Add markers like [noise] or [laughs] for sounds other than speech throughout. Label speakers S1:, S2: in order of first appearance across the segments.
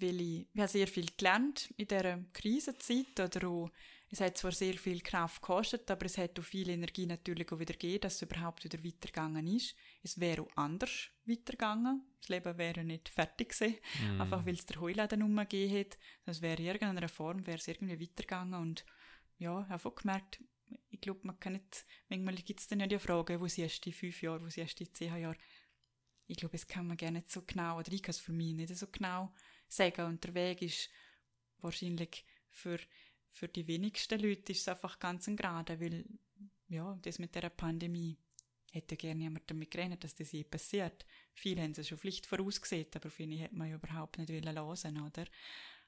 S1: weil ich, ich habe sehr viel gelernt in dieser Krisenzeit oder auch, es hat zwar sehr viel Kraft gekostet, aber es hat auch viel Energie natürlich auch wieder gegeben, dass es überhaupt wieder weitergegangen ist. Es wäre auch anders weitergegangen. Das Leben wäre nicht fertig gewesen, mm. einfach weil es der Heuladen umgegeben hat. Das wäre in irgendeiner Form, wäre es irgendwie weitergegangen und ja, ich habe auch gemerkt, ich glaube, man kann nicht, manchmal gibt es dann nicht die Frage, wo siehst du die fünf Jahre, wo siehst du die zehn Jahre. Ich glaube, es kann man gerne nicht so genau, oder ich kann es für mich nicht so genau sagen. Und der Weg ist wahrscheinlich für, für die wenigsten Leute ist es einfach ganz ein Gerade, weil, ja, das mit der Pandemie hätte gerne jemand damit gerechnet, dass das je passiert. Viele haben es schon Pflicht vorausgesehen, aber viele hätte man ja überhaupt nicht hören wollen, oder?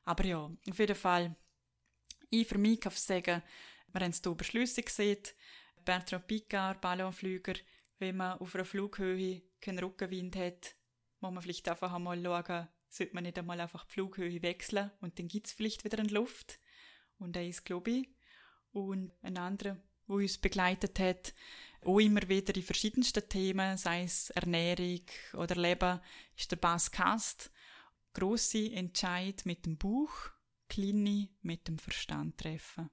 S1: Aber ja, auf jeden Fall, ich für mich kann sagen, wir haben es hier Beschlüsse gesehen, Bertrand Picard, Ballonflüger, wenn man auf einer Flughöhe keinen Rückenwind hat, muss man vielleicht einfach einmal schauen, sollte man nicht einmal einfach die Flughöhe wechseln und dann gibt es vielleicht wieder eine Luft. Und er ist, glaube ich. Und ein anderer, der uns begleitet hat, auch immer wieder in verschiedensten Themen, sei es Ernährung oder Leben, ist der Bass Kast. Grosse Entscheid mit dem Buch, kleine mit dem Verstand treffen.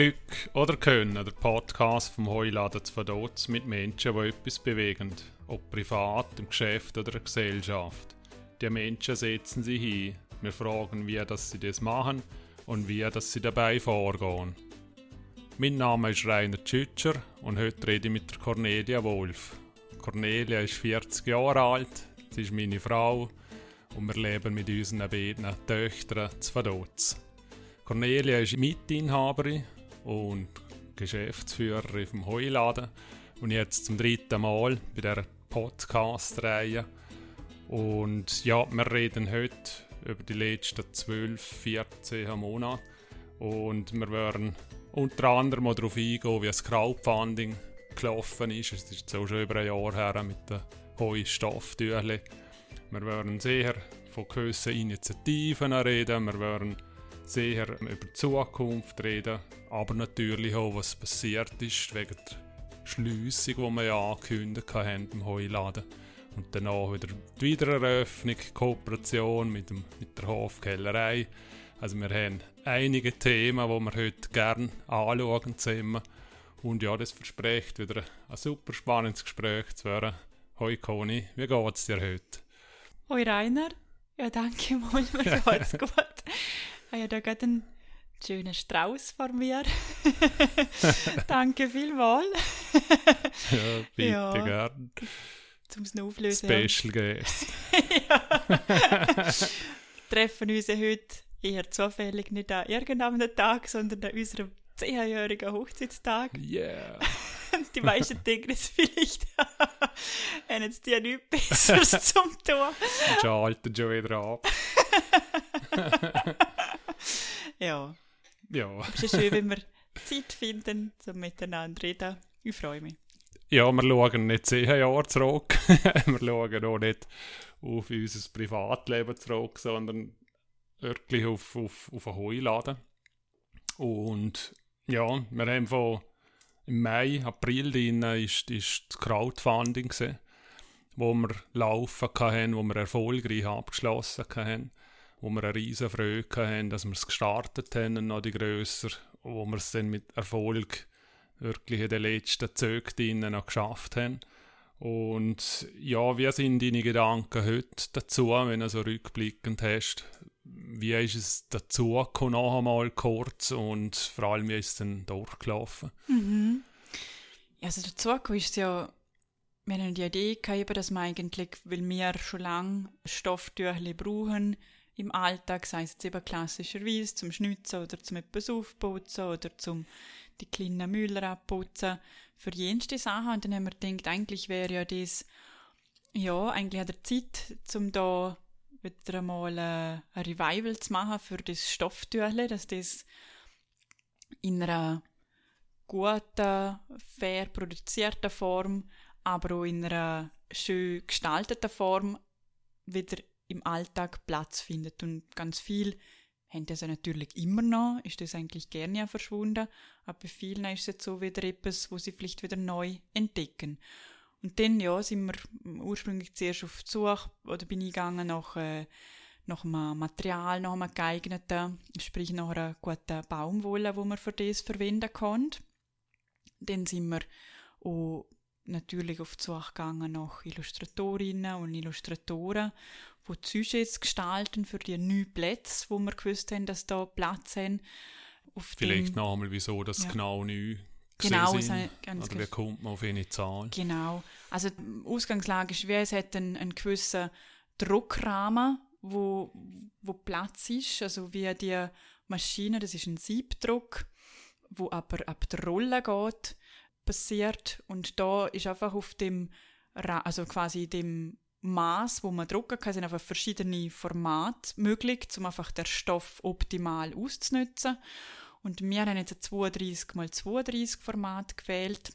S2: Glück oder Können, der Podcast vom Heuladen zu Verdotz mit Menschen, die etwas bewegen, ob privat, im Geschäft oder in der Gesellschaft. Die Menschen setzen sich hin. Wir fragen, wie dass sie das machen und wie dass sie dabei vorgehen. Mein Name ist Rainer Tschütscher und heute rede ich mit Cornelia Wolf. Cornelia ist 40 Jahre alt, sie ist meine Frau und wir leben mit unseren beiden Töchtern zu Verdotz. Cornelia ist Mitinhaberin und Geschäftsführer vom Heuladen und jetzt zum dritten Mal bei der Podcast-Reihe. Und ja, wir reden heute über die letzten 12, 14 Monate und wir werden unter anderem mal darauf eingehen, wie das Crowdfunding gelaufen ist. Es ist jetzt auch schon über ein Jahr her mit den hohen Stofftüchern. Wir werden sehr von gewissen Initiativen reden, wir werden sehr über die Zukunft reden, aber natürlich auch, was passiert ist wegen der Schliessung, die wir ja angekündigt haben im Heuladen. Und danach wieder die Wiedereröffnung, Kooperation mit, dem, mit der Hofkellerei. Also wir haben einige Themen, die wir heute gerne anschauen zusammen. Und ja, das verspricht wieder ein super spannendes Gespräch zu werden. Hoi Conny, wie geht es dir heute?
S1: Hoi Rainer, ja danke [laughs] mal, mir [laughs] geht's gut. Ich habe da gerade einen schönen Strauß vor mir. [laughs] Danke vielmals. [laughs]
S2: ja, bitte ja. gern.
S1: Zum Auflösen.
S2: Special Guest. [laughs]
S1: Treffen uns heute eher zufällig nicht an irgendeinem Tag, sondern an unserem 10-jährigen Hochzeitstag.
S2: Yeah.
S1: die meisten denken es vielleicht, haben jetzt die nichts Besseres zum tun.
S2: Schalten schon wieder ab.
S1: Ja.
S2: Ja.
S1: Es ist schön, wenn wir Zeit finden, um miteinander zu reden. Ich freue mich.
S2: Ja, wir schauen nicht zehn Jahre zurück. [laughs] wir schauen auch nicht auf unser Privatleben zurück, sondern wirklich auf, auf, auf einen Heuladen. Und ja, wir haben von im Mai, April drin ist, ist das Crowdfunding gewesen, wo wir laufen hatten, wo wir erfolgreich abgeschlossen haben wo wir eine riesen Freude hatten, dass wir es gestartet haben und noch die grösser, wo wir es dann mit Erfolg wirklich in den letzten Zögern noch geschafft haben. Und ja, wie sind deine Gedanken heute dazu, wenn du so rückblickend hast? Wie ist es dazu gekommen, noch einmal kurz und vor allem, wie ist es dann durchgelaufen?
S1: Mhm. Also dazu ist ja, wir haben die Idee gehabt, dass wir eigentlich, weil wir schon lange Stofftücher brauchen, im Alltag, sei es jetzt eben klassischerweise zum Schnitzen oder zum etwas aufputzen oder zum die kleinen Müller abputzen, für jenste Sachen. Und dann haben wir gedacht, eigentlich wäre ja das, ja, eigentlich hat er Zeit, um da wieder einmal äh, ein Revival zu machen für das Stofftüchle, dass das in einer guten, fair produzierten Form, aber auch in einer schön gestalteten Form wieder im Alltag Platz findet und ganz viel haben das natürlich immer noch, ist das eigentlich gerne verschwunden, aber bei vielen ist es jetzt so wieder etwas, wo sie vielleicht wieder neu entdecken. Und dann, ja, sind wir ursprünglich zuerst auf die Suche, oder bin ich gegangen nach, äh, nach einem Material, nach einem geeigneten, sprich nach einer guten Baumwolle, wo man für das verwenden kann. Dann sind wir auch natürlich auf die Suche gegangen nach Illustratorinnen und Illustratoren, die Sujets gestalten für die neuen Plätze, wo wir gewusst haben, dass da Platz haben.
S2: Vielleicht noch einmal, wieso das ja. genau neu
S1: Genau,
S2: sind, ganz Oder wie kommt man auf eine Zahl?
S1: Genau. Also die Ausgangslage ist, wie es hat einen, einen gewissen Druckrahmen, wo, wo Platz ist, also wie die Maschine, das ist ein Siebdruck, wo aber ab der Rolle geht, passiert und da ist einfach auf dem, also quasi dem Maß, wo man drucken kann, sind einfach verschiedene Formate möglich, um einfach den Stoff optimal auszunutzen. Und wir haben jetzt ein 32 x 32 Format gewählt.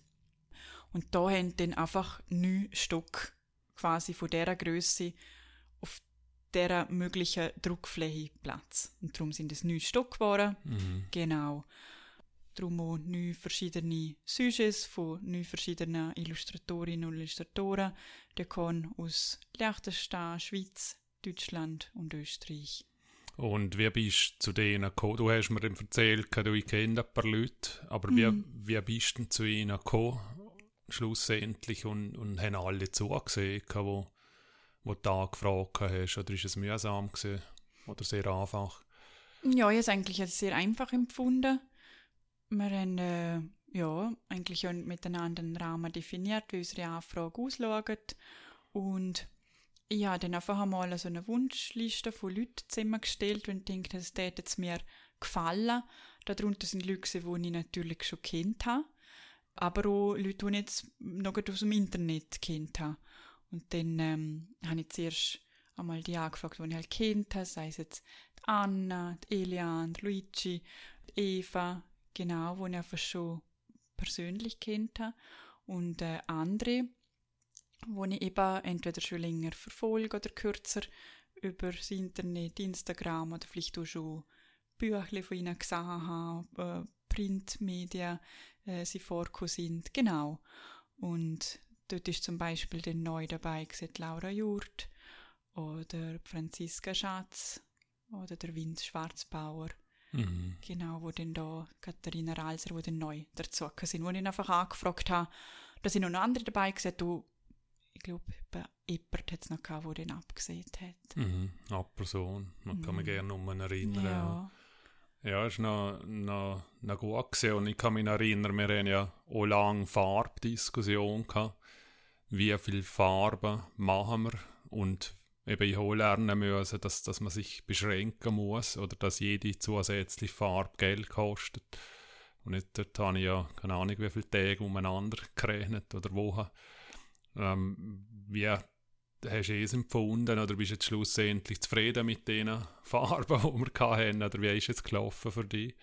S1: Und da haben dann einfach neun Stück quasi von dieser Größe auf dieser möglichen Druckfläche Platz. Und darum sind es neun Stück geworden. Mhm. Genau. Darum auch neun verschiedene Sujets von neun verschiedenen Illustratorinnen und Illustratoren. Der kann aus Liechtenstein, Schweiz, Deutschland und Österreich.
S2: Und wie bist du zu denen gekommen? Du hast mir dann erzählt, du kennst ein paar Leute, aber mhm. wie, wie bist du zu ihnen gekommen, schlussendlich, und, und haben alle zugesehen, wo, wo du da gefragt hast, oder ist es mühsam gewesen, oder sehr einfach?
S1: Ja, ich habe es eigentlich als sehr einfach empfunden wir haben äh, ja, eigentlich miteinander einen Rahmen definiert, wie unsere Anfrage ausschaut. Und ich habe dann einfach einmal so eine Wunschliste von Leuten zusammengestellt und denke, es mir gefallen. Darunter sind Leute, die ich natürlich schon kennt habe, aber auch Leute, die ich jetzt noch aus dem Internet kennt habe. Und dann ähm, habe ich zuerst einmal die angefragt, die ich halt kennt habe, sei es jetzt Anna, Elian, Luigi, Eva, genau, wo ich einfach schon persönlich kennt habe. Und äh, andere, wo ich eben entweder schon länger verfolge oder kürzer über das Internet, Instagram oder vielleicht auch schon Bücher von ihnen gesehen habe, äh, Printmedien äh, sie vorgekommen sind. Genau. Und dort ist zum Beispiel dann neu dabei gesagt, Laura Jurt oder Franziska Schatz oder der Vince Schwarzbauer. Mhm. Genau, wo dann da Katharina Ralser, wo dann neu dazu sind, wo ich ihn einfach angefragt habe, da sind noch andere dabei gesagt, du, ich glaube, Eppert hat es noch gehabt, der den abgesehen hat.
S2: Mhm. Eine Person, man kann mich mhm. gerne um ihn erinnern. Ja. Ja, es war noch, noch, noch gut gewesen. und ich kann mich erinnern, wir hatten ja auch lange Farbdiskussion gehabt. Wie viele Farben machen wir und eben ich auch lernen müssen, dass, dass man sich beschränken muss oder dass jede zusätzliche Farbe Geld kostet. Und nicht, dort habe ich ja keine Ahnung, wie viele Tage umeinander gerechnet oder Wochen. Ähm, wie hast du es empfunden oder bist du jetzt schlussendlich zufrieden mit den [laughs] Farben, die wir hatten oder wie ist es gelaufen für dich?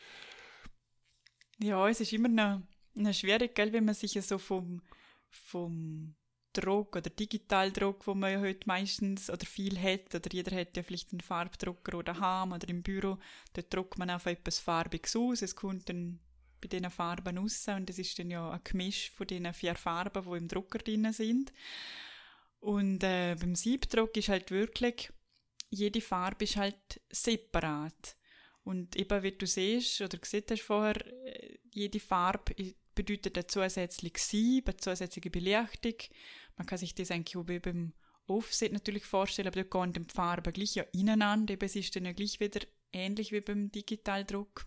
S1: Ja, es ist immer noch, noch schwierig, gell, wenn man sich so vom, vom Druck oder Digitaldruck, wo man ja heute meistens oder viel hat, oder jeder hat ja vielleicht einen Farbdrucker oder daheim oder im Büro, dort druckt man einfach etwas Farbiges aus, es kommt dann bei diesen Farben raus und es ist dann ja ein Gemisch von diesen vier Farben, die im Drucker drin sind. Und äh, beim Siebdruck ist halt wirklich, jede Farbe ist halt separat. Und eben, wie du siehst oder gesehen hast vorher, äh, jede Farbe bedeutet eine zusätzliche Sieb, eine zusätzliche Belichtung. Man kann sich das eigentlich auch beim Offset natürlich vorstellen, aber da gehen die Farben gleich ja ineinander. Eben, es ist dann ja gleich wieder ähnlich wie beim Digitaldruck.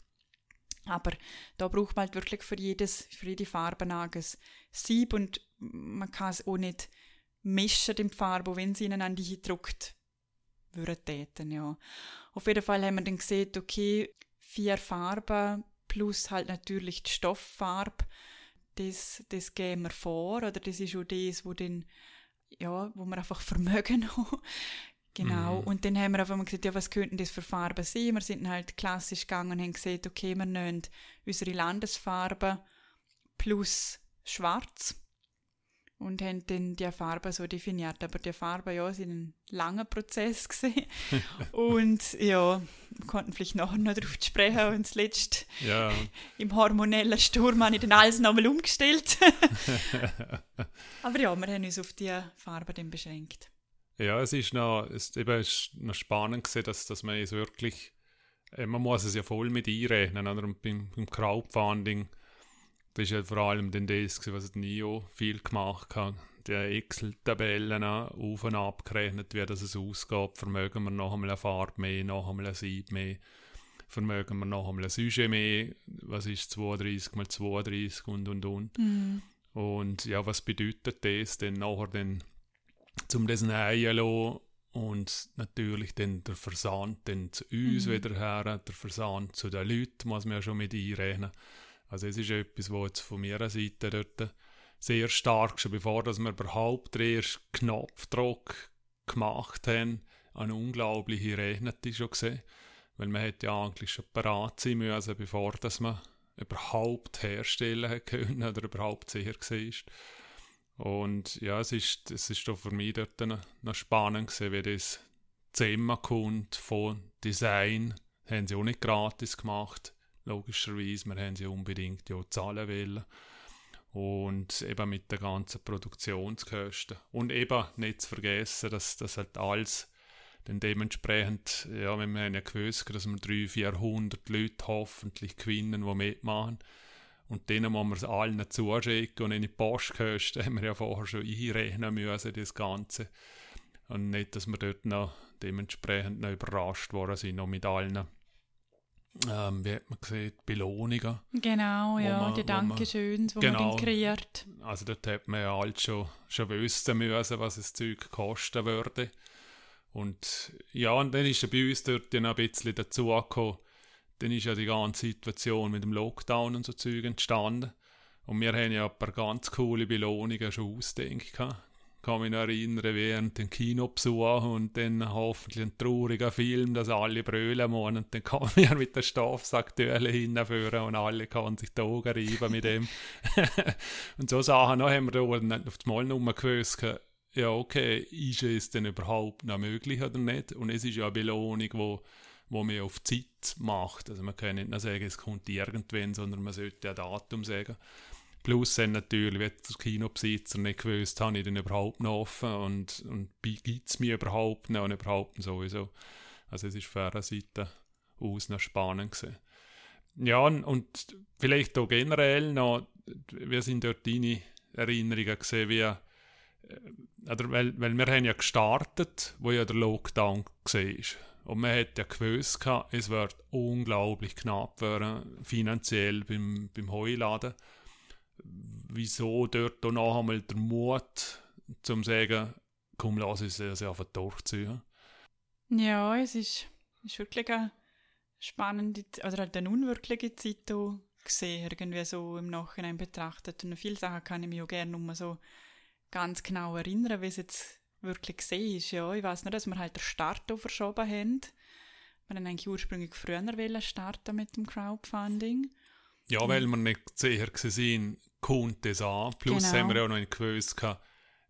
S1: Aber da braucht man halt wirklich für, jedes, für jede Farbe ein Sieb und man kann es auch nicht mischen, die Farbe, wenn sie ineinander gedruckt würden ja. Auf jeden Fall haben wir dann gesehen, okay, vier Farben plus halt natürlich die Stofffarbe, das, das geben wir vor, oder das ist auch das, wo dann, ja, wo wir einfach vermögen. [laughs] genau. Mhm. Und dann haben wir einfach mal gesagt, ja, was könnten das für Farben sein? Wir sind halt klassisch gegangen und haben gesagt, okay, wir nehmen unsere Landesfarben plus schwarz. Und haben dann die Farbe so definiert. Aber die Farbe, ja, sind ein langer Prozess [laughs] gewesen. und ja, wir konnten vielleicht nachher noch darauf sprechen und zuletzt
S2: Ja, [laughs]
S1: im hormonellen Sturm habe ich dann alles nochmal umgestellt. [laughs] Aber ja, wir haben uns auf die Farbe dann beschränkt.
S2: ja es ist noch, es eben ist noch spannend gewesen, dass, dass man es wirklich, man muss es ja voll mit einrechnen, oder? Und beim, beim Crowdfunding, das ist ja vor allem dann das was NIO viel gemacht hat. Die Excel-Tabellen auf und ab gerechnet, wie das es ausgeht. Vermögen wir noch einmal eine Farbe mehr, noch einmal eine Sieb mehr. Vermögen wir noch einmal ein Sujet mehr. Was ist 32 mal 32 und und und. Und ja, was bedeutet das denn nachher dann zum das lassen und natürlich dann der Versand dann zu uns wieder her, der Versand zu den Leuten muss man ja schon mit einrechnen. Also es ist etwas, was jetzt von meiner Seite dort sehr stark, schon bevor dass wir überhaupt den ersten Knopfdruck gemacht haben, eine unglaubliche Rechnete schon gesehen. Weil man hätte ja eigentlich schon bereit sein müssen, bevor dass man überhaupt herstellen können oder überhaupt sicher war. Und ja, es ist, es ist doch für mich dort noch, spannend gewesen, wie das zusammenkommt von Design. Haben sie auch nicht gratis gemacht, logischerweise. Wir haben sie unbedingt ja zahlen wollen. Und eben mit den ganzen Produktionskosten. Und eben nicht zu vergessen, dass das halt alles dann dementsprechend, ja, wenn wir haben ja gewusst, dass wir 300, 400 Leute hoffentlich gewinnen, die mitmachen. Und denen muss man es allen zuschicken und in die Postkosten [laughs] haben wir ja vorher schon einrechnen müssen, das Ganze. Und nicht, dass wir dort noch dementsprechend noch überrascht worden sind, noch mit allen, ähm, wie hat man gesehen, Belohnungen.
S1: Genau, ja,
S2: man-
S1: die Dankeschöns, die
S2: Genau.
S1: man dann kreiert.
S2: Also dort hat man ja alles schon, schon wissen müssen, was das Zeug kosten würde. Und ja, und dann ist ja bei uns dort ja noch ein bisschen dazugekommen, dann ist ja die ganze Situation mit dem Lockdown und so Zeug entstanden. Und wir haben ja ein paar ganz coole Belohnungen schon ausdenkt. Kann mich noch erinnern, während dem Kinobesuch und dann hoffentlich ein trauriger Film, dass alle brüllen müssen und dann kommen wir mit der Stoffsacktüre hinführen und alle können sich die Augen reiben mit dem. [laughs] und so Sachen noch haben wir da auf das Mal nur gewusst, ja okay, ist es denn überhaupt noch möglich oder nicht? Und es ist ja eine Belohnung, wo wo man auf Zeit macht. Also man kann nicht nur sagen, es kommt irgendwann, sondern man sollte ein Datum sagen. Plus dann natürlich, wenn der Kinobesitzer nicht gewusst habe ich den überhaupt noch offen und, und gibt es mich überhaupt noch und überhaupt sowieso. Also es ist von dieser Seite aus noch spannend gewesen. Ja, und, vielleicht auch generell noch, wir sind dort deine Erinnerungen gesehen, wie, äh, oder weil, weil wir haben ja gestartet, wo ja der Lockdown war. Und man hat ja gewusst, es wird unglaublich knapp werden, finanziell beim, beim Heuladen wieso dort noch einmal der Mut, zum zu sagen, komm, lass uns das einfach durchziehen.
S1: Ja, es ist, ist wirklich eine spannende, oder halt eine unwirkliche Zeit gesehen, irgendwie so im Nachhinein betrachtet. Und viele Sachen kann ich mich auch gerne nur so ganz genau erinnern, wie es jetzt wirklich gesehen ist. Ja, ich weiß nur, dass wir halt den Start verschoben haben. Wir haben eigentlich ursprünglich früher starten mit dem Crowdfunding.
S2: Ja, weil wir nicht sicher waren, kommt das an. Plus
S1: Genau.
S2: haben wir ja auch noch gewusst, gehabt,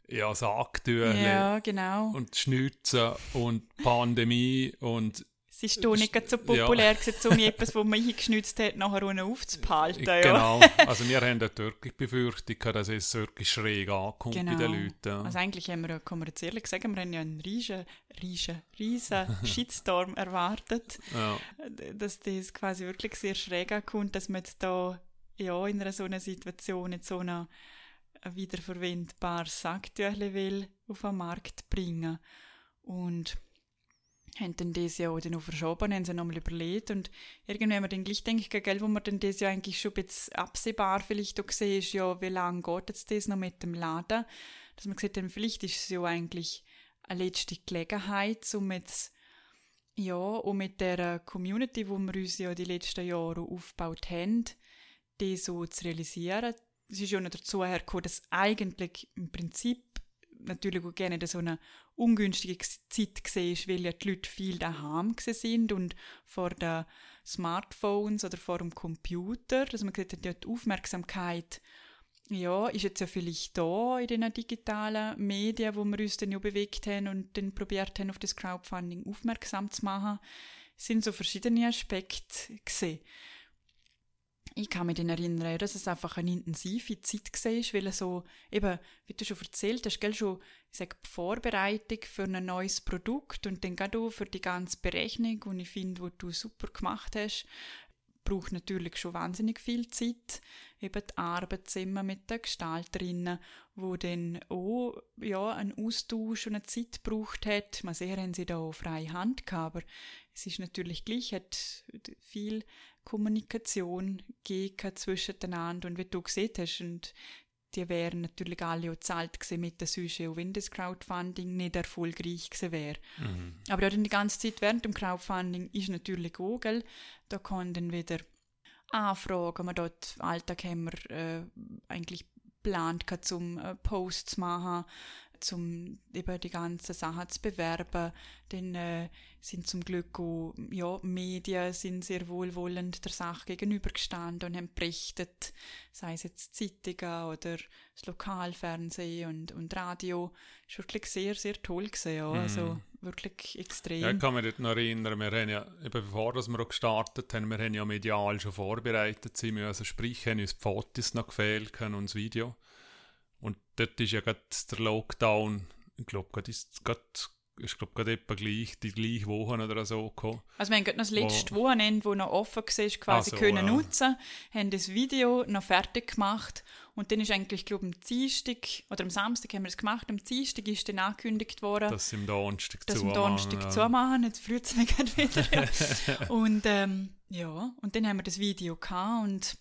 S2: ja, Sacktühle
S1: Ja, genau.
S2: und Schnitzen und Pandemie und
S1: es ist hier nicht so
S2: Ja.
S1: populär gewesen, um etwas, das man eingeschnitzt hat, nachher. Ja.
S2: genau. Also wir haben dort wirklich Befürchtung, dass es wirklich schräg ankommt bei den
S1: Genau.
S2: Leuten.
S1: Also eigentlich haben wir, ja, kann man jetzt ehrlich sagen, wir haben ja einen riesen, riesen, riesen [laughs] Shitstorm erwartet,
S2: Ja.
S1: dass das quasi wirklich sehr schräg ankommt, dass man jetzt da ja, in einer so einer Situation jetzt so ein wiederverwendbares Sacktüchle will auf den Markt bringen. Und haben dann das ja auch dann noch verschoben, haben sie nochmal überlegt und irgendwie haben wir dann gleich ich, gell, wo man dann das ja eigentlich schon ein bisschen absehbar vielleicht auch gesehen ist, ja, wie lange geht jetzt das noch mit dem Laden, dass man gesagt haben, vielleicht ist es ja eigentlich eine letzte Gelegenheit, um jetzt ja, und mit der Community, wo wir uns ja die letzten Jahre aufgebaut haben, die so zu realisieren. Es ist ja noch dazu hergekommen, dass eigentlich im Prinzip natürlich auch gerne so eine ungünstige Zeit gesehen weil ja die Leute viel daheim sind und vor den Smartphones oder vor dem Computer, dass man gesagt hat, ja, die Aufmerksamkeit ja, ist jetzt ja vielleicht da in den digitalen Medien, wo wir uns dann ja bewegt haben und dann probiert haben, auf das Crowdfunding aufmerksam zu machen, sind so verschiedene Aspekte gesehen. Ich kann mich dann erinnern, dass es einfach eine intensive Zeit war, weil so, eben, wie du schon erzählt hast, gell, schon, ich sage, die Vorbereitung für ein neues Produkt und dann gerade auch für die ganze Berechnung, die ich finde, die du super gemacht hast, braucht natürlich schon wahnsinnig viel Zeit. Eben die Arbeitszimmer mit den Gestalterinnen, wo dann auch ja, einen Austausch und eine Zeit gebraucht hat. Man sehr haben sie da auch freie Hand gehabt, aber es ist natürlich gleich, hat viel Kommunikation gegeben zwischeneinander und wie du gesehen hast und die wären natürlich alle auch zahlt mit der Süsche, auch wenn das Crowdfunding nicht erfolgreich gewesen wäre. Mhm. Aber ja, die ganze Zeit während dem Crowdfunding ist natürlich auch, gell, da kann dann wieder anfragen, man dort Alltag haben wir äh, eigentlich geplant, zum äh, Posts machen, zum eben die ganzen Sachen zu bewerben. Dann äh, sind zum Glück auch ja, Medien sind sehr wohlwollend der Sache gegenübergestanden und haben berichtet, sei es jetzt Zeitungen oder das Lokalfernsehen und, und Radio. War wirklich sehr, sehr toll gewesen, ja. Also mhm. Also wirklich extrem.
S2: Ja, ich kann mich dort noch erinnern, wir haben ja, eben bevor wir auch gestartet haben, wir haben ja medial schon vorbereitet sein müssen, also sprich, haben uns die Fotos noch gefehlt und das Video. Dort ist ja gerade der Lockdown, ich glaube, gerade ist gerade ist glaube gerade etwa gleich, die gleiche Woche oder so gekommen.
S1: Also wir haben gerade noch das letzte wo, Wochenende, wo noch offen war, quasi so, können ja. nutzen, haben das Video noch fertig gemacht und dann ist eigentlich, glaube ich, am Dienstag oder am Samstag haben wir es gemacht, am Dienstag ist dann angekündigt worden,
S2: dass sie am Donnerstag
S1: dass zumachen. Donnerstag ja. zumachen, jetzt freut es mich gerade wieder. [laughs] und ähm, ja, und dann haben wir das Video gehabt und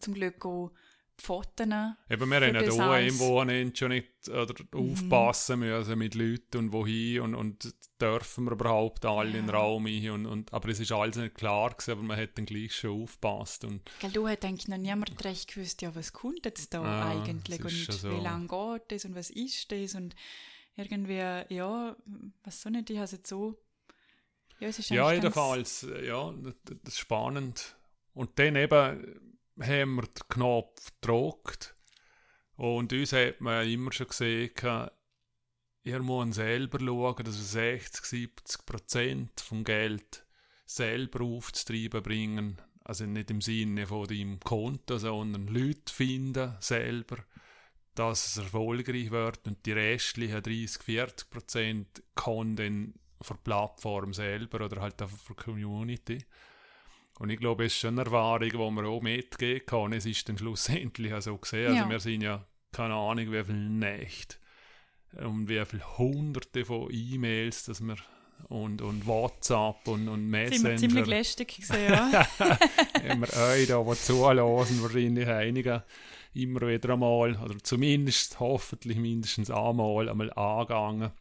S1: zum Glück auch Fotos.
S2: Eben, wir haben ja hier im Wochenende schon nicht oder mhm. aufpassen müssen mit Leuten und wohin und, und dürfen wir überhaupt alle ja. in den Raum hin. Und, und, aber es ist alles nicht klar gewesen, aber man hat dann gleich schon aufgepasst. Und
S1: Gell, du hast eigentlich noch niemand recht gewusst, ja, was kommt jetzt da ja, eigentlich und so. wie lange geht das und was ist das und irgendwie, ja, was so nicht, ich habe es jetzt so
S2: ja, es ist ja jedenfalls, ja, das ist spannend. Und dann eben haben wir den Knopf gedruckt und uns hat man immer schon gesehen, ihr müsst selber schauen, dass wir 60, 70 Prozent vom Geld selber aufzutreiben bringen. Also nicht im Sinne von deinem Konto, sondern Leute finden selber, dass es erfolgreich wird und die restlichen 30, 40 Prozent kann dann für die Plattform selber oder halt einfach für die Community. Und ich glaube, es ist schon eine Erfahrung, die man auch mitgehen kann. Es ist dann schlussendlich auch so gesehen. Also ja. wir sind ja, keine Ahnung, wie viele Nächte und wie viele Hunderte von E-Mails, dass wir und, und WhatsApp und, und Messenger.
S1: Sind ziemlich lästig gesehen, ja. [laughs]
S2: wir euch da, die zulassen, wahrscheinlich einige immer wieder einmal, oder zumindest hoffentlich mindestens einmal einmal angegangen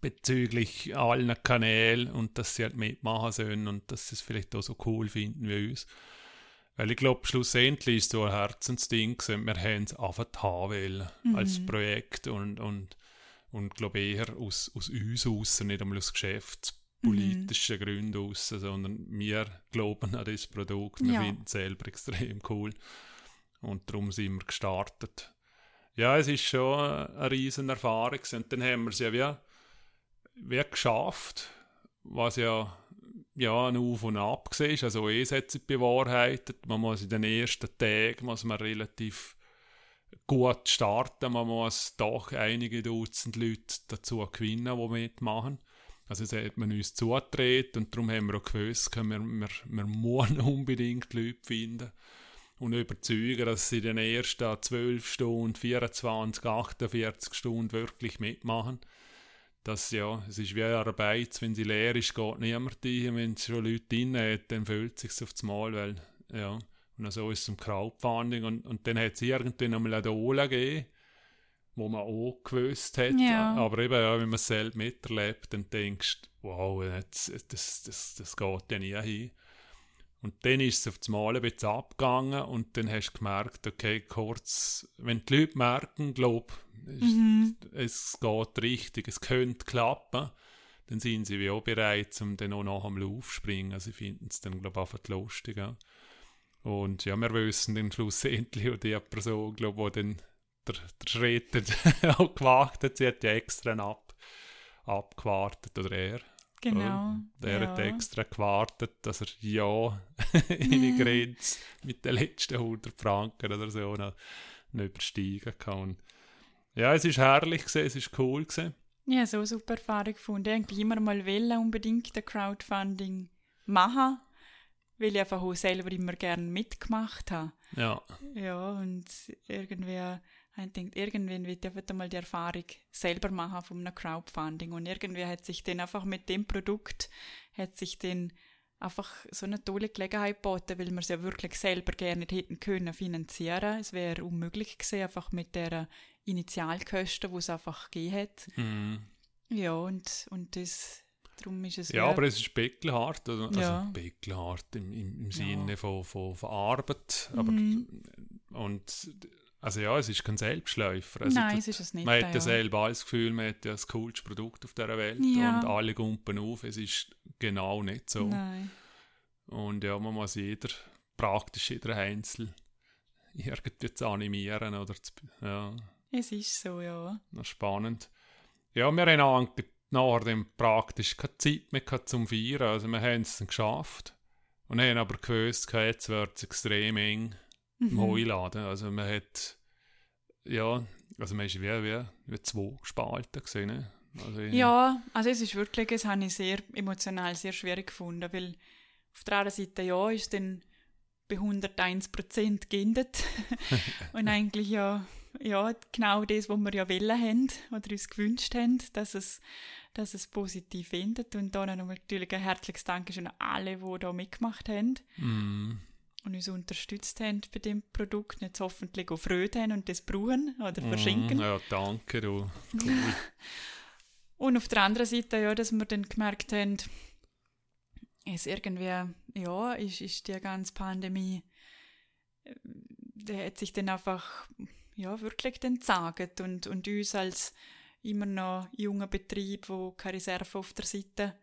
S2: bezüglich allen Kanälen und dass sie halt mitmachen sollen und dass sie es vielleicht auch so cool finden wie uns. Weil ich glaube, schlussendlich ist es so ein Herzensding gewesen. Wir haben es einfach haben mhm. als Projekt und, und, und glaube eher aus, aus uns raus, nicht einmal aus geschäftspolitischen mhm. Gründen raus, sondern wir glauben an das Produkt, wir ja. finden es selber extrem cool und darum sind wir gestartet. Ja, es ist schon eine riesen Erfahrung und dann haben wir es ja wie wie geschafft, was ja, ja ein Auf und Ab war. Also es hat sich bewahrheitet. Man muss in den ersten Tagen muss man relativ gut starten. Man muss doch einige Dutzend Leute dazu gewinnen, die mitmachen. Also es hat man uns zugetreten und darum haben wir auch gewusst, wir, wir, wir müssen [laughs] unbedingt Leute finden und überzeugen, dass sie in den ersten 12 Stunden, 24, 48 Stunden wirklich mitmachen dass ja, es ist wie eine Arbeit, wenn sie leer ist, geht niemand rein. Wenn es schon Leute drin hat, dann fühlt es sich aufs Mal, weil, ja, und so ist es zum Crowdfunding und, und dann hat es irgendwann einmal eine Ola gegeben, wo man auch gewusst hat, ja. aber eben, ja, wenn man es selbst miterlebt, dann denkst du, wow, das, das, das, das geht ja nie hin. Und dann ist es auf das Mal ein bisschen abgegangen und dann hast du gemerkt, okay, kurz, wenn die Leute merken, glaub, mhm. Es geht richtig, es könnte klappen, dann sind sie wie auch bereit, um dann auch nach dem Lauf springen. Sie finden es dann, glaube ich, einfach lustig. Ja. Und ja, wir wissen dann schlussendlich, und die Person, glaube die dann der, der Schritt [laughs] auch gewagt hat, sie hat ja extra ab, abgewartet, oder er.
S1: Genau.
S2: Der
S1: ja.
S2: hat extra gewartet, dass er ja [laughs] in die Grenze mit den letzten 100 Franken oder so noch, noch übersteigen kann. Und ja, es ist herrlich gewesen, es ist cool gewesen.
S1: Ja, so super Erfahrung gefunden. Irgendwie immer mal wollen, unbedingt ein Crowdfunding machen, weil ich einfach auch selber immer gerne mitgemacht habe.
S2: Ja.
S1: Ja, und irgendwie, ich denke, irgendwann wird ich mal die Erfahrung selber machen von einem Crowdfunding. Und irgendwie hat sich dann einfach mit dem Produkt, hat sich dann einfach so eine tolle Gelegenheit geboten, weil wir es ja wirklich selber gerne hätten können finanzieren. Es wäre unmöglich gewesen, einfach mit der Initialkosten, die es einfach gegeben hat.
S2: Mhm.
S1: Ja, und, und das, darum ist es
S2: Ja, aber es ist beckelhart. Also, also
S1: Ja.
S2: beckelhart im, im, im
S1: Ja.
S2: Sinne von, von, von Arbeit. Aber,
S1: Mhm.
S2: und, also ja, es ist kein Selbstläufer. Also
S1: Nein,
S2: das-
S1: es ist es nicht.
S2: Man hat ja
S1: ja.
S2: selber alles Gefühl, man hat ja das coolste Produkt auf dieser Welt
S1: Ja.
S2: und alle gumpen auf. Es ist genau nicht so.
S1: Nein.
S2: Und ja, man muss jeder, praktisch jeder Einzel irgendwie zu animieren oder zu, ja,
S1: Es ist so, ja.
S2: noch spannend. Ja, wir haben eigentlich nachher dann praktisch keine Zeit mehr zum Feiern, also wir haben es dann geschafft und haben aber gewusst, jetzt wird es extrem eng im
S1: Mhm.
S2: Heuladen. Also man hat, ja, also man ist wie, wie, wie zwei gespalten gesehen. Ne? Also
S1: Ja, also es ist wirklich, das habe ich sehr emotional sehr schwierig gefunden, weil auf der anderen Seite ja ist dann bei 101% geendet [laughs] und eigentlich ja, ja genau das, was wir ja wollen haben oder uns gewünscht haben, dass es, dass es positiv endet und dann noch natürlich ein herzliches Dankeschön an alle, die da mitgemacht haben
S2: Mm,
S1: und uns unterstützt haben bei dem Produkt, jetzt hoffentlich auch Freude haben und das brauchen oder
S2: mm,
S1: verschenken.
S2: Ja, danke, du. Cool. [laughs]
S1: Und auf der anderen Seite, ja, dass wir dann gemerkt haben, es irgendwie, ja, ist, ist die ganze Pandemie, äh, der hat sich dann einfach, ja, wirklich dann gesagt und, und uns als immer noch junger Betrieb, wo keine Reserve auf der Seite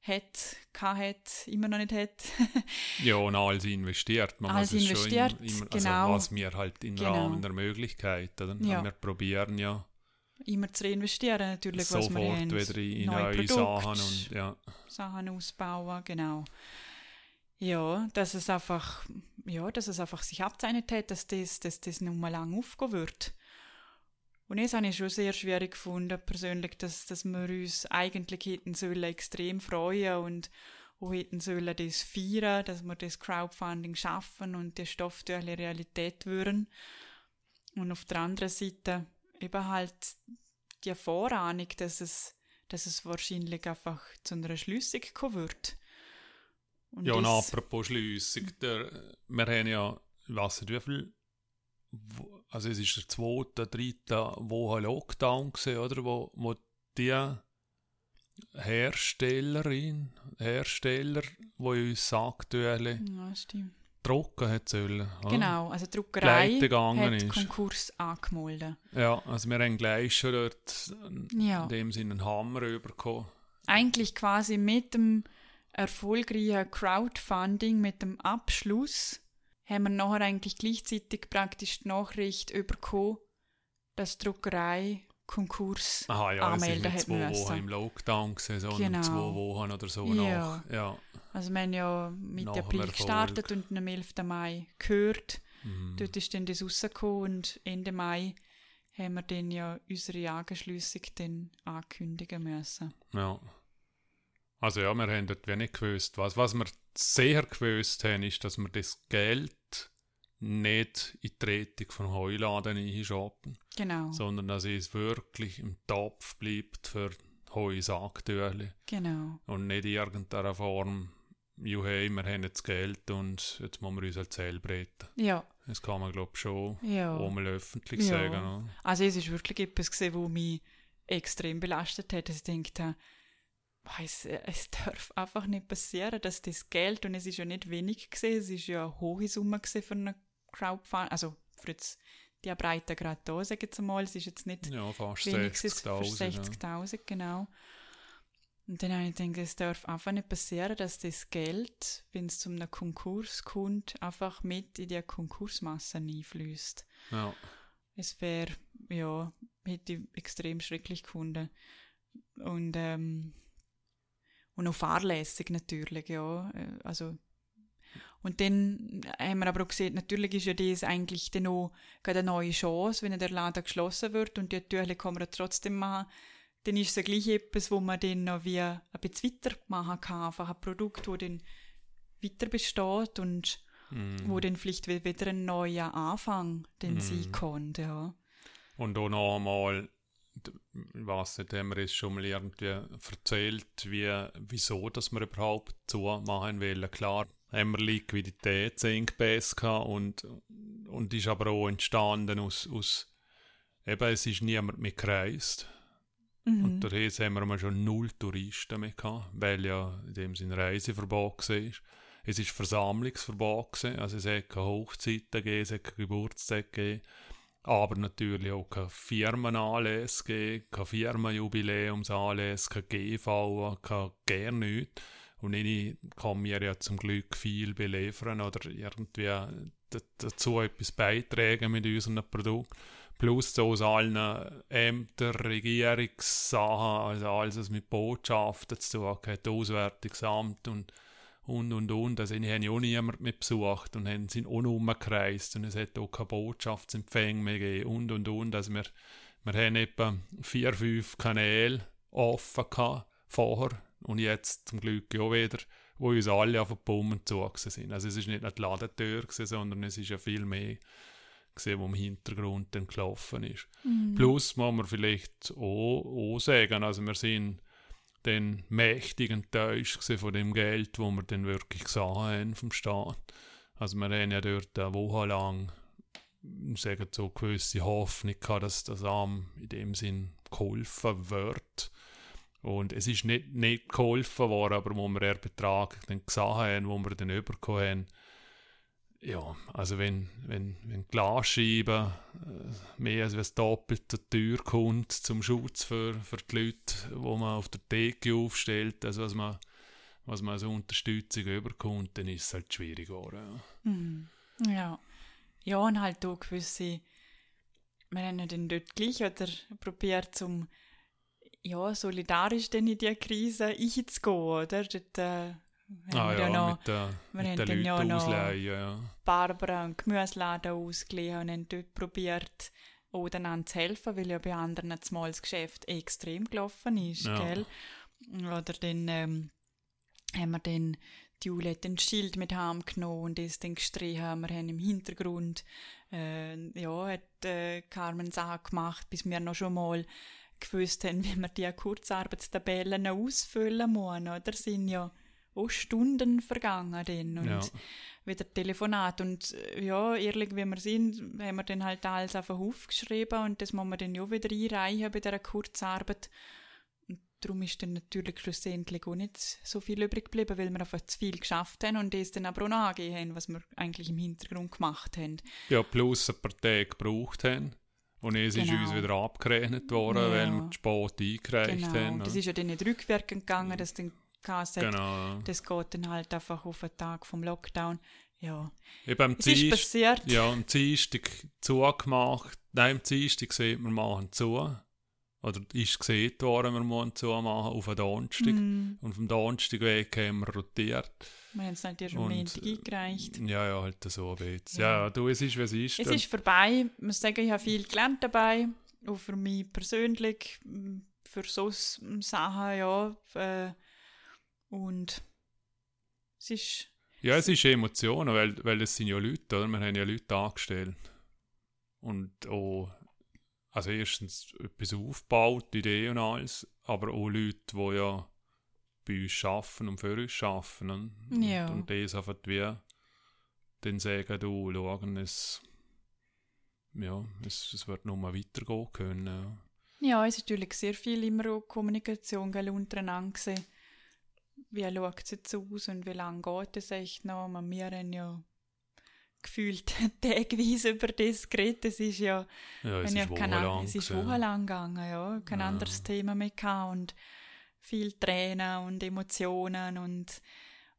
S1: hat, hat, immer noch nicht hat. [laughs]
S2: Ja, und alles investiert. Man
S1: Alles
S2: muss es
S1: investiert,
S2: schon immer, immer
S1: genau.
S2: also was wir halt im
S1: Genau.
S2: Rahmen der Möglichkeit, oder?
S1: Ja.
S2: Wir probieren ja
S1: immer zu reinvestieren, natürlich, was wir
S2: sofort
S1: haben.
S2: wieder in
S1: Neue
S2: neue. Sachen und ja.
S1: Sachen ausbauen, genau. Ja, dass es einfach, ja, dass es einfach sich abzeichnet hat, dass das, dass das nicht mehr lang aufgehen wird. Und das habe ich schon sehr schwierig gefunden, persönlich, dass, dass wir uns eigentlich hätten sollen extrem freuen und auch hätten sollen das feiern, dass wir das Crowdfunding schaffen und die Stofftücher Realität würden. Und auf der anderen Seite eben halt die Vorahnung, dass es dass es wahrscheinlich einfach zu einer Schlüssig kommen wird. Und
S2: Ja, und apropos Schliessung, der, wir haben ja, ich weiss nicht wie viel, wo- also es ist der zweite, dritte Woche Lockdown gewesen, oder, wo, wo die Herstellerin, Hersteller, die uns Sacktöhle
S1: Ja, stimmt.
S2: drucken hat sollen.
S1: Genau, also die Druckerei hat
S2: ist.
S1: Konkurs angemeldet.
S2: Ja, also wir haben gleich schon dort
S1: Ja.
S2: in dem Sinne einen Hammer bekommen.
S1: Eigentlich quasi mit dem erfolgreichen Crowdfunding, mit dem Abschluss, haben wir nachher eigentlich gleichzeitig praktisch die Nachricht bekommen, dass die Druckerei Konkurs
S2: Aha, ja,
S1: anmelden hat
S2: zwei Wochen
S1: müssen.
S2: im Lockdown gewesen, sondern
S1: Genau.
S2: zwei Wochen oder so
S1: Ja.
S2: nach. Ja.
S1: Also wir haben ja mit
S2: Nach dem
S1: April gestartet und am 11. Mai gehört.
S2: Mhm.
S1: Dort ist dann das rausgekommen und Ende Mai haben wir dann ja unsere Angeschlüssig dann ankündigen müssen.
S2: Ja. Also ja, wir haben dort wenig gewusst. Was, was wir sehr gewusst haben, ist, dass wir das Geld nicht in die Rettung von Heuladen einschappen,
S1: Genau,
S2: sondern dass es wirklich im Topf bleibt für Heusacktöhle
S1: genau.
S2: und nicht in irgendeiner Form, ju hey, wir haben jetzt Geld und jetzt müssen wir uns halt selber retten.
S1: Ja,
S2: Das kann man glaube ich schon
S1: ja.
S2: auch mal öffentlich
S1: Ja.
S2: sagen. Oder?
S1: Also es ist wirklich etwas gewesen, wo mich extrem belastet hat, dass ich dachte, weiss, es [laughs] darf einfach nicht passieren, dass das Geld, und es ist ja nicht wenig gewesen, es ist ja eine hohe Summe gewesen für eine Crowdfunding, also für jetzt die Breite gerade da, sage ich jetzt mal, es ist jetzt nicht
S2: Ja, fast
S1: wenigstens für
S2: 60.000. ja.
S1: 60.000, genau. Und dann habe ich gedacht, es darf einfach nicht passieren, dass das Geld, wenn es zu einem Konkurs kommt, einfach mit in die Konkursmasse einfließt.
S2: Ja.
S1: Es wäre, ja, hätte ich extrem schrecklich gefunden. Und, ähm, und auch fahrlässig natürlich, ja. Äh, Also, und dann haben wir aber auch gesehen, natürlich ist ja das eigentlich dann auch eine neue Chance, wenn der Laden geschlossen wird und die Türchen kann man trotzdem machen. Dann ist es ja gleich etwas, wo man dann noch wie ein bisschen weitermachen kann. Einfach ein Produkt, das dann weiter besteht und
S2: Mhm.
S1: wo dann vielleicht wi- wieder ein neuer Anfang dann sein kann. Ja.
S2: Und auch noch weiss nicht, haben wir es schon mal irgendwie erzählt, wie, wieso dass wir überhaupt zumachen wollen. Klar, haben wir Liquiditätsengpässe gehabt und, und ist aber auch entstanden aus, aus eben, es ist niemand mehr gereist.
S1: Mhm.
S2: Und daher haben wir mal schon null Touristen mehr gehabt, weil ja in dem Sinne Reiseverbot war. Es ist Versammlungsverbot gewesen, also es hat keine Hochzeiten gegeben, es hat keine Geburtstage gegeben, aber natürlich auch keine Firmenanlässe keine Firmenjubiläumsanlässe, keine GV, keine gar nichts. Und ich kann mir ja zum Glück viel beliefern oder irgendwie dazu etwas beitragen mit unserem Produkt. Plus aus allen Ämtern, Regierungssachen, also alles, was mit Botschaften zu tun hat, Auswärtigsamt und und und und. Also ich habe ja auch niemand mehr besucht und haben sind auch noch umgereist und es hat auch keine Botschaftsempfänge mehr gegeben und und und. Also wir, wir haben etwa vier, fünf Kanäle offen gehabt vorher und jetzt zum Glück ja wieder, wo uns alle auf den Bumm zugegangen sind. Also es ist nicht nur die Ladentür gewesen, sondern es ist ja viel mehr gesehen, was im Hintergrund dann gelaufen ist.
S1: Mhm.
S2: Plus muss man vielleicht auch, auch sagen, also wir sind dann mächtig enttäuscht von dem Geld, wo wir dann wirklich gesehen haben vom Staat. Also wir haben ja dort eine Woche lang sagen so gewisse Hoffnung gehabt, dass das am in dem Sinn geholfen wird. Und es ist nicht, nicht geholfen worden, aber wo wir den Betrag dann gesehen haben, wo wir dann bekommen haben, ja, also wenn, wenn, wenn Glasscheiben äh, mehr als das Doppelte Tür kommt zum Schutz für, für die Leute, wo man auf der Theke aufstellt, also was man, was man als Unterstützung überkommt, dann ist es halt schwierig. Ja.
S1: Mhm. Ja. Ja, und halt auch gewisse, wir haben dann dort gleich oder probiert, zum ja, solidarisch dann in diese Krise einzugehen, oder? Dort, äh,
S2: Ah
S1: wir
S2: ja,
S1: noch
S2: mit, der,
S1: wir
S2: mit
S1: haben
S2: den
S1: dann ja noch-
S2: ausleihen, ja.
S1: Barbara einen Gemüseladen ausgeliehen und haben dort probiert, einander zu helfen, weil ja bei anderen zumal das Geschäft extrem gelaufen ist,
S2: Ja.
S1: gell? Oder dann ähm, haben wir dann die Jule hat den Schild mit heimgenommen und ist dann gestrichen. Wir haben im Hintergrund äh, ja, hat äh, Carmen Sachen gemacht, bis wir noch schon mal gewusst haben, [laughs] wie wir die Kurzarbeitstabellen ausfüllen müssen. Oder sind ja auch Stunden vergangen dann und
S2: Ja.
S1: wieder Telefonat und äh, ja, ehrlich wie wir sind, haben wir dann halt alles auf den Hof geschrieben und das muss man dann ja wieder einreichen bei dieser Kurzarbeit. Und darum ist dann natürlich schlussendlich auch nicht so viel übrig geblieben, weil wir einfach zu viel geschafft haben und das dann aber auch nachgegeben haben, was wir eigentlich im Hintergrund gemacht haben.
S2: ja, plus ein paar Tage gebraucht haben. Und es ist
S1: Genau.
S2: uns wieder abgerechnet worden,
S1: Ja.
S2: weil wir zu spät eingereicht
S1: Genau,
S2: haben.
S1: das ist ja dann nicht rückwirkend gegangen, dass dann Hat,
S2: genau.
S1: das geht dann halt einfach auf den Tag vom Lockdown. Ja,
S2: Eben am
S1: es ist
S2: Dienst-
S1: passiert.
S2: Ja, am Dienstag zugemacht. Nein, am Dienstag sieht man machen zu. Oder ist gesehen worden, wir müssen zumachen auf den Donnerstag.
S1: Mm,
S2: Und vom Donnerstagweg haben wir rotiert.
S1: wir haben es erst am Montag eingereicht.
S2: Ja, ja, halt so ein bisschen.
S1: Ja.
S2: Ja, du, es ist, wie es ist.
S1: Es ist vorbei. Ich muss sagen, ich habe viel gelernt dabei. Auch für mich persönlich, für so Sachen, ja. Äh, und es ist,
S2: Ja, es ist Emotionen, weil, weil es sind ja Leute, oder? Wir haben ja Leute angestellt. Und auch, also erstens etwas aufgebaut, Ideen und alles, aber auch Leute, die ja bei uns arbeiten und für uns arbeiten. Und,
S1: Ja.
S2: und, und das einfach wie dann sagen, du, schauen, es, ja, es, es wird nur mal weitergehen können. Ja.
S1: ja, es ist natürlich sehr viel immer auch Kommunikation gell, untereinander gewesen. Wie schaut es jetzt aus und wie lange geht es echt noch? Man, Wir haben ja gefühlt [laughs] tagweise über das geredet. Es ist ja
S2: Ja, es
S1: ja
S2: ist wochenlang.
S1: Es ist wochenlang gegangen, ja. Kein
S2: Ja.
S1: anderes Thema mehr gehabt. Und viel Tränen und Emotionen und,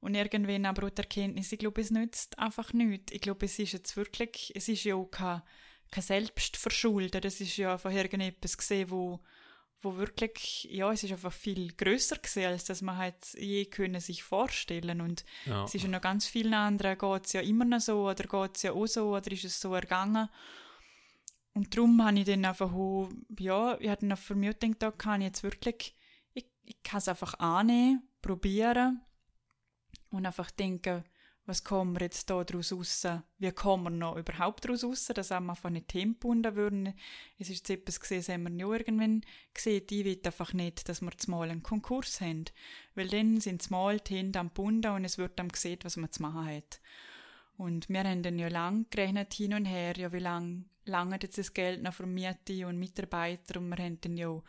S1: und irgendwann aber auch die Erkenntnis, ich glaube, es nützt einfach nichts. Ich glaube, es ist jetzt wirklich, es ist ja auch kein, kein Selbstverschulden, das ist ja einfach irgendetwas gesehen, wo wo wirklich, ja, es ist einfach viel größer gesehen, als dass man halt je können sich vorstellen und
S2: Ja.
S1: es ist ja noch ganz vielen anderen geht es ja immer noch so oder geht es ja auch so oder ist es so ergangen und darum habe ich dann einfach auch, ja, ich hatte noch für mich gedacht, da kann ich jetzt wirklich, ich, ich kann es einfach annehmen, probieren und einfach denken, was kommen wir jetzt da draus raus? Wie kommen wir noch überhaupt draus raus? Das haben wir einfach nicht hingebunden würden. Es ist etwas gesehen, das haben wir ja irgendwann gesehen. Ich will einfach nicht, dass wir jetzt mal einen Konkurs haben. Weil dann sind es mal die Hände am Bunden und es wird dann gesehen, was man zu machen hat. Und wir haben dann ja lang gerechnet hin und her, ja, wie lang lange jetzt das Geld noch für Miete und Mitarbeiter und wir haben dann ja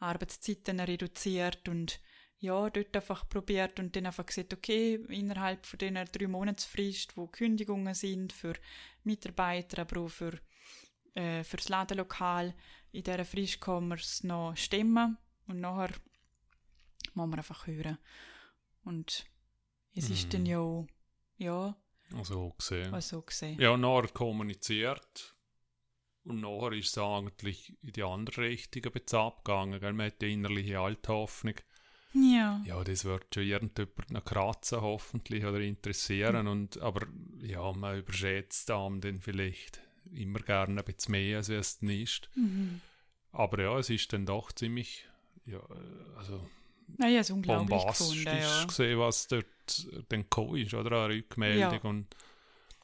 S1: Arbeitszeiten reduziert und ja, dort einfach probiert und dann einfach gesagt, okay, innerhalb von dieser drei Monatsfrist, wo Kündigungen sind für Mitarbeiter, aber auch für, äh, für das Ladenlokal, in dieser Frist kann man es noch stemmen und nachher muss man einfach hören. Und es ist
S2: Mhm.
S1: dann ja, auch, ja,
S2: Also gesehen.
S1: auch so gesehen.
S2: Ja, nachher kommuniziert. Und nachher ist es eigentlich in die andere Richtung ein bisschen abgegangen. Gell? Man hat die innerliche Althoffnung.
S1: Ja.
S2: Ja, das wird schon irgendjemand noch kratzen, hoffentlich, oder interessieren.
S1: Hm.
S2: Und, aber ja, man überschätzt einem dann vielleicht immer gerne ein bisschen mehr, als es ist.
S1: Mhm.
S2: Aber ja, es ist dann doch ziemlich, ja, äh, also
S1: Naja, es ist unglaublich
S2: bombastisch
S1: gefunden, ja.
S2: gesehen, was dort dann gekommen ist, oder? Eine Rückmeldung.
S1: Ja.
S2: Und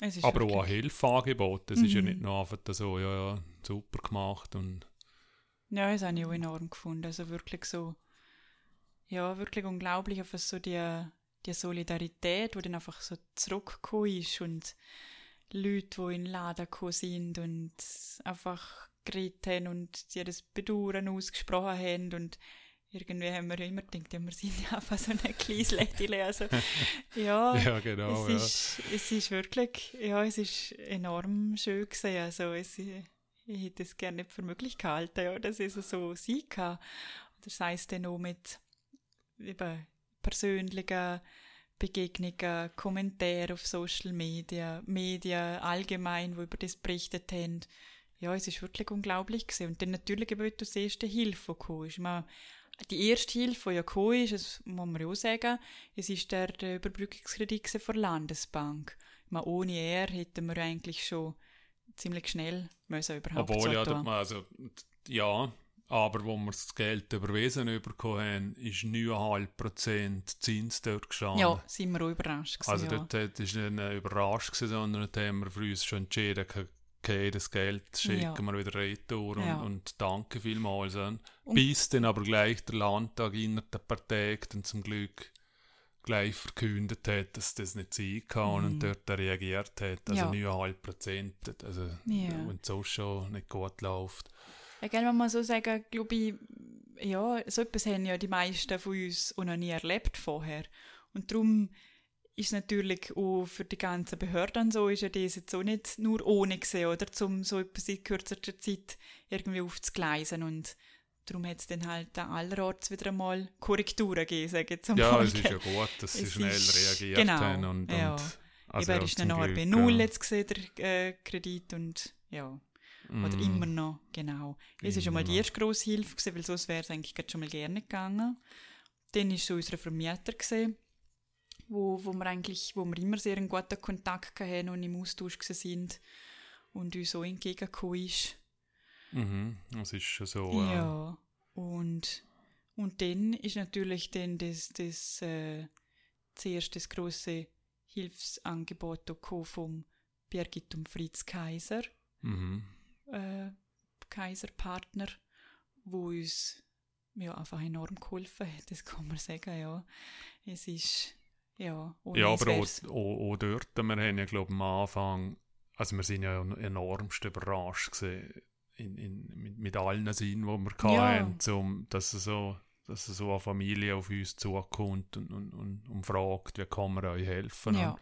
S1: Es ist
S2: aber auch
S1: wirklich-
S2: ein Hilfeangebot. Das ist ja
S1: Mhm.
S2: nicht nur einfach so, ja, ja, super gemacht. Und
S1: Ja, das habe ich auch enorm gefunden. Also wirklich so, ja, wirklich unglaublich, einfach so die, die Solidarität, die dann einfach so zurückgekommen ist und Leute, die in den Laden gekommen sind und einfach geredet haben und die das Bedauern ausgesprochen haben und irgendwie haben wir ja immer gedacht, ja, wir sind ja einfach so ein kleines Lädchen. Also, [laughs] ja,
S2: ja, genau.
S1: es,
S2: ja.
S1: ist, es ist wirklich, ja, es ist enorm schön gewesen. Also es, ich hätte es gerne nicht für möglich gehalten, ja, dass es so sein kann. Das heisst dann auch mit eben persönlichen Begegnungen, Kommentare auf Social Media, Medien allgemein, die über das berichtet haben. Ja, es ist wirklich unglaublich gewesen. Und dann natürlich eben auch das erste Hilfe, die gekommen ist. Man, die erste Hilfe, die ja gekommen ist, das muss man ja auch sagen, es ist der, der Überbrückungskredit von der Landesbank. Meine, ohne er hätten wir eigentlich schon ziemlich schnell müssen überhaupt
S2: Obwohl, ja, dort- also, ja, aber wo wir das Geld überwiesen bekommen haben, ist 9,5% Zins dort gestanden.
S1: Ja, sind wir auch überrascht gewesen,
S2: also
S1: ja.
S2: dort ist nicht überrascht gewesen, sondern dort haben wir für uns schon entschieden, okay, das Geld schicken
S1: Ja.
S2: wir wieder retour und,
S1: Ja.
S2: und danke vielmals. Und
S1: Und-
S2: bis dann aber gleich der Landtag innerhalb der paar Tage dann zum Glück gleich verkündet hat, dass das nicht sein kann
S1: Mhm.
S2: und dort reagiert hat. Also
S1: Ja.
S2: 9,5 Prozent, also
S1: Ja.
S2: wenn es so schon nicht gut läuft.
S1: Ja, gell, wenn man so sagen, glaube ich, ja, so etwas haben ja die meisten von uns auch noch nie erlebt vorher. Und darum ist natürlich auch für die ganzen Behörden so, ist ja das jetzt auch nicht nur ohne gesehen, oder, um so etwas in kürzester Zeit irgendwie aufzugleisen und darum hat es dann halt an allerorts wieder einmal Korrekturen gegeben, sage ich jetzt einmal.
S2: Ja, es ist ja gut, dass sie
S1: Es
S2: schnell
S1: ist-
S2: reagiert
S1: genau,
S2: haben. Und,
S1: ja.
S2: und,
S1: Eben, er
S2: ja,
S1: ist dann
S2: Glück,
S1: bei Null
S2: ja.
S1: jetzt gesehen, der äh, Kredit und ja. Oder
S2: Mm.
S1: immer noch, genau. Es war schon mal die erste grosse Hilfe, gewesen, weil sonst wäre es eigentlich schon mal gerne gegangen. Dann war so unser Vermieter, gewesen, wo, wo, wir eigentlich, wo wir immer sehr einen guten Kontakt hatten und im Austausch sind und uns so entgegengekommen ist.
S2: Mhm, das ist schon so.
S1: Ja.
S2: Ja.
S1: Und, und dann ist natürlich dann das, das, äh, zuerst das grosse Hilfsangebot vom Birgit und Fritz Kaiser
S2: Mhm.
S1: Äh, Kaiserpartner, wo uns ja, einfach enorm geholfen hat, das kann man sagen, ja. Es ist, ja,
S2: Ja, aber auch, auch, auch dort, wir haben ja, glaube am Anfang, also wir sind ja enormst überrascht gewesen, in, in, mit, mit allen Sinnen, die wir
S1: Ja.
S2: hatten, zum, dass, es so, dass so eine Familie auf uns zukommt und, und, und, und fragt, wie kann man euch helfen.
S1: ja,
S2: Und,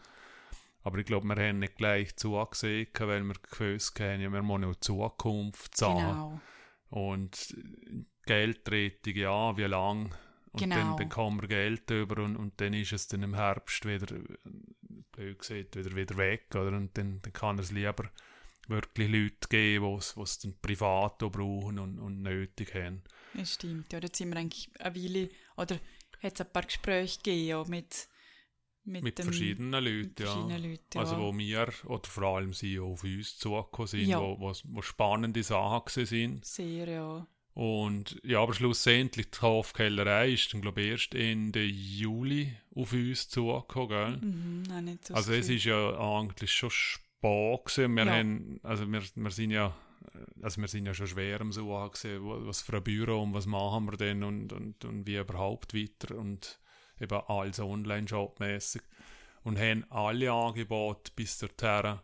S2: aber ich glaube, wir haben nicht gleich zugesehen, weil wir gewusst haben, wir müssen die Zukunft zahlen.
S1: genau.
S2: Und Geldrettung, ja, wie lang? Und
S1: Genau.
S2: dann, dann kommen wir Geld über und, und dann ist es dann im Herbst wieder, blöd gesagt, wieder, wieder weg. Oder? Und dann, dann kann es lieber wirklich Leute geben, die es dann privat auch brauchen und, und nötig haben.
S1: Das stimmt, ja. Da sind wir eigentlich eine Weile, oder hat es ein paar Gespräche gegeben, mit, mit,
S2: Mit verschiedenen Leuten,
S1: mit verschiedenen
S2: ja.
S1: Leuten, ja.
S2: Also wo wir, oder vor allem sie auf uns zugekommen sind,
S1: Ja.
S2: wo, wo, wo spannende Sachen sind.
S1: Sehr, ja.
S2: Und ja, aber schlussendlich die Hofkellerei ist dann, glaube ich, erst Ende Juli auf uns zugekommen, gell?
S1: Mhm, auch nicht so
S2: Also es ist ja eigentlich schon spät gewesen. Wir
S1: Ja.
S2: haben, also wir, wir sind ja, also wir sind ja schon schwer am Suchen gewesen, was für ein Büro und was machen wir denn und, und, und wie überhaupt weiter und eben alles Online-Shop-mäßig. Und haben alle Angebote bis dorthin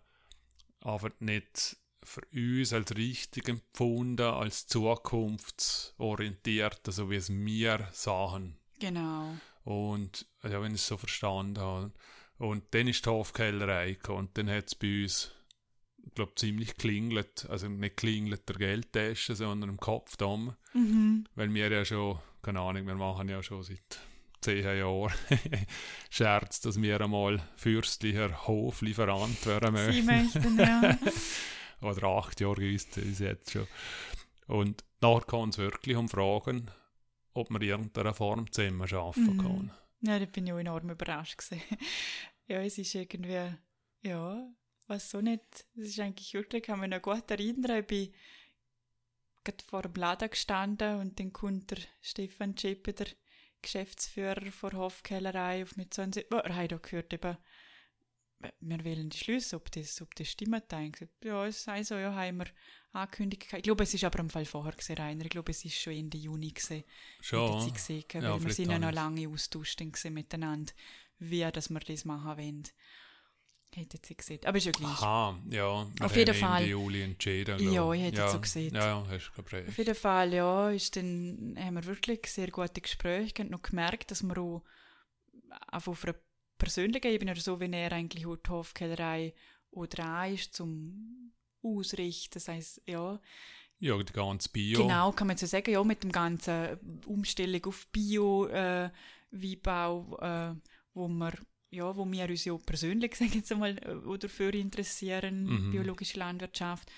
S2: aber nicht für uns als richtig empfunden, als zukunftsorientiert, so wie es wir sahen.
S1: Genau.
S2: Und ja, wenn ich es so verstanden habe. Und dann ist die Hofkellerei gekommen. und dann hat es bei uns, ich glaube, ziemlich klingelt. Also nicht klingelt der Geldtasche, sondern im Kopf da.
S1: Mhm.
S2: Weil wir ja schon, keine Ahnung, wir machen ja schon seit zehn Jahren [laughs] Scherz, dass wir einmal fürstlicher Hoflieferant werden
S1: Sie
S2: möchten.
S1: möchten, ja. [laughs]
S2: Oder acht Jahre ist es jetzt schon. Und nachher kann es wirklich um Fragen, ob man in irgendeiner Form zusammen arbeiten
S1: Mhm.
S2: kann.
S1: Ja, da bin ich auch enorm überrascht. [laughs] Ja, es ist irgendwie, ja, was so nicht, es ist eigentlich ich kann mich noch gut erinnern, ich bin gerade vor dem Laden gestanden und dann kommt der Stefan Zschäpe, der Geschäftsführer der Hofkellerei, auf und sagt, oh, er hat da gehört, eben, wir wollen die Schlüsse, ob das, ob das stimmt. Gesagt, ja, es sei so, ja, haben wir angekündigt. Ich glaube, es ist aber am Fall vorher gewesen, Rainer. Ich glaube, es ist schon Ende Juni gewesen.
S2: Schon.
S1: Sie gesehen,
S2: Ja,
S1: weil wir
S2: vielleicht
S1: sind ja noch lange austauscht miteinander, wie dass wir das machen wollen. Hätten sie gesehen. Aber ist ja gleich.
S2: Aha, ja.
S1: Auf jeden Fall.
S2: Ende Juli entschieden.
S1: Ja,
S2: glaub
S1: ich hätte
S2: ja.
S1: so gesehen.
S2: Ja, ja, hast du glaub,
S1: Auf
S2: recht.
S1: jeden Fall, ja, ist dann, haben wir wirklich sehr gute Gespräche gehabt, noch gemerkt, dass wir auch auf auf einer persönlichen Ebene oder so, wie er eigentlich auch die Hofkellerei auch dran ist, zum Ausrichten. Das heisst, ja,
S2: Ja, die ganze Bio.
S1: Genau, kann man so sagen, ja, mit dem ganzen Umstellung auf Bio, äh, Weinbau, äh, wo wir, ja, wo wir uns ja persönlich, [laughs] sagen jetzt einmal, äh, dafür interessieren,
S2: Mhm.
S1: biologische Landwirtschaft.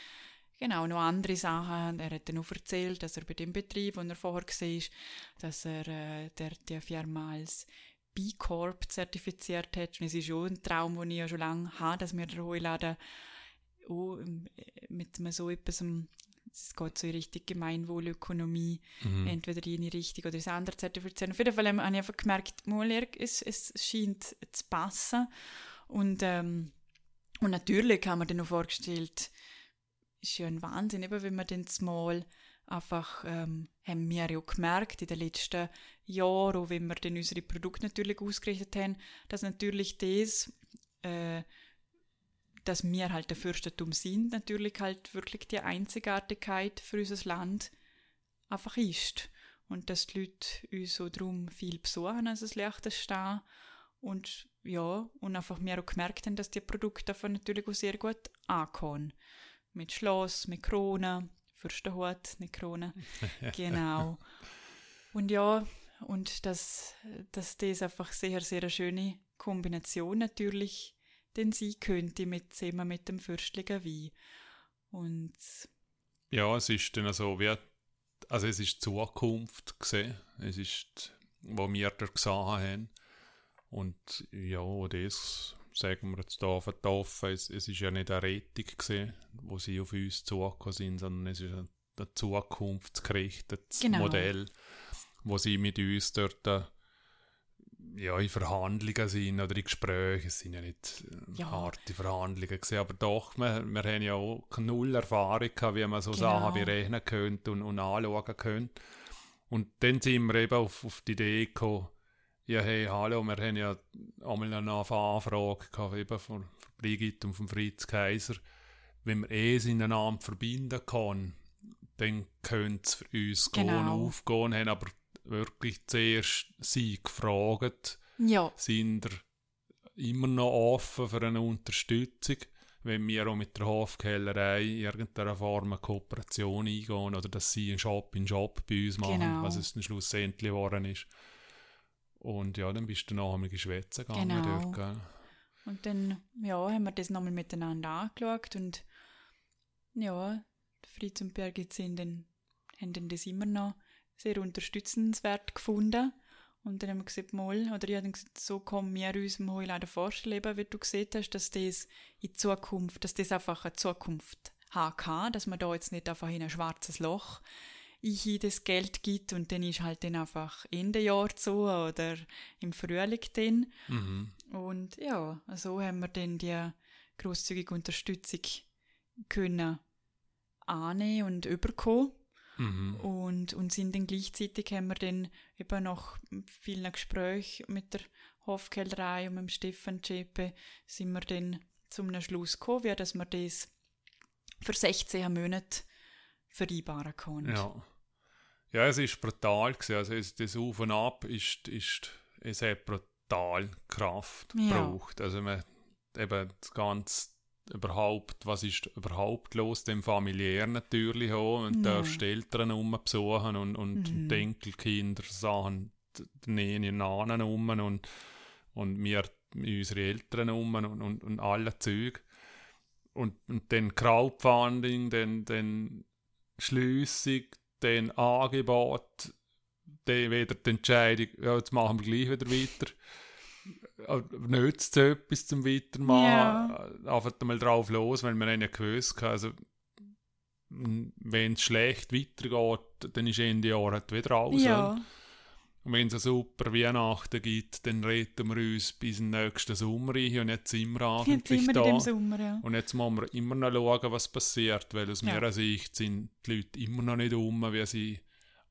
S1: Genau, noch andere Sachen. Er hat dann auch erzählt, dass er bei dem Betrieb, wo er vorher war, dass er äh, der, die Firma als B Corp zertifiziert hat. Und es ist schon ein Traum, den ich ja schon lange habe, dass wir den Heuladen auch ähm, mit so etwas, ähm, es geht so in Richtung Gemeinwohlökonomie,
S2: Mhm.
S1: entweder die eine Richtung oder das andere zertifizieren. Auf jeden Fall habe ich einfach gemerkt, mal, es, es scheint zu passen. Und, ähm, und natürlich haben wir dann noch vorgestellt, ist ja ein Wahnsinn, eben wenn man dann mal einfach, ähm, haben wir ja auch gemerkt in den letzten Jahren, auch wenn wir dann unsere Produkte natürlich ausgerichtet haben, dass natürlich das, äh, dass wir halt der Fürstentum sind, natürlich halt wirklich die Einzigartigkeit für unser Land einfach ist. Und dass die Leute uns so drum viel besuchen, als es leichter stehen. Und ja, und einfach wir auch gemerkt haben, dass die Produkte davon natürlich auch sehr gut ankommen. Mit Schloss, mit Krone, Fürstenhut, nicht Krone. [laughs] genau. Und ja, und dass, dass das einfach sehr, sehr eine schöne Kombination natürlich denn sein könnte mit, zusammen mit dem fürstlichen Wein. Und
S2: Ja, es ist dann so wie, also es ist die Zukunft gesehen. Es ist, wo wir da gesehen haben. Und ja, das sagen wir jetzt da vertaufen. Es, es ist ja nicht eine Rettung gesehen, wo sie auf uns zugekommen sind, sondern es ist ein, ein zukunftsgerichtetes
S1: Genau.
S2: Modell, wo sie mit uns dort äh, ja, in Verhandlungen sind oder in Gesprächen. Es sind ja nicht äh,
S1: Ja.
S2: harte Verhandlungen gewesen, aber doch, wir, wir haben ja auch null Erfahrung gehabt, wie man so
S1: Genau.
S2: Sachen berechnen könnte und, und anschauen könnte. Und dann sind wir eben auf, auf die Idee gekommen, ja, hey, hallo, wir haben ja einmal eine Anfrage gehabt, eben von, von Brigitte und von Fritz Kaiser. Wenn man eh ineinander verbinden kann, dann könnte es für uns gehen,
S1: Genau.
S2: aufgehen, haben aber wirklich zuerst sie gefragt,
S1: ja,
S2: sind ihr immer noch offen für eine Unterstützung, wenn wir auch mit der Hofkellerei in irgendeiner Form eine Kooperation eingehen oder dass sie einen Shop in Shop bei uns machen,
S1: Genau.
S2: was es dann schlussendlich geworden ist. Und ja, dann bist du noch einmal geschwätzen gegangen
S1: Genau.
S2: dort, gell?
S1: Und dann, ja, haben wir das nochmal miteinander angeschaut und ja, Fritz und Birgit sind dann, haben dann das immer noch sehr unterstützenswert gefunden. Und dann haben wir gesagt, mal, oder ich habe dann gesagt, so kommen wir uns im Heuladen vorstellen, wie du gesehen hast, dass das in Zukunft, dass das einfach eine Zukunft haben kann, dass man da jetzt nicht einfach in ein schwarzes Loch in das Geld gibt und dann ist halt dann einfach Ende Jahr zu oder im Frühling dann.
S2: Mhm.
S1: Und ja, so haben wir dann die großzügige Unterstützung können annehmen und überkommen.
S2: Mhm.
S1: Und, und sind dann gleichzeitig haben wir dann eben nach vielen Gesprächen mit der Hofkellerei und mit dem Stefan Zschäpe sind wir dann zu einem Schluss gekommen, wie dass wir das für 16 Monate vereinbaren können.
S2: Ja. Ja, es ist brutal gewesen. Also es, das Auf und Ab ist, ist, es hat brutal Kraft
S1: Ja.
S2: gebraucht. Also man, eben das ganze überhaupt, was ist überhaupt los, dem familiär natürlich auch, und
S1: Ja.
S2: da die Eltern um besuchen und, und
S1: Mhm.
S2: die Enkelkinder sahen nähen Nahen um und, und wir unsere Eltern um und, und, und alle Zeug. Und, und dann Crowdfunding, dann, dann Schliessung, dann Angebot, dann wieder die Entscheidung, ja, jetzt machen wir gleich wieder weiter. Äh, Nützt es etwas zum Weitermachen? Ja. Einfach mal drauf los, weil wir haben ja gewusst, also wenn es schlecht weitergeht, dann ist Ende Jahr halt wieder raus.
S1: Ja,
S2: Und wenn es eine super Weihnachten gibt, dann retten wir uns bis den nächsten Sommer rein und jetzt sind wir eigentlich
S1: immer
S2: da.
S1: in dem Sommer, ja.
S2: Und jetzt müssen wir immer noch schauen, was passiert, weil aus
S1: Ja.
S2: meiner Sicht sind die Leute immer noch nicht um, wie sie,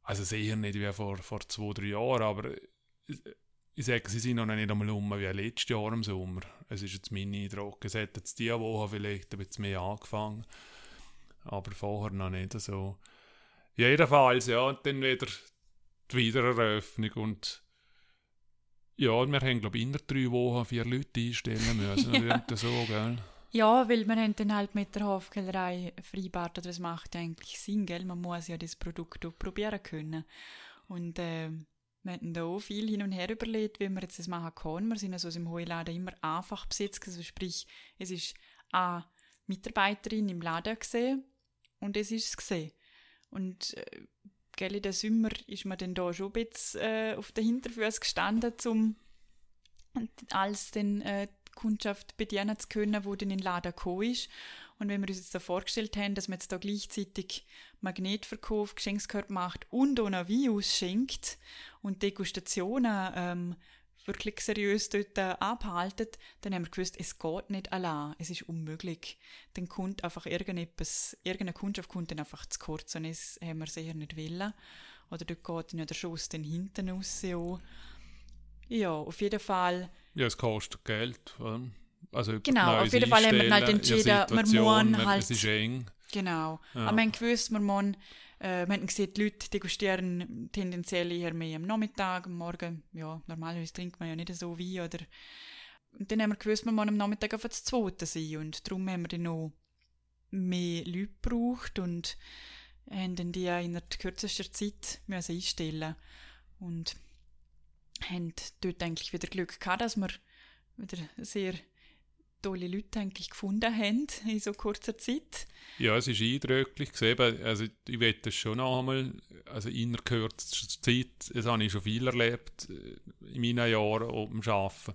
S2: also sicher nicht wie vor, vor zwei, drei Jahren, aber ich, sage, sie sind noch nicht einmal um wie letztes Jahr im Sommer. Es ist jetzt mein Eindruck. Es hat jetzt diese Woche vielleicht ein bisschen mehr angefangen, aber vorher noch nicht so. Jedenfalls, ja, und dann wieder die Wiedereröffnung und ja, wir haben, glaube ich, in drei Wochen vier Leute einstellen müssen. [laughs]
S1: Ja.
S2: so, gell?
S1: Ja, weil wir haben dann halt mit der Hofkellerei vereinbart, oder es macht eigentlich Sinn, gell? Man muss ja das Produkt auch probieren können. Und äh, wir hatten da auch viel hin und her überlegt, wie wir jetzt das machen können. Wir sind also im Heuladen immer einfach besetzt, also sprich, es ist eine Mitarbeiterin im Laden gesehen und es ist es gesehen. Und äh, gell, in den Sommer ist man dann da schon ein bisschen äh, auf den Hinterfüßen gestanden, um als dann äh, die Kundschaft bedienen zu können, wo dann in den Laden gekommen ist. Und wenn wir uns jetzt da vorgestellt haben, dass man jetzt da gleichzeitig Magnetverkauf, Geschenkskörper macht und auch noch Wein ausschenkt und Degustationen ähm, wirklich seriös dort äh, abhalten, dann haben wir gewusst, es geht nicht allein, es ist unmöglich. Dann kommt einfach irgendetwas, irgendeine Kundschaft kommt dann einfach zu kurz und das haben wir sicher nicht wollen. Oder dort geht dann ja der Schuss dann hinten raus. Ja, auf jeden Fall
S2: Ja, es kostet Geld. oder? Also
S1: Genau, auf jeden Fall haben wir halt entschieden, wir müssen halt-
S2: Es ist eng.
S1: Genau.
S2: Ja.
S1: Aber wir haben gewusst, wir, müssen, äh, wir haben gesehen, die Leute degustieren tendenziell eher mehr am Nachmittag, am Morgen. Ja, normalerweise trinkt man ja nicht so Wein. Oder und dann haben wir gewusst, wir müssen am Nachmittag auf das Zweite sein. Und darum haben wir dann noch mehr Leute gebraucht und haben dann die in der kürzester Zeit müssen einstellen Und haben dort eigentlich wieder Glück gehabt, dass wir wieder sehr tolle Leute eigentlich gefunden haben in so kurzer Zeit.
S2: Ja, es ist eindrücklich gesehen. Also ich will das schon noch einmal, also in der kürzester Zeit, das habe ich schon viel erlebt äh, in meinen Jahren dem Arbeiten.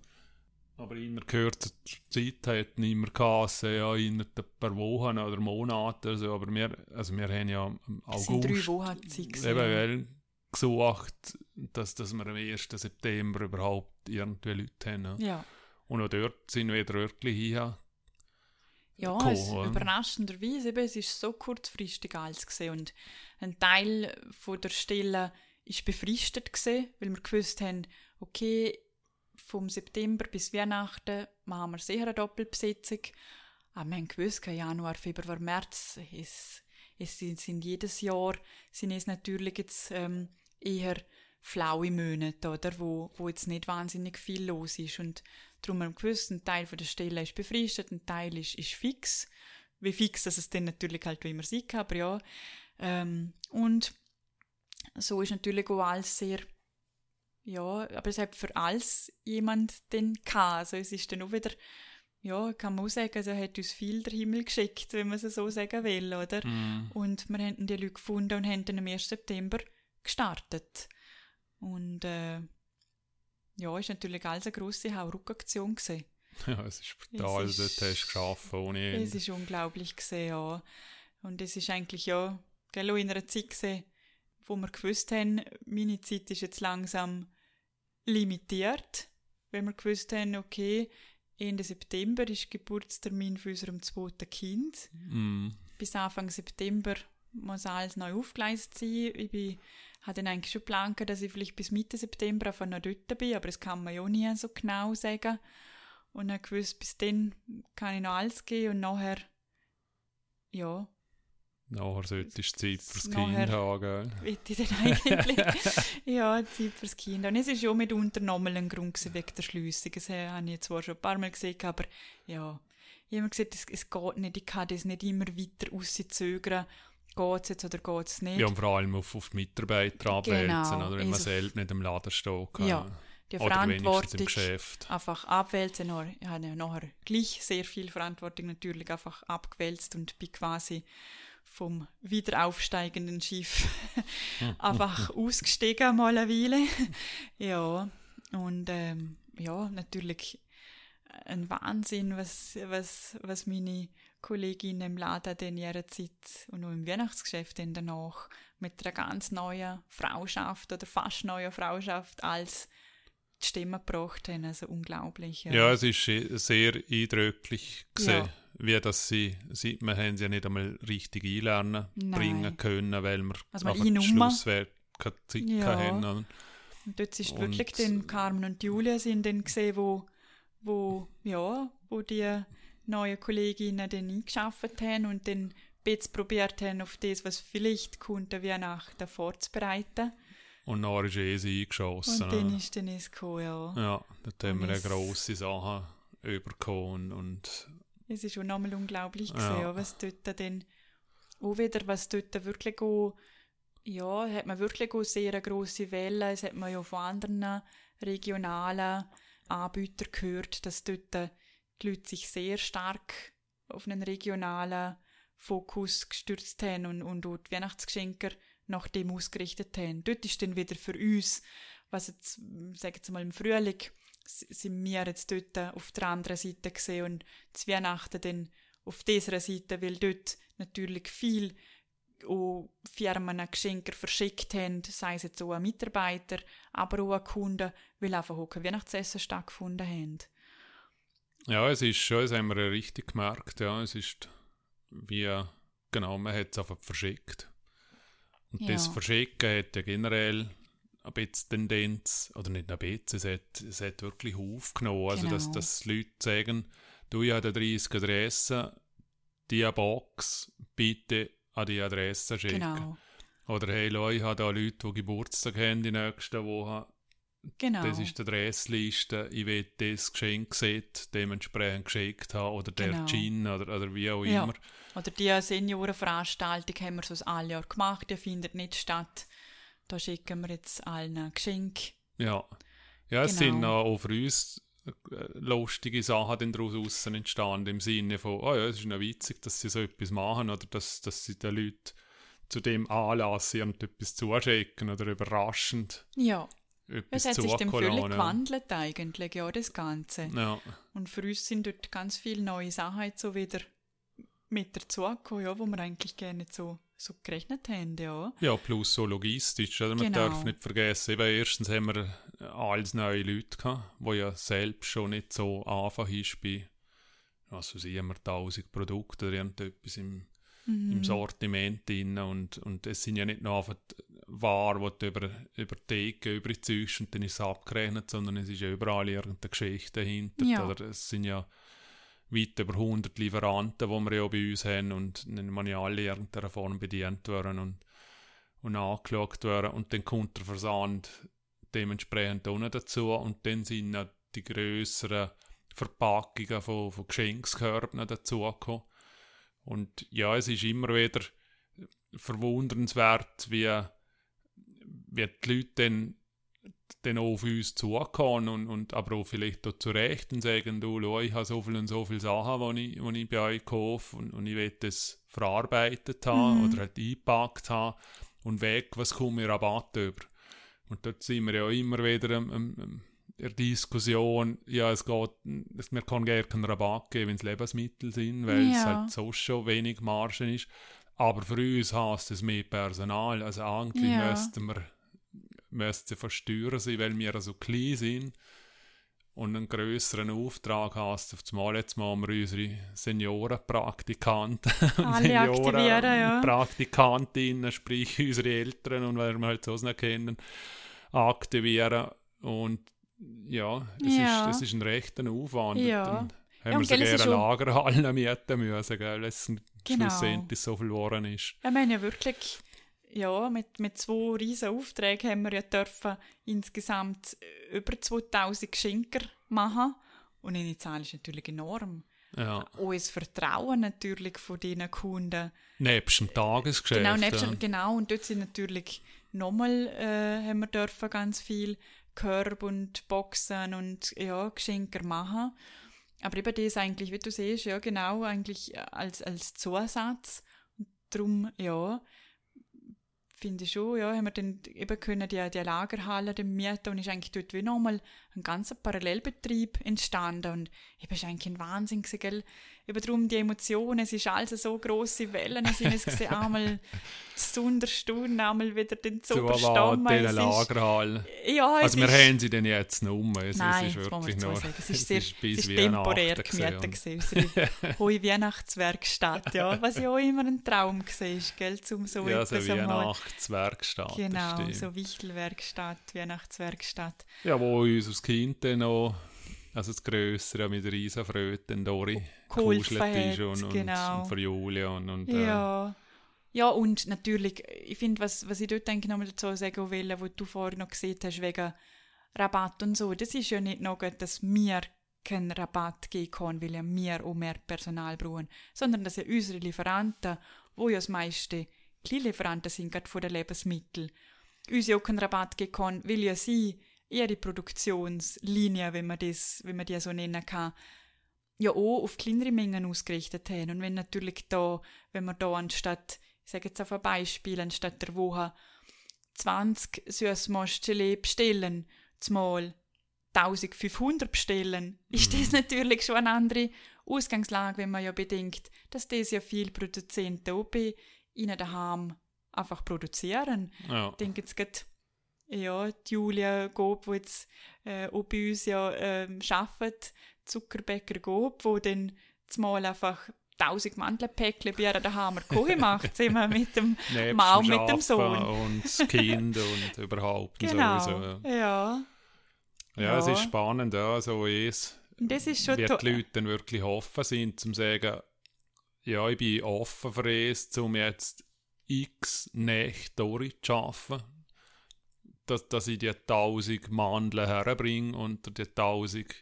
S2: Aber in der kürzester Zeit hat nicht mehr Kasse, ja, in ein paar Wochen oder Monaten oder so. Aber wir, also wir haben ja im
S1: sind drei
S2: August
S1: Wochen Zeit
S2: eben gesucht, dass, dass wir am 1. September überhaupt irgendwie Leute haben. ja. Und auch dort sind wir wieder wirklich hier.
S1: ja
S2: Cool,
S1: es,
S2: oder?
S1: überraschenderweise, eben, es ist so kurzfristig alles gesehen und ein Teil von der Stelle ist befristet gesehen, weil wir gewusst haben, okay, vom September bis Weihnachten machen wir sicher eine Doppelbesetzung. Aber wir haben gewusst, Januar, Februar, März, es, es sind, sind jedes Jahr, sind es natürlich jetzt ähm, eher flaue Monate, oder, wo, wo jetzt nicht wahnsinnig viel los ist. Und darum haben gewusst, ein Teil von der Stelle ist befristet, ein Teil ist, ist fix. Wie fix, dass es dann natürlich halt wie immer sein kann, aber ja. Ähm, und so ist natürlich auch alles sehr ja, aber es hat für alles jemand den gehabt. Also es ist dann auch wieder, ja, kann man auch sagen, also hat uns viel der Himmel geschickt, wenn man es so sagen will, oder?
S2: Mm.
S1: Und wir haben die Leute gefunden und haben dann am 1. September gestartet. Und äh, ja, ist natürlich alles eine grosse Hauruck-Aktion gewesen. [laughs]
S2: Ja, es ist brutal,
S1: Es
S2: dort
S1: ist-
S2: hast du geschafft ohne
S1: Es
S2: Ende.
S1: ist unglaublich gesehen, ja. Und es ist eigentlich ja, gell, auch in einer Zeit gesehen, wo wir gewusst haben, meine Zeit ist jetzt langsam limitiert, wenn wir gewusst haben, okay, Ende September ist Geburtstermin für unserem zweiten Kind.
S2: Mm.
S1: Bis Anfang September muss alles neu aufgeleistet sein. Ich bin, habe dann eigentlich schon geplant, dass ich vielleicht bis Mitte September einfach noch dort bin, aber das kann man ja auch nie so genau sagen. Und dann gewusst, bis dann kann ich noch alles geben und nachher, ja,
S2: Nachher solltest du Zeit fürs Kind haben, gell?
S1: ich dann eigentlich, [laughs] ja, Zeit fürs Kind. Und es ist ja mitunter nochmal ein Grund gewesen wegen der Schliessung. Das habe ich zwar schon ein paar Mal gesehen, aber ja, ich habe immer gesagt, es, es geht nicht, ich kann das nicht immer weiter rauszögern. Geht es jetzt oder geht es nicht?
S2: Ja, und vor allem auf, auf die Mitarbeiter abwälzen,
S1: Genau,
S2: oder wenn man selbst nicht im Laden steht. kann.
S1: Ja, die
S2: Oder wenigstens im
S1: Verantwortung
S2: Geschäft.
S1: einfach abwälzen. Ich habe ja nachher gleich sehr viel Verantwortung natürlich einfach abgewälzt und bin quasi vom wieder aufsteigenden Schiff [laughs] einfach ausgestiegen mal eine Weile. [laughs] ja, und ähm, ja, natürlich ein Wahnsinn, was, was, was meine Kolleginnen im Laden in ihrer Zeit und auch im Weihnachtsgeschäft dann danach mit einer ganz neuen Frauschaft oder fast neuen Frauschaft als die Stimme gebracht haben. Also unglaublich.
S2: Ja, es ist eh sehr eindrücklich gesehen,
S1: Ja.
S2: wie das sie, sieht man, haben sie ja nicht einmal richtig einlernen
S1: Nein.
S2: bringen können, weil wir
S1: Also
S2: die
S1: einnummern.
S2: Schlusswert keine Zeit
S1: Ja.
S2: oder?
S1: Und dort ist
S2: Und-
S1: wirklich den Carmen und Julia sind dann gesehen, wo, wo, ja, wo die neuen Kolleginnen dann eingeschafft haben und dann ein bisschen probiert haben, auf das, was vielleicht konnte, wie Weihnachten vorzubereiten.
S2: Und dann ist eh sie eingeschossen.
S1: Und dann ist dann es gekommen, ja.
S2: ja, dort haben wir eine
S1: es-
S2: grosse Sache überkommen und
S1: Es ist schon nochmal unglaublich
S2: ja.
S1: was dort dann auch wieder, was dort wirklich auch, ja, hat man wirklich auch sehr eine grosse Welle, es hat man ja von anderen regionalen Anbietern gehört, dass dort die Leute sich sehr stark auf einen regionalen Fokus gestürzt haben und, und auch die Weihnachtsgeschenke nach dem ausgerichtet haben. Dort ist dann wieder für uns, was jetzt, sagen wir mal, im Frühling, sind wir jetzt dort auf der anderen Seite gesehen und zu Weihnachten dann auf dieser Seite, weil dort natürlich viel auch Firmen Geschenke verschickt haben, sei es jetzt auch Mitarbeiter, aber auch Kunden, weil einfach auch kein Weihnachtsessen stattgefunden haben.
S2: Ja, es ist schon, das haben wir ja richtig gemerkt, ja, es ist wie, genau, man hat es einfach verschickt. Und das
S1: Ja.
S2: Verschicken hat ja generell ein bisschen Tendenz, oder nicht ein bisschen, es hat, es hat wirklich aufgenommen, also dass,
S1: Genau.
S2: dass Leute sagen, du, ich habe 30 Adressen, die Box bitte an die Adresse schicken.
S1: Genau,
S2: Oder hey Leute, ich habe da Leute, die Geburtstag haben die nächste Woche.
S1: Genau.
S2: Das ist die Adressliste. Ich will das Geschenk sehen, dementsprechend geschickt haben. Oder der
S1: Genau.
S2: Gin oder, oder wie auch
S1: Ja.
S2: immer.
S1: Oder die Seniorenveranstaltung haben wir so alle Jahr gemacht, die findet nicht statt. Da schicken wir jetzt allen Geschenke.
S2: Ja. Ja, es
S1: Genau.
S2: sind auch für uns äh, lustige Sachen daraus entstanden. Im Sinne von, oh ja, es ist noch witzig, dass sie so etwas machen oder dass, dass sie den Leuten zu dem Anlass irgendetwas zuschicken oder überraschend
S1: Ja,
S2: etwas
S1: es hat sich dann völlig gewandelt eigentlich, ja, das Ganze.
S2: Ja.
S1: Und für uns sind dort ganz viele neue Sachen so wieder mit dazugekommen, ja, wo wir eigentlich gerne so, so gerechnet haben, ja.
S2: Ja, plus so logistisch. Oder? Man
S1: Genau.
S2: darf nicht vergessen, eben erstens haben wir alles neue Leute gehabt, wo ja selbst schon nicht so einfach ist bei, was weiß ich, haben wir 1000 Produkte oder irgendetwas im,
S1: Mhm.
S2: im Sortiment drin und, und es sind ja nicht nur einfach Waren, die du über, über die Theke überziehst und dann ist es abgerechnet, sondern es ist ja überall irgendeine Geschichte dahinter.
S1: Ja.
S2: Oder es sind ja weit über 100 Lieferanten, die wir ja bei uns haben und dann muss ja alle in irgendeiner Form bedient werden und, und angeschaut werden und dann kommt der Versand dementsprechend noch dazu und dann sind noch die grösseren Verpackungen von, von Geschenkskörben dazugekommen. Und ja, es ist immer wieder verwundernswert, wie, wie die Leute dann dann auch auf uns zukommen und, und aber auch vielleicht auch zurecht und sagen, du, schau, ich habe so viel und so viele Sachen, die ich, ich bei euch kaufe und, und ich will das verarbeitet haben mhm. oder halt eingepackt haben und weg, was kommt mir Rabatt über? Und dort sind wir ja immer wieder am, am, der Diskussion, ja, es geht, es, man kann gerne keinen Rabatt geben, wenn es Lebensmittel sind, weil ja. es halt so schon wenig Margen ist. Aber für uns heißt es mehr Personal. Also eigentlich ja. müssten wir müsste versteuern sein, weil wir so klein sind und einen größeren Auftrag hast. Auf einmal jetzt machen wir unsere Seniorenpraktikanten [laughs] Seniorenpraktikantinnen, ja. sprich unsere Eltern und wer wir halt so nicht kennen, aktivieren und ja, es, ja. Ist, es ist ein rechter Aufwand. Ja. Dann haben ja, wir sogar eine Lagerhalle mieten müssen, gell, es genau. schlussendlich so viel geworden ist.
S1: Haben ja wirklich, ja, mit, mit zwei riesen Aufträgen haben wir ja dürfen insgesamt über 2000 Schinker machen und die Zahl ist natürlich enorm. Ja. Und das Vertrauen natürlich von diesen Kunden.
S2: Nebst dem Tagesgeschäft.
S1: Genau, nebst, ja. genau und dort sind natürlich nochmal, äh, haben wir dürfen ganz viel Körbe und Boxen und ja, Geschenke machen. Aber eben das eigentlich, wie du siehst, ja genau, eigentlich als, als Zusatz. Und darum, ja, finde ich schon, ja, haben wir dann eben können die, die Lagerhalle dann mieten und ist eigentlich dort wie nochmal ein ganzer Parallelbetrieb entstanden und eben ist eigentlich ein Wahnsinn gell? Eben darum die Emotionen, es ist also so grosse Wellen, es sind es gesehen, [laughs] einmal Sonderstunde, einmal wieder den Zuberstamm.
S2: Den Lagerhalle. Ja, also wir haben sie denn jetzt noch um,
S1: es, Nein, es ist wirklich sagen. es ist sehr es ist, es ist [laughs] temporär gemietet gewesen, unsere [laughs] hohe Weihnachtswerkstatt, ja, was ja auch immer ein Traum war, gell, zum so
S2: ja, so Weihnachtswerkstatt,
S1: Genau, so Wichtelwerkstatt, Weihnachtswerkstatt.
S2: Ja, wo unser Kind dann noch also das Grössere mit Riesenfröten und Dori
S1: geholfen ist
S2: und, und,
S1: genau.
S2: und für Julia und, und
S1: äh. ja. ja, und natürlich, ich finde, was, was ich dort denke, nochmal dazu sagen will, was du vorhin noch gesehen hast, wegen Rabatt und so, das ist ja nicht nur, dass wir keinen Rabatt geben können, weil ja wir auch mehr Personal brauchen, sondern dass ja unsere Lieferanten, wo ja das meiste Kleinlieferanten sind, gerade von den Lebensmitteln, uns ja auch keinen Rabatt geben können, weil ja sie ihre Produktionslinie, wenn man, das, wenn man die so nennen kann, ja auch auf kleinere Mengen ausgerichtet haben. Und wenn natürlich da, wenn man da anstatt, ich sage jetzt auf ein Beispiel, anstatt der Woche 20 Süßmostgelee bestellen, zumal 1500 bestellen, mhm. ist das natürlich schon eine andere Ausgangslage, wenn man ja bedenkt, dass das ja viele Produzenten auch bei ihnen daheim einfach produzieren. Ja. Ich denke jetzt gerade ja, die Julia Gob, die jetzt äh, auch bei uns ja ähm, arbeitet, Zuckerbäcker Gob, wo dann zumal einfach tausend Mandelpäckchen bei ihr daheim Kuchen macht, [laughs] sind wir mit dem Mann mit dem Sohn.
S2: und das Kind und überhaupt
S1: genau.
S2: sowieso.
S1: Ja. ja.
S2: Ja, es ist spannend, ja, so ist
S1: das ist schon
S2: wird die Leute dann wirklich offen sind, zum sagen, ja, ich bin offen für es, um jetzt x Nächte durchzuarbeiten dass, dass ich die 1000 Mandeln herbringe und die 1000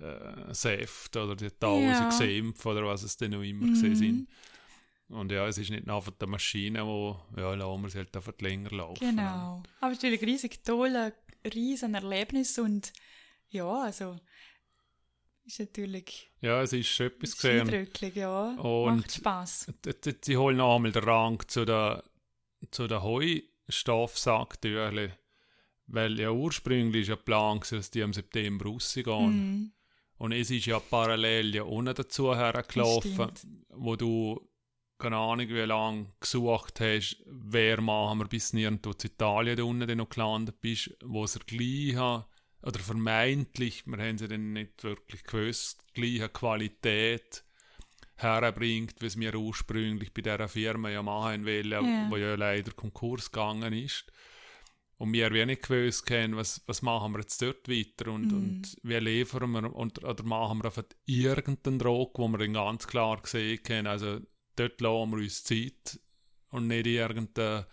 S2: äh, Säfte oder die 1000 ja. Senf oder was es denn noch immer mhm. sind. Und ja, es ist nicht einfach die Maschine, wo, ja, lassen wir sie halt einfach länger laufen.
S1: Genau. Aber es ist natürlich riesig toll, riesen Erlebnis und ja, also ist natürlich
S2: ja, es ist etwas gesehen.
S1: Eindrücklich, ja. Und Macht Spass.
S2: Sie holen noch einmal den Rang zu der, zu der Heustoffsacktürchen weil ja ursprünglich ja Plan dass die im September rausgehen. Mm. Und es ist ja parallel ja ohne dazu hergelaufen, wo du keine Ahnung wie lange gesucht hast, wer machen wir bis nirgendwo zu Italien da unten noch gelandet bist, wo es gleich oder vermeintlich, wir haben sie dann nicht wirklich gewusst, gleiche Qualität herbringt, wie es mir ursprünglich bei dieser Firma ja machen wollen, yeah. wo ja leider Konkurs gegangen ist. Und wir haben nicht gewusst, was, was machen wir jetzt dort weiter und, mm. und wie liefern wir und, oder machen wir einfach irgendeinen Druck, wo wir dann ganz klar gesehen haben, also dort lassen wir uns Zeit und nicht irgendein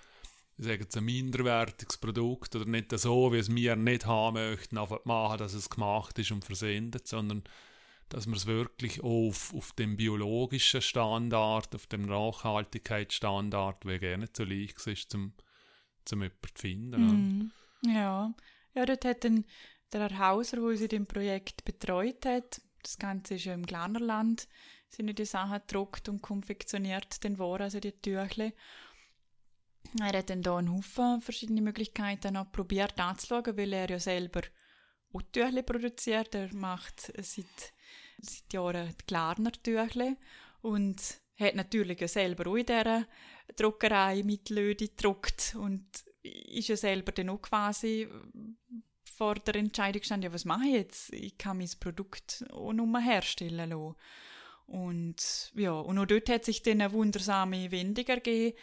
S2: ich sage jetzt ein minderwertiges Produkt oder nicht so, wie es wir nicht haben möchten, einfach machen, dass es gemacht ist und versendet, sondern dass wir es wirklich auf, auf dem biologischen Standard, auf dem Nachhaltigkeitsstandard, der gerne so leicht ist, zum zum jemanden zu finden.
S1: Mm. Ja. Ja, dort hat dann der Herr Hauser, der uns in dem Projekt betreut hat, das Ganze ist ja im Glarnerland, sind die Sachen gedruckt und konfektioniert dann worden, also die Tüchle. Er hat dann da einen Haufen verschiedene Möglichkeiten noch probiert anzuschauen, weil er ja selber auch Tüchle produziert. Er macht seit, seit Jahren die Glarner Tüchle und hat natürlich ja selber auch in dieser Druckerei mit Löde gedruckt und ist ja selber dann auch quasi vor der Entscheidung gestanden, ja, was mache ich jetzt? Ich kann mein Produkt auch nur herstellen lassen. Und ja, und auch dort hat sich dann eine wundersame Wendung ergeben.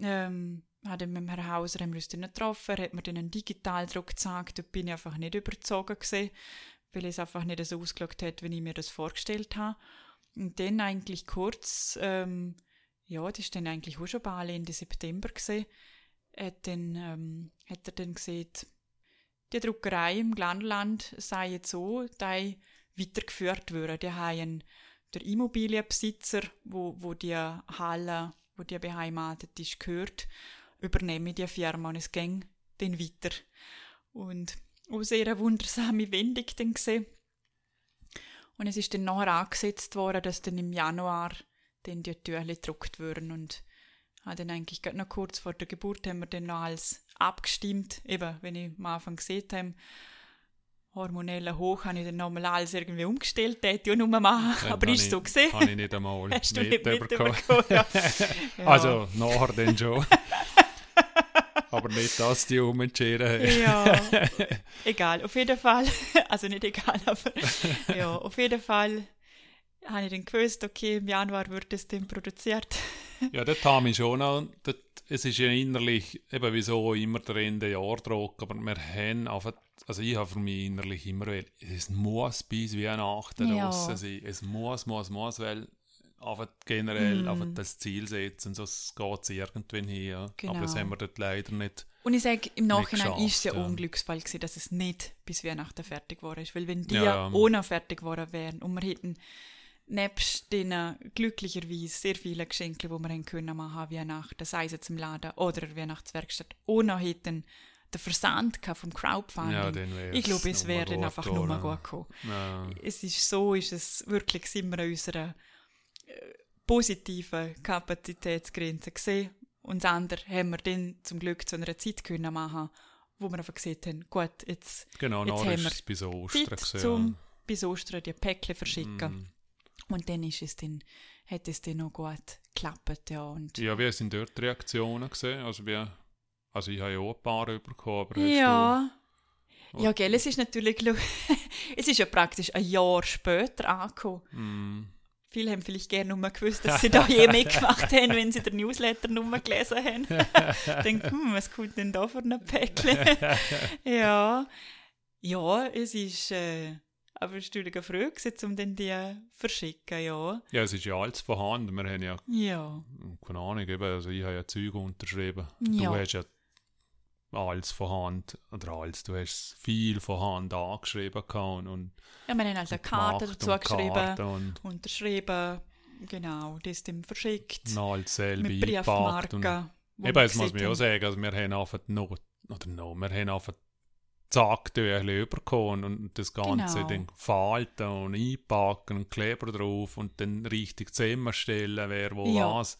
S1: Ähm, hat mit dem Herrn Hauser haben wir uns dann getroffen, er hat mir dann einen Digitaldruck gezeigt, dort bin ich einfach nicht überzogen gewesen, weil es einfach nicht so ausgeschaut hat, wie ich mir das vorgestellt habe. Und dann eigentlich kurz, ähm, ja, das ist dann eigentlich auch schon bald Ende September gewesen, hat, dann, ähm, hat er dann gesehen, die Druckerei im Glanland sei jetzt so, dass weitergeführt würde. Die haben der Immobilienbesitzer, wo, wo die Halle, wo die beheimatet ist, gehört, übernehme die Firma und es ging dann weiter. Und auch sehr eine wundersame Wendung dann gesehen. Und es ist dann nachher angesetzt worden, dass dann im Januar dann die Türchen gedruckt würden und habe dann eigentlich gerade noch kurz vor der Geburt haben wir dann noch alles abgestimmt. Eben, wenn ich am Anfang gesehen habe, hormonellen Hoch, habe ich dann nochmal alles irgendwie umgestellt, das hätte ich auch nur machen, ja, aber ist so gesehen.
S2: Habe ich nicht einmal [laughs]
S1: Hast du nicht mitbekommen? [laughs] ja.
S2: Also, nachher dann schon. [laughs] aber nicht, dass die umentschieden haben.
S1: ja, egal, auf jeden Fall, also nicht egal, aber ja, auf jeden Fall habe ich dann gewusst, okay, im Januar wird es dann produziert. [laughs]
S2: ja, das habe ich schon das, es ist ja innerlich, eben wieso immer der Ende Jahrdruck, aber wir haben einfach, also ich habe für mich innerlich immer, es muss bis Weihnachten ja. draussen sein, es muss, muss, muss, weil einfach generell mm. einfach das Ziel setzen, sonst geht es irgendwann hin. Ja. Genau. Aber das haben wir dort leider nicht.
S1: Und ich sage, im Nachhinein ist es ja, ja. Unglücksfall gewesen, dass es nicht bis Weihnachten fertig war. Weil wenn die ja, ohne fertig geworden wären und wir hätten nebst den glücklicherweise sehr vielen Geschenken, die wir haben können machen Weihnachten, sei es jetzt im Laden oder Weihnachtswerkstatt, auch noch hätten den Versand vom Crowdfunding. Ja, ich glaube, es wäre dann einfach nur mal gut gekommen. Ja. Es ist so, ist es wirklich, sind wir an unserer äh, positiven Kapazitätsgrenze gesehen. Und das andere haben wir dann zum Glück zu einer Zeit können machen, wo wir einfach gesehen haben, gut, jetzt,
S2: genau,
S1: jetzt
S2: haben wir bis Ostern
S1: Zeit, gesehen, zum bis Ostern die Päckchen verschicken. Mm. Und dann ist es dann, hat es dann noch gut geklappt, ja. Und
S2: ja, wie sind dort die Reaktionen gesehen? Also, wie, also ich habe ja auch ein paar bekommen, aber
S1: Ja. Du, ja, gell, es ist natürlich, [laughs] es ist ja praktisch ein Jahr später angekommen. Mm. Viele haben vielleicht gerne nur gewusst, dass sie da je mitgemacht haben, wenn sie den Newsletter nur gelesen haben. [laughs] Denken, hm, was kommt denn da für ein Päckchen? [laughs] ja. Ja, es ist, äh, aber es war natürlich früh, um dann die zu verschicken, ja.
S2: Ja, es ist ja alles vorhanden. Wir haben ja,
S1: ja.
S2: keine Ahnung, eben, also ich habe ja Zeug unterschrieben. Ja. Du hast ja alles vorhanden, oder alles, du hast viel vorhanden angeschrieben und, und
S1: Ja, wir haben halt eine Karte dazu geschrieben, und unterschrieben, genau, das dann verschickt.
S2: Noch alles selber mit Briefmarken. Eben, jetzt muss man ja auch sagen, also wir haben einfach noch, oder noch, wir haben einfach Zacktöchchen überkommen und das Ganze genau. dann falten und einpacken und Kleber drauf und dann richtig zusammenstellen, wer wo ja. was.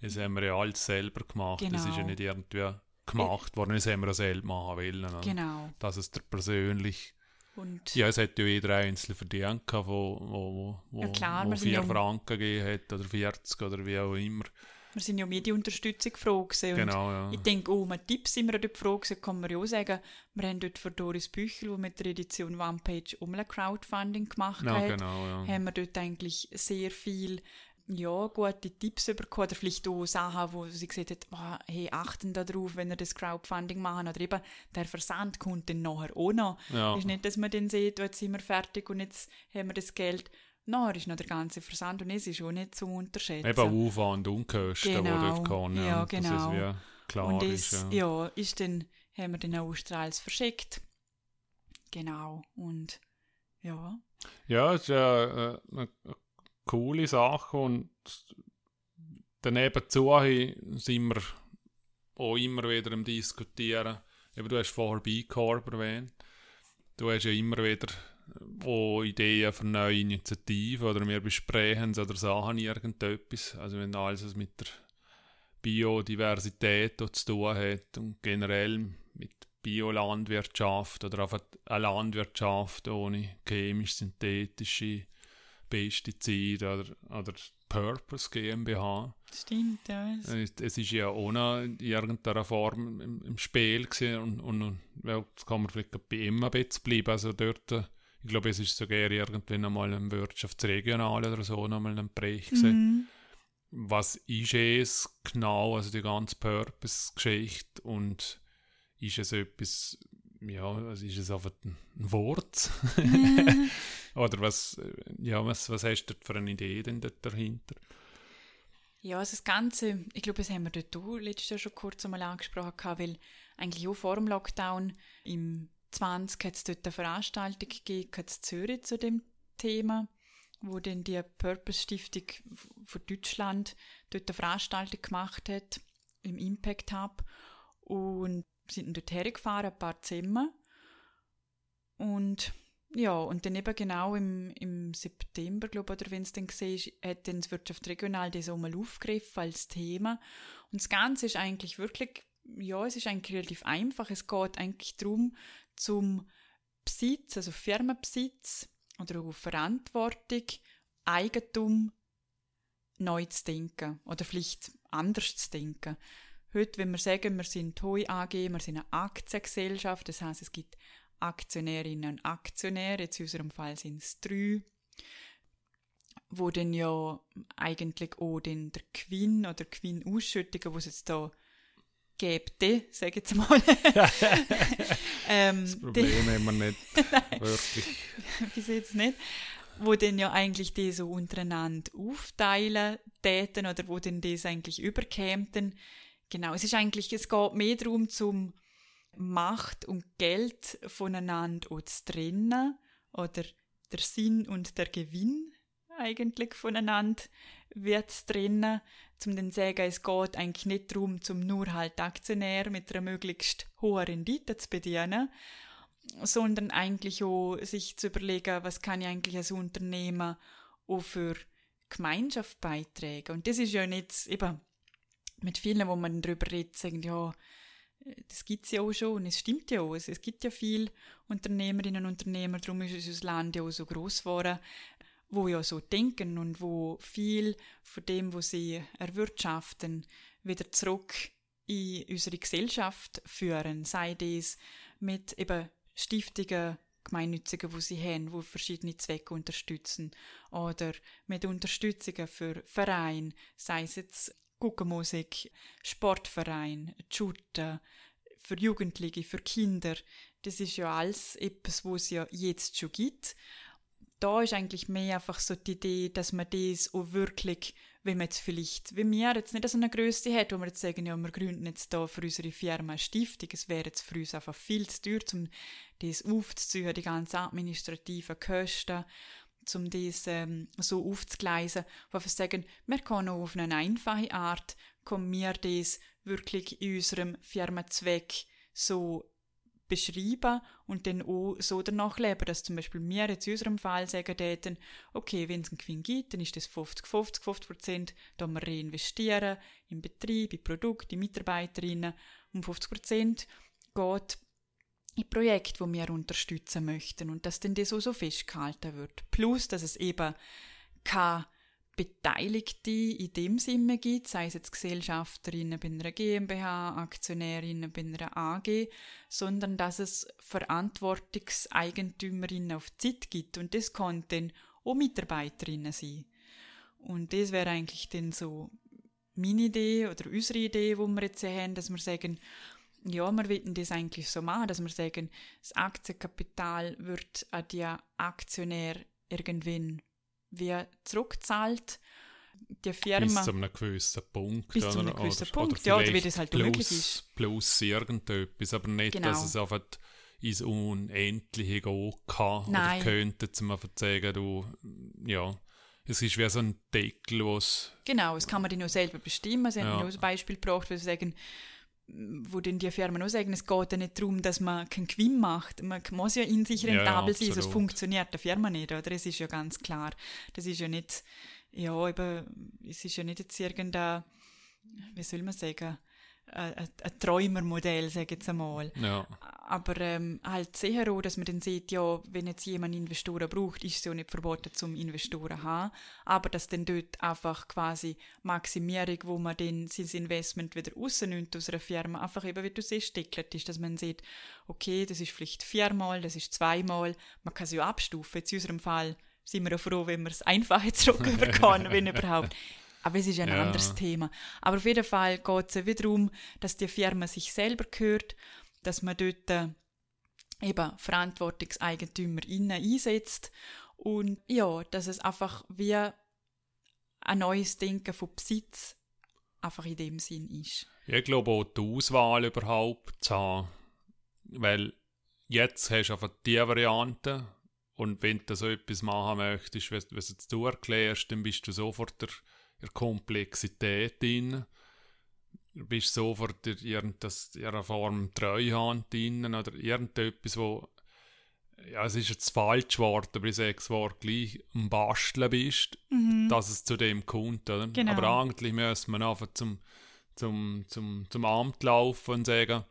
S2: Das haben wir ja alles selber gemacht. Genau. Das ist ja genau. nicht irgendwie gemacht worden, das haben wir ja selber machen wollen.
S1: Genau.
S2: Das ist der persönlich. Und ja, es hat ja jeder einzelne verdient, wo, wo, wo, ja klar, wo 4 Franken gegeben hat oder 40 oder wie auch immer.
S1: Wir sind ja Medienunterstützung gefragt.
S2: Genau, ja.
S1: Ich denke, auch mit Tipps sind wir dort gefragt. Kann man ja auch sagen, wir haben dort für Doris Büchel, die mit der Edition One Page um ein Crowdfunding gemacht
S2: ja,
S1: hat,
S2: genau, ja.
S1: haben wir dort eigentlich sehr viel ja, gute Tipps bekommen oder vielleicht auch Sachen, wo sie gesagt hat, oh, hey, achten da drauf, wenn ihr das Crowdfunding machen oder eben der Versand kommt dann nachher auch noch. Ja. Ist nicht, dass man dann sieht, oh, jetzt sind wir fertig und jetzt haben wir das Geld Nachher ist noch der ganze Versand und es ist auch nicht zu unterschätzen.
S2: Eben Aufwand und Kosten,
S1: genau.
S2: die dort kommen.
S1: Ja, genau.
S2: Das ist wie klar
S1: und
S2: ist,
S1: ja. ja, ist dann, haben wir den Australs verschickt. Genau, und ja.
S2: Ja, es ist eine, eine coole Sache und daneben zu sind wir auch immer wieder am Diskutieren. Eben, du hast vorher B-Corp erwähnt du hast ja immer wieder auch Ideen für neue Initiativen oder wir besprechen oder Sachen irgendetwas. Also wenn alles mit der Biodiversität zu tun hat und generell mit Biolandwirtschaft oder einfach eine Landwirtschaft ohne chemisch-synthetische Pestizide oder, oder Purpose GmbH.
S1: Stimmt, ja.
S2: Es ist ja ohne in irgendeiner Form im, im Spiel gewesen und, und, und ja, jetzt kann man vielleicht bei ihm ein bisschen bleiben. Also dort, ich glaube, es ist sogar irgendwann einmal ein Wirtschaftsregional oder so nochmal ein Bereich Mhm. Was ist es genau, also die ganze Purpose-Geschichte und ist es etwas, ja, also ist es einfach ein Wort? Mhm. [laughs] Oder was, ja, was, was hast du für eine Idee denn dahinter?
S1: Ja, also das Ganze, ich glaube, das haben wir dort auch letztes Jahr schon kurz einmal angesprochen, weil eigentlich auch vor dem Lockdown im 20 hat es dort eine Veranstaltung gegeben in Zürich zu dem Thema, wo dann die Purpose Stiftung von Deutschland dort eine Veranstaltung gemacht hat im Impact Hub und sind dort hergefahren, ein paar Zimmer und ja, und dann eben genau im, im September, glaube ich, oder wenn es dann war, hat dann das Wirtschaft regional das auch mal aufgegriffen als Thema. Und das Ganze ist eigentlich wirklich, ja, es ist eigentlich relativ einfach. Es geht eigentlich darum, zum Besitz, also Firmenbesitz oder auch Verantwortung, Eigentum neu zu denken oder vielleicht anders zu denken. Heute, wenn wir sagen, wir sind TOI AG, wir sind eine Aktiengesellschaft, das heißt, es gibt Aktionärinnen und Aktionäre, jetzt in unserem Fall sind es drei, wo dann ja eigentlich auch den, der Gewinn oder Gewinnausschüttungen, die es jetzt da gibt, sage ich jetzt mal. [laughs] [laughs]
S2: ähm, das Problem haben wir nicht, [laughs] wirklich. [laughs]
S1: Bis jetzt nicht. Wo dann ja eigentlich die so untereinander aufteilen täten oder wo dann das eigentlich überkämten. Genau, es ist eigentlich, es geht mehr darum, zum Macht und Geld voneinander zu trennen oder der Sinn und der Gewinn eigentlich voneinander wird zu trennen, zum den sagen, es geht eigentlich nicht darum, zum nur halt Aktionär mit einer möglichst hohen Rendite zu bedienen, sondern eigentlich auch sich zu überlegen, was kann ich eigentlich als Unternehmer auch für Gemeinschaft beitragen. Und das ist ja nicht eben mit vielen, wo man darüber redet, sagen, ja, das gibt es ja auch schon und es stimmt ja auch. Es, es gibt ja viele Unternehmerinnen und Unternehmer, darum ist unser Land ja auch so groß geworden, wo ja so denken und wo viel von dem, was sie erwirtschaften, wieder zurück in unsere Gesellschaft führen. Sei das mit eben Stiftungen, gemeinnützigen, wo sie haben, wo verschiedene Zwecke unterstützen oder mit Unterstützungen für Vereine, sei es jetzt Guckenmusik, Sportverein, Shooter, für Jugendliche, für Kinder. Das ist ja alles etwas, was es ja jetzt schon gibt. Da ist eigentlich mehr einfach so die Idee, dass man das auch wirklich, wenn man jetzt vielleicht, wie wir jetzt nicht so eine Größe hat, wo wir jetzt sagen, ja, wir gründen jetzt da für unsere Firma eine Stiftung, es wäre jetzt für uns einfach viel zu teuer, um das aufzuziehen, die ganzen administrativen Kosten um das ähm, so aufzugleisen, wo wir sagen, wir können auf eine einfache Art, können wir das wirklich in unserem Firmenzweck so beschreiben und dann auch so danach leben, dass zum Beispiel wir jetzt in unserem Fall sagen täten, okay, wenn es einen Gewinn gibt, dann ist das 50-50, 50 Prozent, da wir reinvestieren im Betrieb, in Produkte, in Mitarbeiterinnen und 50 Prozent geht in Projekte, wo wir unterstützen möchten und dass denn das auch so festgehalten wird. Plus, dass es eben keine Beteiligte in dem Sinne gibt, sei es jetzt Gesellschafterinnen bei einer GmbH, Aktionärinnen bei einer AG, sondern dass es Verantwortungseigentümerinnen auf Zeit gibt und das kann dann auch Mitarbeiterinnen sein. Und das wäre eigentlich dann so meine Idee oder unsere Idee, wo wir jetzt haben, dass wir sagen, ja, wir wollen das eigentlich so machen, dass wir sagen, das Aktienkapital wird an die Aktionär irgendwann wie zurückzahlt. Die Firma.
S2: Bis zu einem gewissen Punkt.
S1: Bis zu einem gewissen oder, Punkt, oder ja, oder wie das halt
S2: plus,
S1: möglich ist.
S2: Plus irgendetwas, aber nicht, genau. dass es einfach ins Unendliche gehen kann.
S1: Nein.
S2: Oder könnte, zum einfach sagen, du, ja, es ist wie so ein Deckel, was...
S1: Genau, das kann man dann auch selber bestimmen. Sie haben ja. auch ein Beispiel gebracht, wo sie sagen, wo denn die Firmen auch sagen, es geht ja nicht darum, dass man keinen Gewinn macht. Man muss ja in sich
S2: Ja, ja,
S1: rentabel sein, sonst funktioniert der Firma nicht, oder? Das ist ja ganz klar. Das ist ja nicht, ja, eben, es ist ja nicht jetzt irgendein, wie soll man sagen, ein, Träumermodell, sage ich jetzt einmal.
S2: Ja.
S1: Aber ähm, halt sehr auch, dass man dann sieht, ja, wenn jetzt jemand Investoren braucht, ist es ja nicht verboten, zum Investoren zu haben. Aber dass dann dort einfach quasi Maximierung, wo man dann sein Investment wieder rausnimmt aus einer Firma, einfach eben, wie du siehst, deckelt ist, dass man sieht, okay, das ist vielleicht viermal, das ist zweimal, man kann es ja abstufen. Jetzt in unserem Fall sind wir ja froh, wenn man es einfach [laughs] zurück kann, wenn überhaupt. Aber es ist ein
S2: Ja.
S1: anderes Thema. Aber auf jeden Fall geht es ja wieder darum, dass die Firma sich selber gehört, dass man dort äh, eben Verantwortungseigentümer innen einsetzt und ja, dass es einfach wie ein neues Denken von Besitz einfach in dem Sinn ist.
S2: Ich glaube auch die Auswahl überhaupt zu haben. Weil jetzt hast du einfach die Variante und wenn du so etwas machen möchtest, was, was du erklärst, dann bist du sofort der, der Komplexität drin. Du bist sofort in irgendeiner Form Treuhand drin oder irgendetwas, wo ja, es ist jetzt das falsche Wort, aber ich sage das Wort gleich, am Basteln bist, dass es zu dem kommt. Oder?
S1: Genau.
S2: Aber eigentlich müssen wir einfach zum, zum, zum, zum Amt laufen und sagen,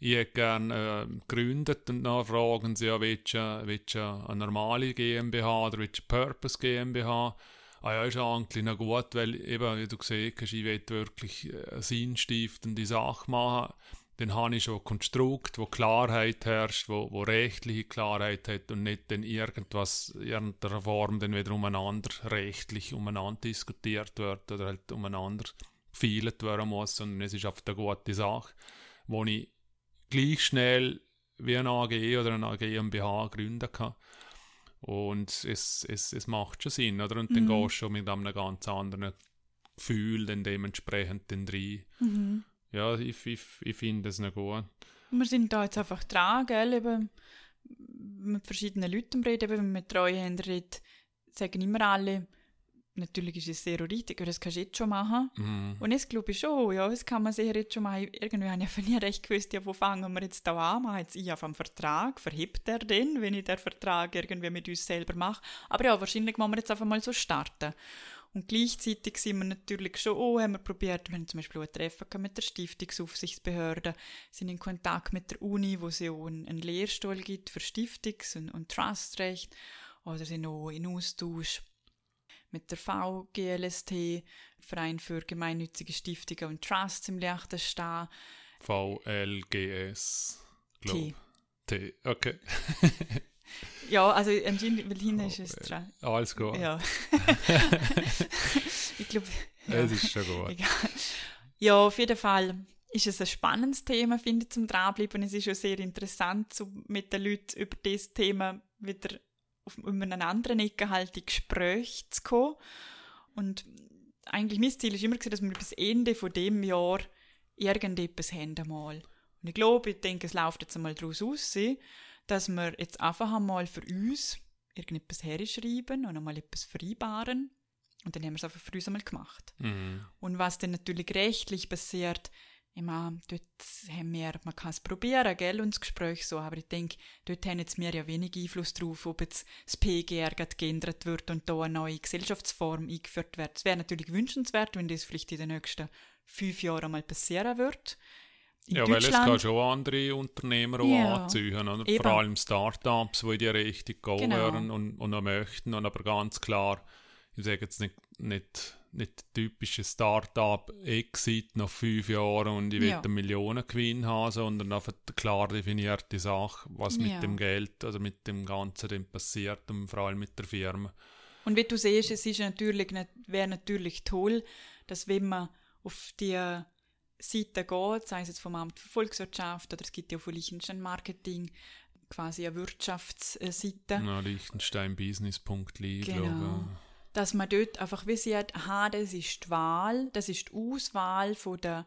S2: ich hätte gerne äh, gegründet und dann fragen sie, ja, willst du, willst du eine normale GmbH oder willst du Purpose GmbH? Ah ja, ist eigentlich noch gut, weil eben, wie du gesehen hast, ich will wirklich äh, eine sinnstiftende Sache machen. Dann habe ich schon ein Konstrukt, wo Klarheit herrscht, wo, wo rechtliche Klarheit hat und nicht dann irgendwas, in irgendeiner Form dann wieder umeinander rechtlich umeinander diskutiert wird oder halt umeinander gefeilt werden muss, sondern es ist einfach eine gute Sache, wo ich gleich schnell wie eine AG oder eine GmbH gründen kann. Und es, es, es macht schon Sinn, oder? Und dann gehst du schon mit einem ganz anderen Gefühl dann dementsprechend dann rein. Ja, ich, ich, ich finde es noch gut.
S1: Wir sind da jetzt einfach dran, gell, eben mit verschiedenen Leuten reden, eben, mit Treuhändern reden, sagen immer alle, natürlich ist es sehr richtig, aber das kannst du jetzt schon machen.
S2: Mhm.
S1: Und jetzt glaube ich schon, ja, das kann man sicher jetzt schon machen. Irgendwie habe ich einfach nie recht gewusst, ja, wo fangen wir jetzt da an? Machen jetzt ich auf einen Vertrag? Verhebt er den, wenn ich den Vertrag irgendwie mit uns selber mache? Aber ja, wahrscheinlich müssen wir jetzt einfach mal so starten. Und gleichzeitig sind wir natürlich schon, oh, haben wir probiert, wir haben zum Beispiel auch ein Treffen mit der Stiftungsaufsichtsbehörde, sind in Kontakt mit der Uni, wo es ja auch einen, einen Lehrstuhl gibt für Stiftungs- und, und Trustrecht, oder sind auch in Austausch mit der VGLST, Verein für gemeinnützige Stiftungen und Trusts im Liechtenstein.
S2: VLGS, glaube T. Okay, [laughs]
S1: Ja, also anscheinend, weil hinten ist es
S2: Oh,
S1: dran.
S2: alles gut.
S1: Ja. [laughs] ich glaube, ja.
S2: Es ist schon gut.
S1: Egal. Ja, auf jeden Fall ist es ein spannendes Thema, finde ich, zum Dranbleiben. Es ist auch sehr interessant, so mit den Leuten über dieses Thema wieder auf einen anderen Ecke halt in Gespräch zu kommen. Und eigentlich mein Ziel ist immer, dass wir bis Ende von dem Jahr irgendetwas haben einmal. Und ich glaube, ich denke, es läuft jetzt einmal daraus aus, dass wir jetzt einfach einmal für uns irgendetwas herschreiben und einmal etwas vereinbaren. Und dann haben wir es einfach für uns einmal gemacht.
S2: Mhm.
S1: Und was dann natürlich rechtlich passiert, ich meine, dort haben wir, man kann es probieren, gell, und das Gespräch so, aber ich denke, dort haben jetzt wir ja wenig Einfluss drauf, ob jetzt das PGR geändert wird und da eine neue Gesellschaftsform eingeführt wird. Es wäre natürlich wünschenswert, wenn das vielleicht in den nächsten fünf Jahren mal passieren wird. In
S2: Ja, weil es kann schon andere Unternehmer
S1: Ja,
S2: anziehen, oder?
S1: eben.
S2: Vor allem Startups, die in die Richtung gehen
S1: Genau.
S2: und, und möchten. Und aber ganz klar, ich sage jetzt nicht, nicht, nicht typische Startup-Exit nach fünf Jahren und ich will
S1: Ja.
S2: einen Millionengewinn haben, sondern einfach eine klar definierte Sache, was
S1: Ja.
S2: mit dem Geld, also mit dem Ganzen dann passiert und vor allem mit der Firma.
S1: Und wie du siehst, es ist natürlich, wäre natürlich toll, dass wenn man auf die Seite geht, sei es jetzt vom Amt für Volkswirtschaft oder es gibt ja auch von Liechtenstein Marketing quasi eine Wirtschaftsseite,
S2: Ja, Liechtensteinbusiness.li,
S1: Genau.
S2: glaube
S1: dass man dort einfach wie sieht, aha, das ist die Wahl, das ist die Auswahl von der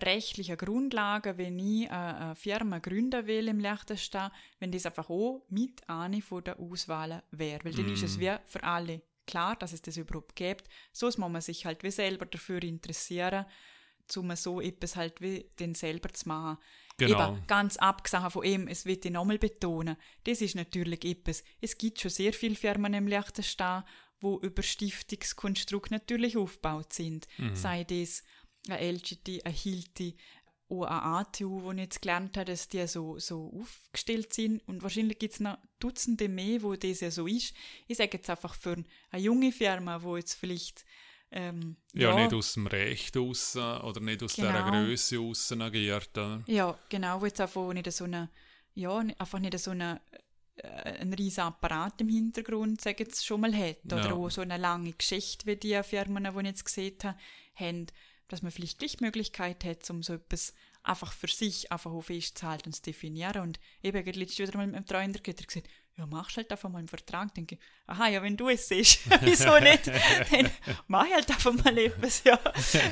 S1: rechtlichen Grundlagen, wenn ich eine, eine Firma gründen will im Liechtenstein, wenn das einfach auch mit eine von der Auswahlen wäre. Weil dann ist es wie für alle klar, dass es das überhaupt gibt. So muss man sich halt wie selber dafür interessieren, um so etwas halt wie den selber zu machen.
S2: Genau.
S1: Eben, ganz abgesehen von ihm, es wird ich nochmal betonen, das ist natürlich etwas. Es gibt schon sehr viele Firmen im Liechtenstein, wo über Stiftungskonstrukt natürlich aufgebaut sind.
S2: Mhm.
S1: Sei das eine LGT, eine Hilti, auch eine ATU, wo ich jetzt gelernt habe, dass die so, so aufgestellt sind. Und wahrscheinlich gibt es noch Dutzende mehr, wo das ja so ist. Ich sage jetzt einfach für eine junge Firma, wo jetzt vielleicht ähm,
S2: Ja, nicht aus dem Recht raus oder nicht aus dieser
S1: Genau.
S2: Größe raus agiert. äh.
S1: Ja, genau, wo jetzt einfach nicht so eine, ja, einfach nicht so eine, ein riesen Apparat im Hintergrund, sag jetzt, schon mal hat. Oder
S2: Ja.
S1: auch so eine lange Geschichte, wie die Firmen, die ich jetzt gesehen habe, haben, dass man vielleicht gleich die Möglichkeit hat, um so etwas einfach für sich einfach auch festzuhalten und zu definieren. Und eben, ich habe letztes wieder mal mit dem Trainer gesagt, ja, machst halt einfach mal einen Vertrag. Denke ich, aha, ja, wenn du es siehst, [laughs] wieso nicht? Dann mach ich halt einfach mal etwas, ja.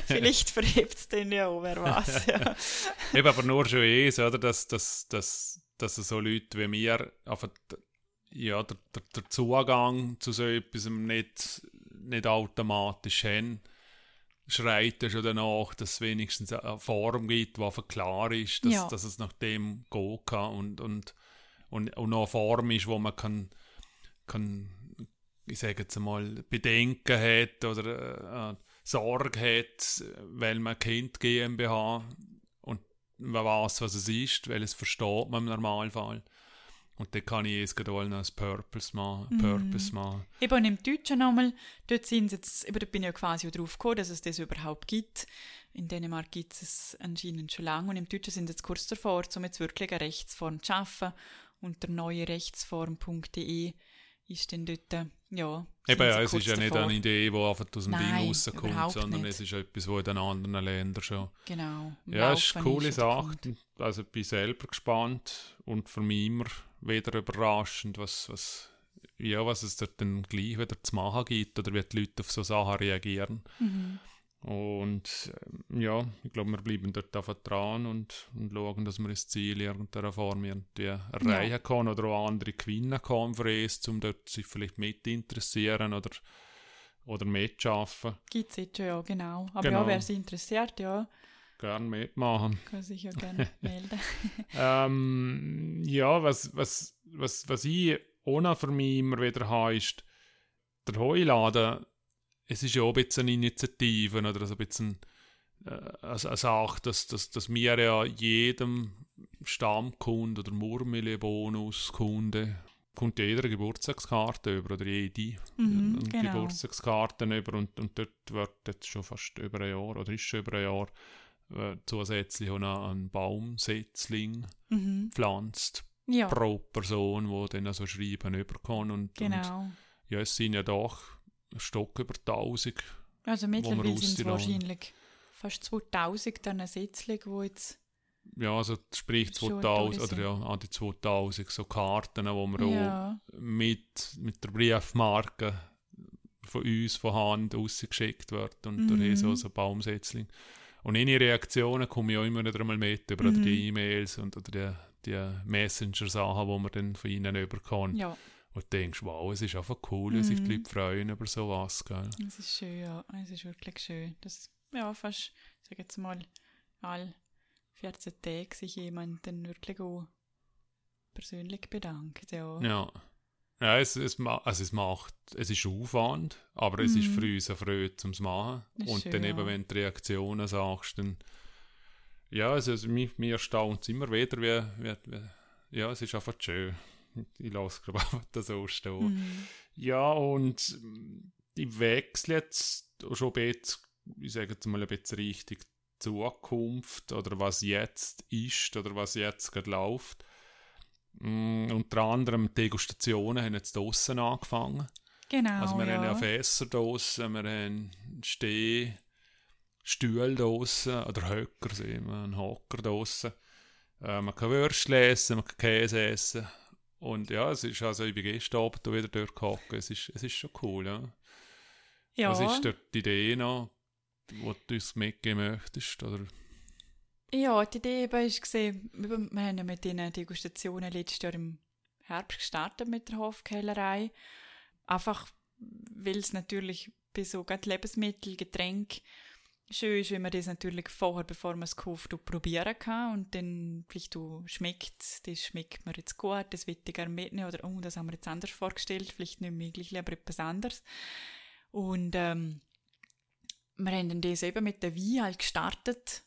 S1: Vielleicht verhebt es den ja auch, wer weiß, ja.
S2: Eben, aber nur schon eins, oder? Dass, dass, dass, dass so Leute wie mir einfach, ja, der, der, der Zugang zu so etwas nicht, nicht automatisch haben, schreit ja schon danach, dass es wenigstens eine Form gibt, die einfach klar ist, dass,
S1: Ja.
S2: dass es nach dem gehen kann und, und, und, und noch eine Form ist, wo man kann, kann ich sage jetzt einmal, Bedenken hat oder äh, Sorge hat, weil man Kind GmbH man weiß, was es ist, weil es versteht man im Normalfall. Und dann kann ich jetzt gerade ein Purpose machen. Purpose machen.
S1: Eben und im Deutschen nochmal, dort sind jetzt, eben, da bin ich ja quasi drauf gekommen, dass es das überhaupt gibt. In Dänemark gibt es es anscheinend schon lange und im Deutschen sind jetzt kurz davor, um jetzt wirklich eine Rechtsform zu schaffen. Unter neuerechtsform.de ist dann dort, äh, ja.
S2: Eben, ja, es ist ja nicht
S1: davor.
S2: eine Idee, die einfach aus dem
S1: Nein,
S2: Ding rauskommt, sondern
S1: nicht.
S2: es ist etwas, was in den anderen Ländern schon
S1: Genau.
S2: Ja, es ist eine coole Sache. Also ich bin selber gespannt und für mich immer wieder überraschend, was, was, ja, was es dort dann gleich wieder zu machen gibt oder wie die Leute auf so Sachen reagieren.
S1: Mhm.
S2: Und ähm, ja, ich glaube, wir bleiben dort einfach dran und, und schauen, dass wir das Ziel in irgendeiner Form irgendwie erreichen können oder auch andere gewinnen können für es, um dort sich vielleicht mit interessieren oder, oder mitschaffen.
S1: Gibt es jetzt schon, ja, genau. Aber
S2: Genau.
S1: ja, wer sich interessiert, ja,
S2: Gerne mitmachen.
S1: kann sich ja [laughs] gerne melden. [laughs]
S2: Ähm, ja, was, was, was, was ich auch noch für mich immer wieder habe, ist, der Heuladen, es ist ja auch ein bisschen eine Initiative oder so ein bisschen äh, eine, eine Sache, dass, dass, dass wir ja jedem Stammkunde oder Murmeli-Bonuskunde kommt ja jeder Geburtstagskarte über oder jede
S1: Mhm,
S2: und
S1: genau.
S2: Geburtstagskarten über und, und dort wird jetzt schon fast über ein Jahr oder ist schon über ein Jahr äh, zusätzlich auch noch ein Baumsetzling
S1: Mhm.
S2: pflanzt
S1: Ja,
S2: pro Person, wo dann also schreiben überkommt und, und
S1: genau.
S2: ja, es sind ja doch Stock über 1000
S1: Also mittlerweile sind es wahrscheinlich fast 2000 dann eine Sitzung, wo jetzt
S2: ja, also sprich
S1: Schon
S2: 2000
S1: durch
S2: oder ja, an die 2000 so Karten, wo wir auch
S1: ja,
S2: mit, mit der Briefmarke von uns von Hand rausgeschickt wird und
S1: Mhm.
S2: durch so, so Baumsetzling. Und in Reaktionen komme ich auch immer wieder einmal mit über
S1: Mhm.
S2: die E-Mails und oder die, die Messenger-Sachen, die man dann von ihnen überkommt.
S1: ja,
S2: Und denkst, wow, es ist einfach cool, dass sich die
S1: Mhm.
S2: Leute freuen über sowas. Gell?
S1: es ist schön, ja, es ist wirklich schön. Das, ja, fast, ich sage jetzt mal, all 14 Tage sich jemand dann wirklich auch persönlich bedankt, ja.
S2: Ja. Ja, es, es, also es macht, es ist Aufwand, aber es ist
S1: Mhm.
S2: für uns eine Freude zum Machen.
S1: Das ist
S2: Und
S1: schön,
S2: dann eben,
S1: ja.
S2: wenn du die Reaktionen sagst, dann, ja, also, also mich, mich erstaunt es immer wieder, wie, wie, wie, ja, es ist einfach schön. Ich lasse [laughs] das so stehen.
S1: Mhm.
S2: Ja, und ich wechsle jetzt schon ein bisschen, ich sage jetzt mal ein bisschen Richtung Zukunft oder was jetzt ist oder was jetzt gerade läuft. Mm, unter anderem Degustationen haben jetzt draussen angefangen.
S1: Genau,
S2: Also wir
S1: ja.
S2: haben ja Fässer draussen, wir haben Steh, Stühle draussen oder Höcker, sehen wir, einen Hocker draussen. Äh, man kann Würstchen essen, man kann Käse essen. Und ja, es ist also, ich bin gestern Abend wieder dort gehockt. Es ist, es ist schon cool, ja.
S1: ja.
S2: Was ist dort die Idee noch, die du uns mitgeben möchtest? Oder?
S1: Ja, die Idee eben ist gesehen, wir haben ja mit diesen Degustationen letztes Jahr im Herbst gestartet mit der Hofkellerei. Einfach, weil es natürlich bei so Lebensmittel, Getränk schön ist, wenn man das natürlich vorher, bevor man es kauft, probieren kann. Und dann vielleicht schmeckt, das schmeckt mir jetzt gut, das will ich gerne mitnehmen. Oder oh, das haben wir jetzt anders vorgestellt, vielleicht nicht möglich, aber etwas anderes. Und ähm, wir haben dann das eben mit der Wein halt gestartet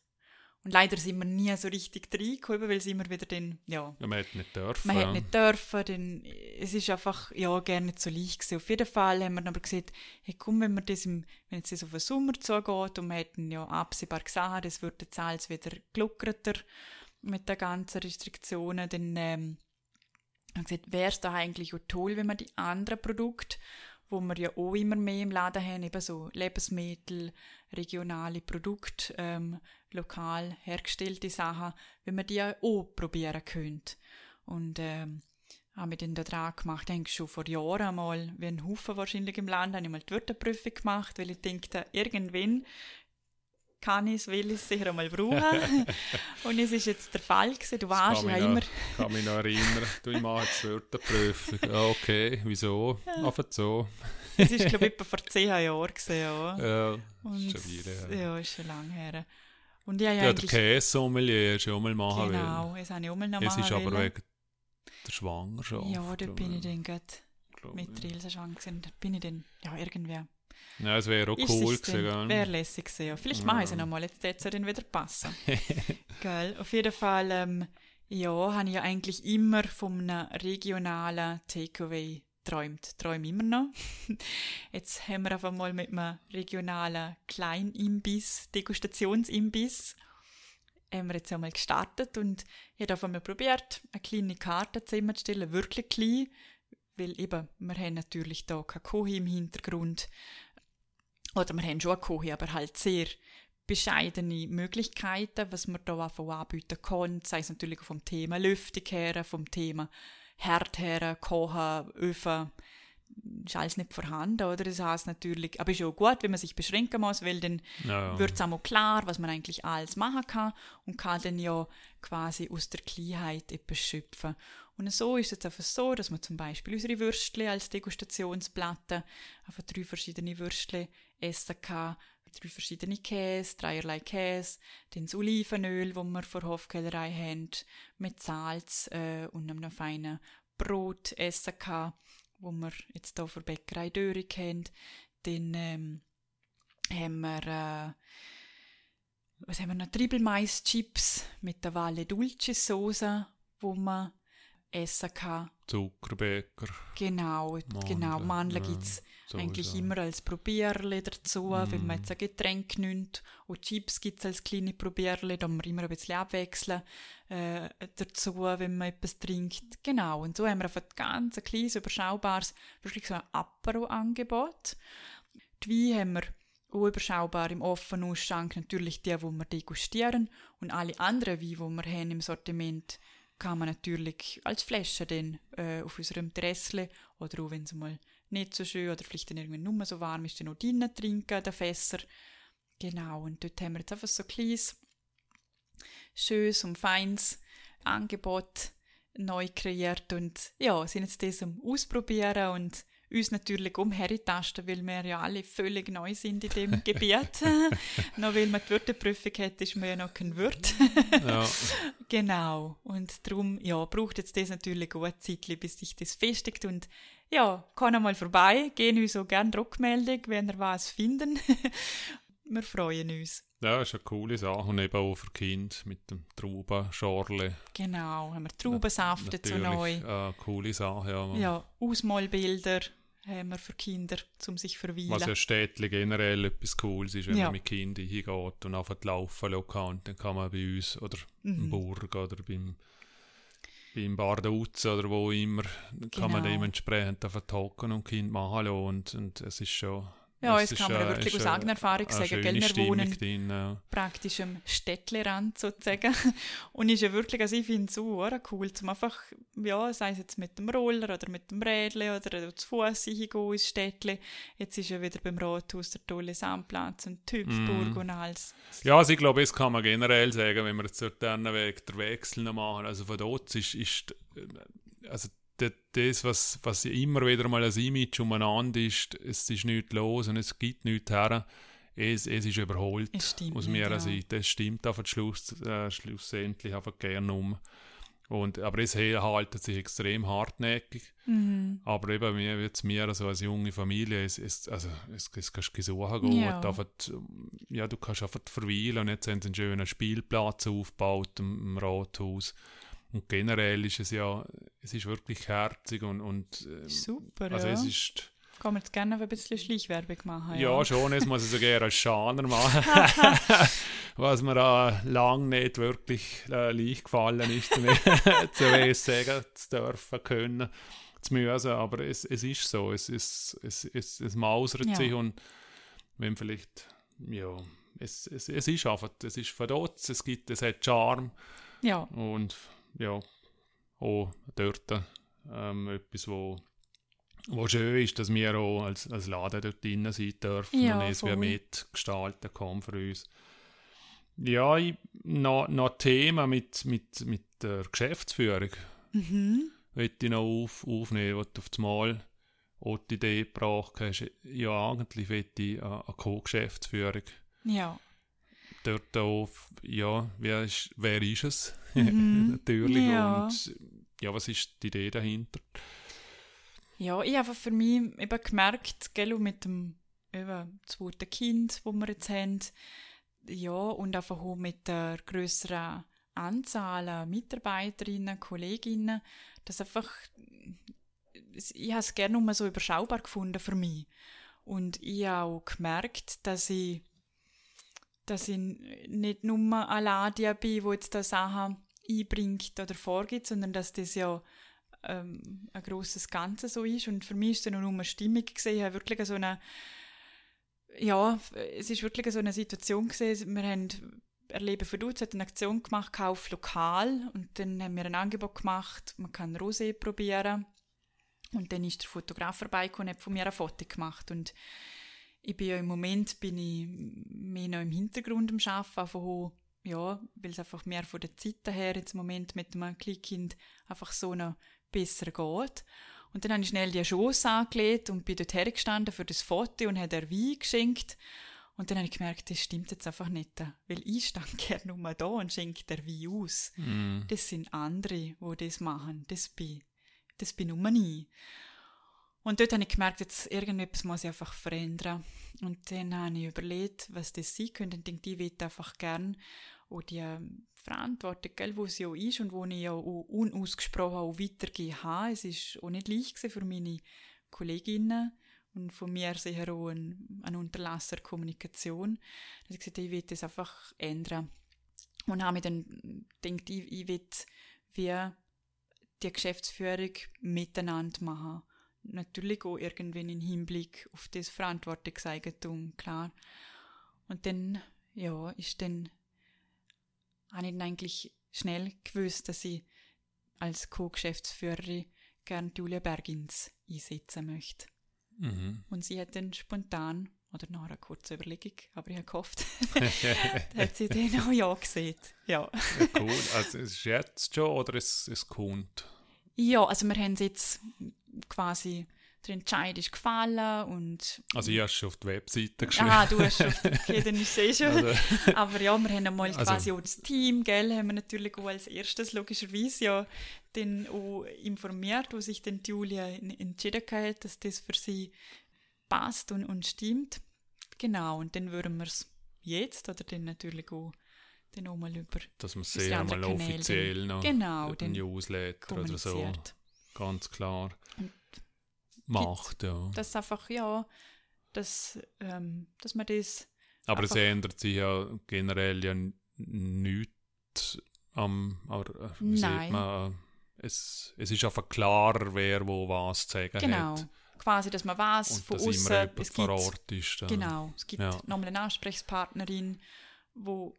S1: und leider sind wir nie so richtig reingekommen, weil es immer wieder dann, ja...
S2: ja man hätte nicht dürfen.
S1: Man hätte nicht dürfen, denn es ist einfach, ja, gerne nicht so leicht gewesen. Auf jeden Fall haben wir dann aber gesagt, hey, komm, wenn wir das im, wenn jetzt das auf den Sommer zugeht und wir hätten ja absehbar gesagt, es wird jetzt alles wieder gelockerter mit den ganzen Restriktionen, dann ähm, haben gesagt, wäre es doch eigentlich auch toll, wenn man die anderen Produkte wo wir ja auch immer mehr im Laden haben, eben so Lebensmittel, regionale Produkte, ähm, lokal hergestellte Sachen, wenn man die auch probieren könnte. Und ähm, haben wir dann da dran gemacht, eigentlich schon vor Jahren einmal, wie ein Haufen wahrscheinlich im Land, habe ich mal die Wirteprüfung gemacht, weil ich dachte, irgendwann kann ich es, will ich es sicher einmal brauchen. [laughs] und es ist jetzt der Fall gewesen. Du weißt ja immer...
S2: Ich kann mich noch erinnern, du, ich mache jetzt Wörterprüfung. okay, wieso? Einfach so.
S1: Es ist, glaube ich, etwa vor zehn Jahren gewesen, ja.
S2: Ja,
S1: und,
S2: ist schon wieder her.
S1: Ja, ist schon lange her. Und ich habe
S2: Ja, der. Käse-Sommelier hast du auch mal machen
S1: Genau, das habe ich auch mal noch
S2: Es
S1: machen
S2: ist aber
S1: wollen.
S2: wegen der Schwangerschaft.
S1: Ja,
S2: glaub
S1: bin ich dann gerade mit der Ilse schwanger gewesen. Dort bin ich dann, ja, irgendwer.
S2: Ja, es wäre auch
S1: Ist
S2: cool
S1: es
S2: gewesen?
S1: Wäre lässig gewesen, ja. Vielleicht mache ich
S2: Ja.
S1: nochmal, jetzt wird es ja dann wieder passen. [laughs] Gell, auf jeden Fall, ähm, ja, habe ich ja eigentlich immer von einem regionalen Takeaway geträumt. Träume immer noch. [laughs] Jetzt haben wir einfach mal mit einem regionalen Kleinimbiss, Degustationsimbiss, haben wir jetzt einmal gestartet und ich habe einfach mal probiert, eine kleine Karte zusammenzustellen, wirklich klein, weil eben, wir haben natürlich da keine Kohi im Hintergrund. Oder wir haben schon Kohi, aber halt sehr bescheidene Möglichkeiten, was man da einfach anbieten kann, sei es natürlich auch vom Thema Lüftung her, vom Thema Herd her, Kochen, Öfen, ist alles nicht vorhanden, oder? Das heißt natürlich, aber ist auch gut, wenn man sich beschränken muss, weil dann
S2: Ja,
S1: wird es einmal klar, was man eigentlich alles machen kann und kann dann ja quasi aus der Kleinheit etwas schöpfen. Und so ist es einfach so, dass man zum Beispiel unsere Würstle als Degustationsplatte, einfach drei verschiedene Würstle essen kann, drei verschiedene Käse, dreierlei Käse, dann das Olivenöl, das wir von Hofkellerei haben, mit Salz äh, und einem feinen Brot essen kann, wo wir jetzt hier von Bäckerei Döring haben. Dann ähm, haben wir, äh, was haben wir noch? Triebelmais-Chips mit der Valle Dulce Soße, wo man essen kann.
S2: Zuckerbäcker.
S1: Genau,
S2: Mandeln,
S1: genau. Mandeln
S2: ja,
S1: gibt es
S2: so
S1: eigentlich immer als Probierle dazu,
S2: Mm.
S1: man jetzt ein Getränk nimmt. Und Chips gibt es als kleine Probierle, da wir immer ein bisschen abwechseln äh, dazu, wenn man etwas trinkt. Genau, und so haben wir einfach ein ganz ein kleines, überschaubares, wirklich so ein Apero-Angebot. Die Weine haben wir auch überschaubar im offenen Ausschank, natürlich die, die wir degustieren. Und alle anderen Weine, die wir haben im Sortiment, kann man natürlich als Flasche dann äh, auf unserem Dressle oder auch wenn es mal nicht so schön oder vielleicht dann irgendwann nur so warm ist, dann auch drinnen trinken, den Fässer. Genau, und dort haben wir jetzt einfach so ein kleines, schönes und feines Angebot neu kreiert und ja, sind jetzt das am Ausprobieren und uns natürlich umhertasten, weil wir ja alle völlig neu sind in dem [laughs] Gebiet. [laughs] noch weil man die Wörterprüfung hat, ist man ja noch kein Wirt.
S2: Ja. [laughs]
S1: Genau. Und darum, ja, braucht jetzt das natürlich auch eine Zeit, bis sich das festigt. Und ja, kann einmal vorbei, gehen uns auch gerne Rückmeldung, wenn ihr was finden. [laughs] Wir freuen uns.
S2: ja, ist eine coole Sache. Und eben auch für Kinder mit dem Traubenschorle.
S1: Genau, haben wir Traubensaft
S2: Natürlich
S1: neu.
S2: eine coole Sache, ja.
S1: Ja, Ausmalbilder haben wir für Kinder, um sich verweilen.
S2: Was ja Städtli generell etwas Cooles ist, wenn
S1: Ja.
S2: man mit Kindern hingeht und einfach laufen lassen kann. Und dann kann man bei uns oder im
S1: Mhm.
S2: Burg oder beim, beim Bar der oder wo immer, kann man
S1: Genau.
S2: dementsprechend hocken und Kind machen lassen. Und, und es ist schon...
S1: Ja, das
S2: ist,
S1: kann man wirklich aus eigener Erfahrung sagen,
S2: schöne
S1: gell, wir wohnen
S2: drin, ja.
S1: praktisch am Städtlerand sozusagen. [laughs] Und ist ja wirklich, also ich finde es auch cool, zum einfach, ja, sei es jetzt mit dem Roller oder mit dem Rädle oder zu Fuß hingehen ins Städtle. Jetzt ist ja wieder beim Rathaus der tolle Sandplatz und die Hüpfburg
S2: Mm.
S1: und alles.
S2: Ja, also ich glaube, das kann man generell sagen, wenn wir jetzt dort den Weg, der Wechsel noch machen. Also von dort ist, ist äh, also das, was, was immer wieder mal als Image umeinander ist, es ist nichts los und es gibt nichts her, es, es ist überholt
S1: Es stimmt
S2: aus meiner
S1: ja.
S2: Seite. Es stimmt auf den Schluss, äh, schlussendlich einfach gerne um. Und, aber es halten sich extrem hartnäckig.
S1: Mhm.
S2: Aber eben, mir wird mir also als junge Familie, es, es, also, es, es kannst du suchen gehen.
S1: Ja.
S2: Einfach, ja, du kannst einfach verweilen. Und jetzt haben sie einen schönen Spielplatz aufgebaut im, im Rathaus. Und generell ist es ja, es ist wirklich herzig und, und ähm,
S1: Super,
S2: also
S1: ja.
S2: es ist,
S1: Kann man jetzt gerne ein bisschen Schleichwerbung machen.
S2: ja, schon, es muss ich sogar als Schaner machen. [laughs] Was mir da lang nicht wirklich äh, leicht gefallen ist, [laughs] zu was sagen zu dürfen, können, zu müssen. Aber es, es ist so, es, es, es, es, es mausert
S1: Ja.
S2: sich und wenn vielleicht, ja, es, es, es ist einfach, es ist verdutzt, es gibt, es hat Charme
S1: Ja,
S2: und ja, auch dort ähm, etwas, wo, wo schön ist, dass wir auch als, als Laden dort drinnen sein dürfen
S1: Ja,
S2: und es
S1: voll.
S2: mitgestalten kann für uns. Ja, ich, noch, noch Themen mit, mit, mit der Geschäftsführung
S1: mhm.
S2: möchte ich noch auf, aufnehmen, was du auf das Mal auch die Idee gebracht hast. Ja, eigentlich möchte ich eine, eine Co-Geschäftsführung.
S1: ja.
S2: Dort auch, ja, wer ist, wer ist es? [laughs]
S1: Mhm.
S2: Natürlich.
S1: Ja.
S2: Und ja, was ist die Idee dahinter?
S1: Ja, ich habe für mich eben gemerkt, gell, mit dem eben, zweiten Kind, wo wir jetzt haben, ja, und einfach auch mit der grösseren Anzahl an Mitarbeiterinnen, Kolleginnen, dass einfach, ich habe es gerne nur so überschaubar gefunden für mich. Und ich habe auch gemerkt, dass ich, dass ich nicht nur allein die bin, die jetzt da Sachen einbringt oder vorgibt, sondern dass das ja ähm, ein grosses Ganze so ist. Und für mich ist es nur eine Stimmung. Ich habe wirklich so eine, ja, es ist wirklich so eine Situation gesehen. Wir haben Erleben für hat eine Aktion gemacht, Kauf lokal. Und dann haben wir ein Angebot gemacht, man kann Rosé probieren. Und dann ist der Fotograf vorbeigekommen und hat von mir ein Foto gemacht. Und ich bin ja im Moment bin ich mehr noch im Hintergrund am Arbeiten, einfach ja, weil es einfach mehr von der Zeit her jetzt im Moment mit einem Kleinkind einfach so noch besser geht. Und dann habe ich schnell die Chance angelegt und bin dort hergestanden für das Foto und habe ihr Wein geschenkt. Und dann habe ich gemerkt, das stimmt jetzt einfach nicht. Weil ich stand [laughs] gerne nur da und schenke der Wein aus.
S2: Mm.
S1: Das sind andere, die das machen. Das bin, das bin nur ich. Und dort habe ich gemerkt, jetzt irgendetwas muss ich einfach verändern. Und dann habe ich überlegt, was das sein könnte. Und denke, ich würde einfach gerne auch die ähm, Verantwortung, gell, wo sie auch ist und wo ich ja auch unausgesprochen auch weitergehen habe. Es ist auch nicht leicht für meine Kolleginnen und von mir sicher auch ein, ein Unterlasser Kommunikation. Da habe ich gesagt, ich will das einfach ändern. Und habe mir dann gedacht, ich, ich will wie die Geschäftsführung miteinander machen. Natürlich auch irgendwann im Hinblick auf das Verantwortungseigentum, klar. Und dann, ja, ist dann, habe ich dann eigentlich schnell gewusst, dass ich als Co-Geschäftsführerin gerne Julia Bergins einsetzen möchte.
S2: Mhm.
S1: Und sie hat dann spontan, oder nach einer kurzen Überlegung, aber ich habe gehofft, [laughs] [laughs] hat sie dann auch ja gesehen. Ja.
S2: Ja, cool. Also es ist jetzt schon oder es, es kommt?
S1: ja, also wir haben es jetzt quasi, der Entscheid ist gefallen und...
S2: Also ich habe schon auf die Webseite geschrieben.
S1: Ah, du hast schon, okay, dann ist es eh schon.
S2: Also, [laughs]
S1: Aber ja, wir haben einmal
S2: Also-
S1: quasi auch das Team, gell, haben wir natürlich auch als erstes logischerweise ja dann auch informiert, wo sich dann die Julia en- entschieden hat, dass das für sie passt und, und stimmt. Genau, und dann würden wir es jetzt oder dann natürlich auch dann auch mal über
S2: dass man sehr mal offiziell noch
S1: genau, dann
S2: Newsletter oder so
S1: kommuniziert.
S2: Ganz klar
S1: Und
S2: macht. Ja.
S1: Dass einfach, ja, dass, ähm, dass man das
S2: Aber es ändert sich ja generell ja nichts am, aber, äh, wie
S1: Nein.
S2: sieht man, es, es ist einfach klarer, wer wo was zu sagen
S1: genau,
S2: hat.
S1: quasi, dass man weiß,
S2: Und
S1: von außen, es
S2: vor
S1: gibt
S2: Ort ist. äh,
S1: Genau, es gibt
S2: Ja.
S1: nochmal eine Ansprechpartnerin, wo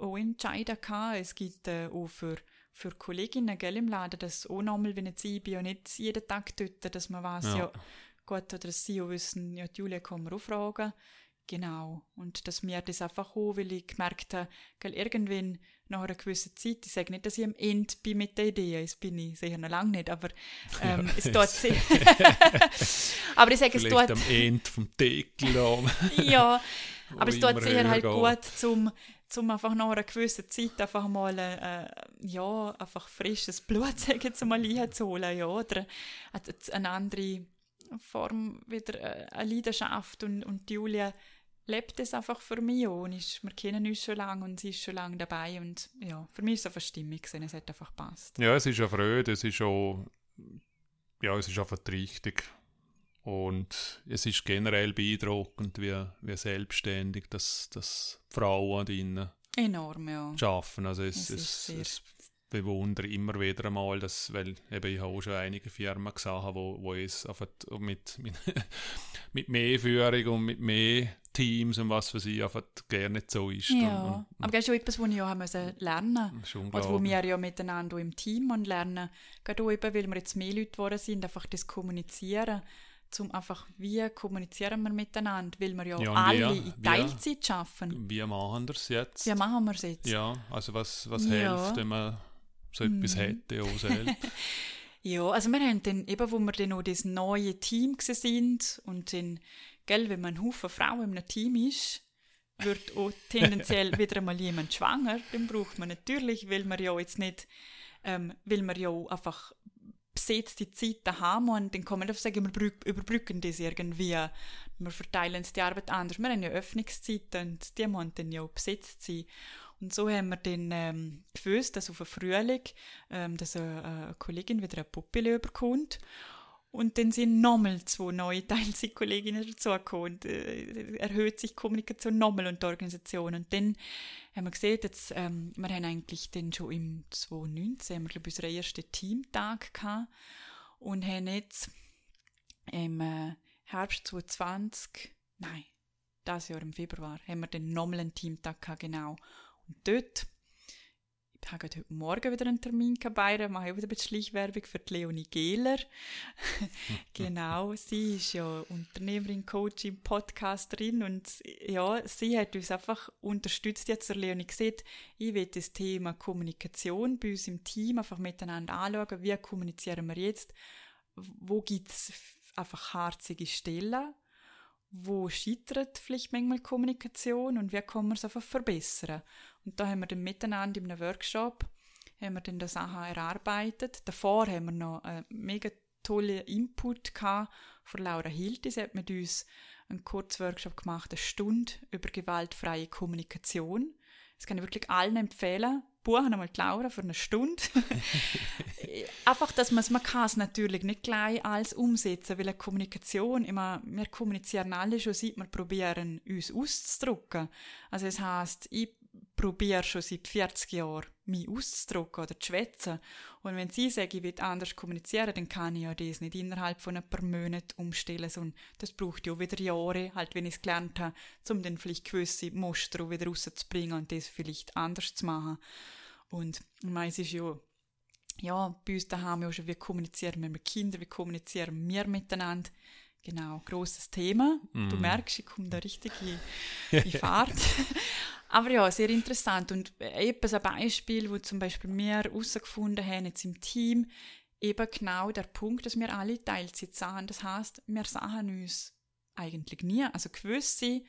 S1: auch entscheiden kann. Es gibt äh, auch für, für Kolleginnen gell, im Laden, dass auch nochmal, wenn jetzt ich bin ja nicht jeden Tag dort, dass man weiß, ja,
S2: Ja.
S1: gut, oder dass sie auch wissen, ja, die Julia kann man auch fragen. Genau. Und dass mir das einfach auch, weil ich gemerkt habe, gell, irgendwann nach einer gewissen Zeit, ich sage nicht, dass ich am Ende bin mit der Idee, das bin ich sicher noch lange nicht, aber ähm, es [laughs] tut sich. [laughs] aber ich sage, es tut
S2: am Ende vom Deckel
S1: ja, [laughs] Aber es tut sicher halt geht. gut, zum, zum einfach nach einer gewissen Zeit einfach mal äh, ja, einfach frisches Blut [laughs] mal einzuholen, ja, oder eine andere Form wieder äh, eine Leidenschaft und, und Julia lebt es einfach für mich auch. Ist, wir kennen uns schon lange und sie ist schon lange dabei und ja, für mich ist es einfach stimmig es hat einfach gepasst.
S2: Ja, es ist ja Freude, es ist auch, ja, es ist einfach richtig und es ist generell beeindruckend, wie, wie selbstständig das, das Frauen drinnen
S1: Enorm, ja.
S2: schaffen. Also es, es, es, es bewundere immer wieder einmal, dass, weil eben ich habe auch schon einige Firmen gesehen, wo, wo es einfach mit, mit, [laughs] mit mehr Führung und mit mehr Teams und was für sie einfach gerne so ist.
S1: Ja, und, und, aber das ist schon etwas, was ich auch müssen lernen musste. Oder wo wir ja miteinander im Team lernen. Gerade auch eben, weil wir jetzt mehr Leute geworden sind, einfach das Kommunizieren zum einfach, wie kommunizieren wir miteinander, weil wir ja, ja alle wie, in Teilzeit wie, arbeiten.
S2: Wie machen wir es jetzt?
S1: Wie machen wir es jetzt?
S2: Ja, also was, was ja. hilft, wenn man so etwas mm. hätte auch selbst? [laughs]
S1: ja, also wir haben dann, eben wo wir dann noch das neue Team sind und dann, gell, wenn man ein Haufen Frauen in einem Team ist, wird auch [laughs] tendenziell wieder einmal jemand schwanger, dann braucht man natürlich, weil man ja jetzt nicht, ähm, weil man ja einfach besetzte Zeiten haben und dann kann man einfach sagen, wir überbrücken das irgendwie. Wir verteilen die Arbeit anders. Wir haben ja Öffnungszeiten und die müssen dann ja besetzt sein. Und so haben wir dann ähm, gewusst, dass auf den Frühling ähm, dass eine, eine Kollegin wieder eine Puppe überkommt. Und dann sind nochmal zwei neue Teilzeitkolleginnen dazugekommen. Und, äh, erhöht sich die Kommunikation nochmal und die Organisation. Und dann haben wir gesehen, jetzt, ähm, wir haben eigentlich dann schon im 2019, haben wir, glaube unseren ersten Teamtag gehabt und haben jetzt im äh, Herbst 2020, nein, das Jahr im Februar, haben wir dann nochmal einen Teamtag gehabt, genau. Und dort habe heute Morgen wieder einen Termin dabei, da mache ich wieder ein bisschen Schleichwerbung für die Leonie Gehler. [laughs] genau, sie ist ja Unternehmerin, Coaching, Podcasterin und ja, sie hat uns einfach unterstützt. Jetzt der Leonie gesagt, ich will das Thema Kommunikation bei uns im Team einfach miteinander anschauen, wie kommunizieren wir jetzt, wo gibt es einfach harzige Stellen, wo scheitert vielleicht manchmal Kommunikation und wie kann man es einfach verbessern. Und da haben wir dann miteinander in einem Workshop haben wir dann die Sachen erarbeitet. Davor haben wir noch einen mega tollen Input von Laura Hilti. Sie hat mit uns einen Kurzworkshop gemacht, eine Stunde über gewaltfreie Kommunikation. Das kann ich wirklich allen empfehlen. Buchen einmal die Laura für eine Stunde. [laughs] Einfach, dass man es, man kann es natürlich nicht gleich alles umsetzen, weil eine Kommunikation, immer, wir kommunizieren alle schon, seit wir probieren, uns auszudrücken. Also es heißt, ich probiere schon seit 40 Jahren, mich auszudrücken oder zu schwätzen. Und wenn sie sagen, ich will anders kommunizieren, dann kann ich ja das nicht innerhalb von ein paar Monaten umstellen, sondern das braucht ja wieder Jahre, halt wenn ich es gelernt habe, um dann vielleicht gewisse Muster wieder rauszubringen und das vielleicht anders zu machen. Und es ist ja ja, bei uns daheim ja schon, wie kommunizieren wir mit Kindern, wie kommunizieren wir miteinander. Genau, großes Thema. Mm. Du merkst, ich komme da richtig in, [laughs] in Fahrt. [laughs] Aber ja, sehr interessant. Und etwas ein Beispiel, wo zum Beispiel wir herausgefunden haben, jetzt im Team, eben genau der Punkt, dass wir alle Teilzeit sahen. Das heißt, wir sahen uns eigentlich nie. Also gewisse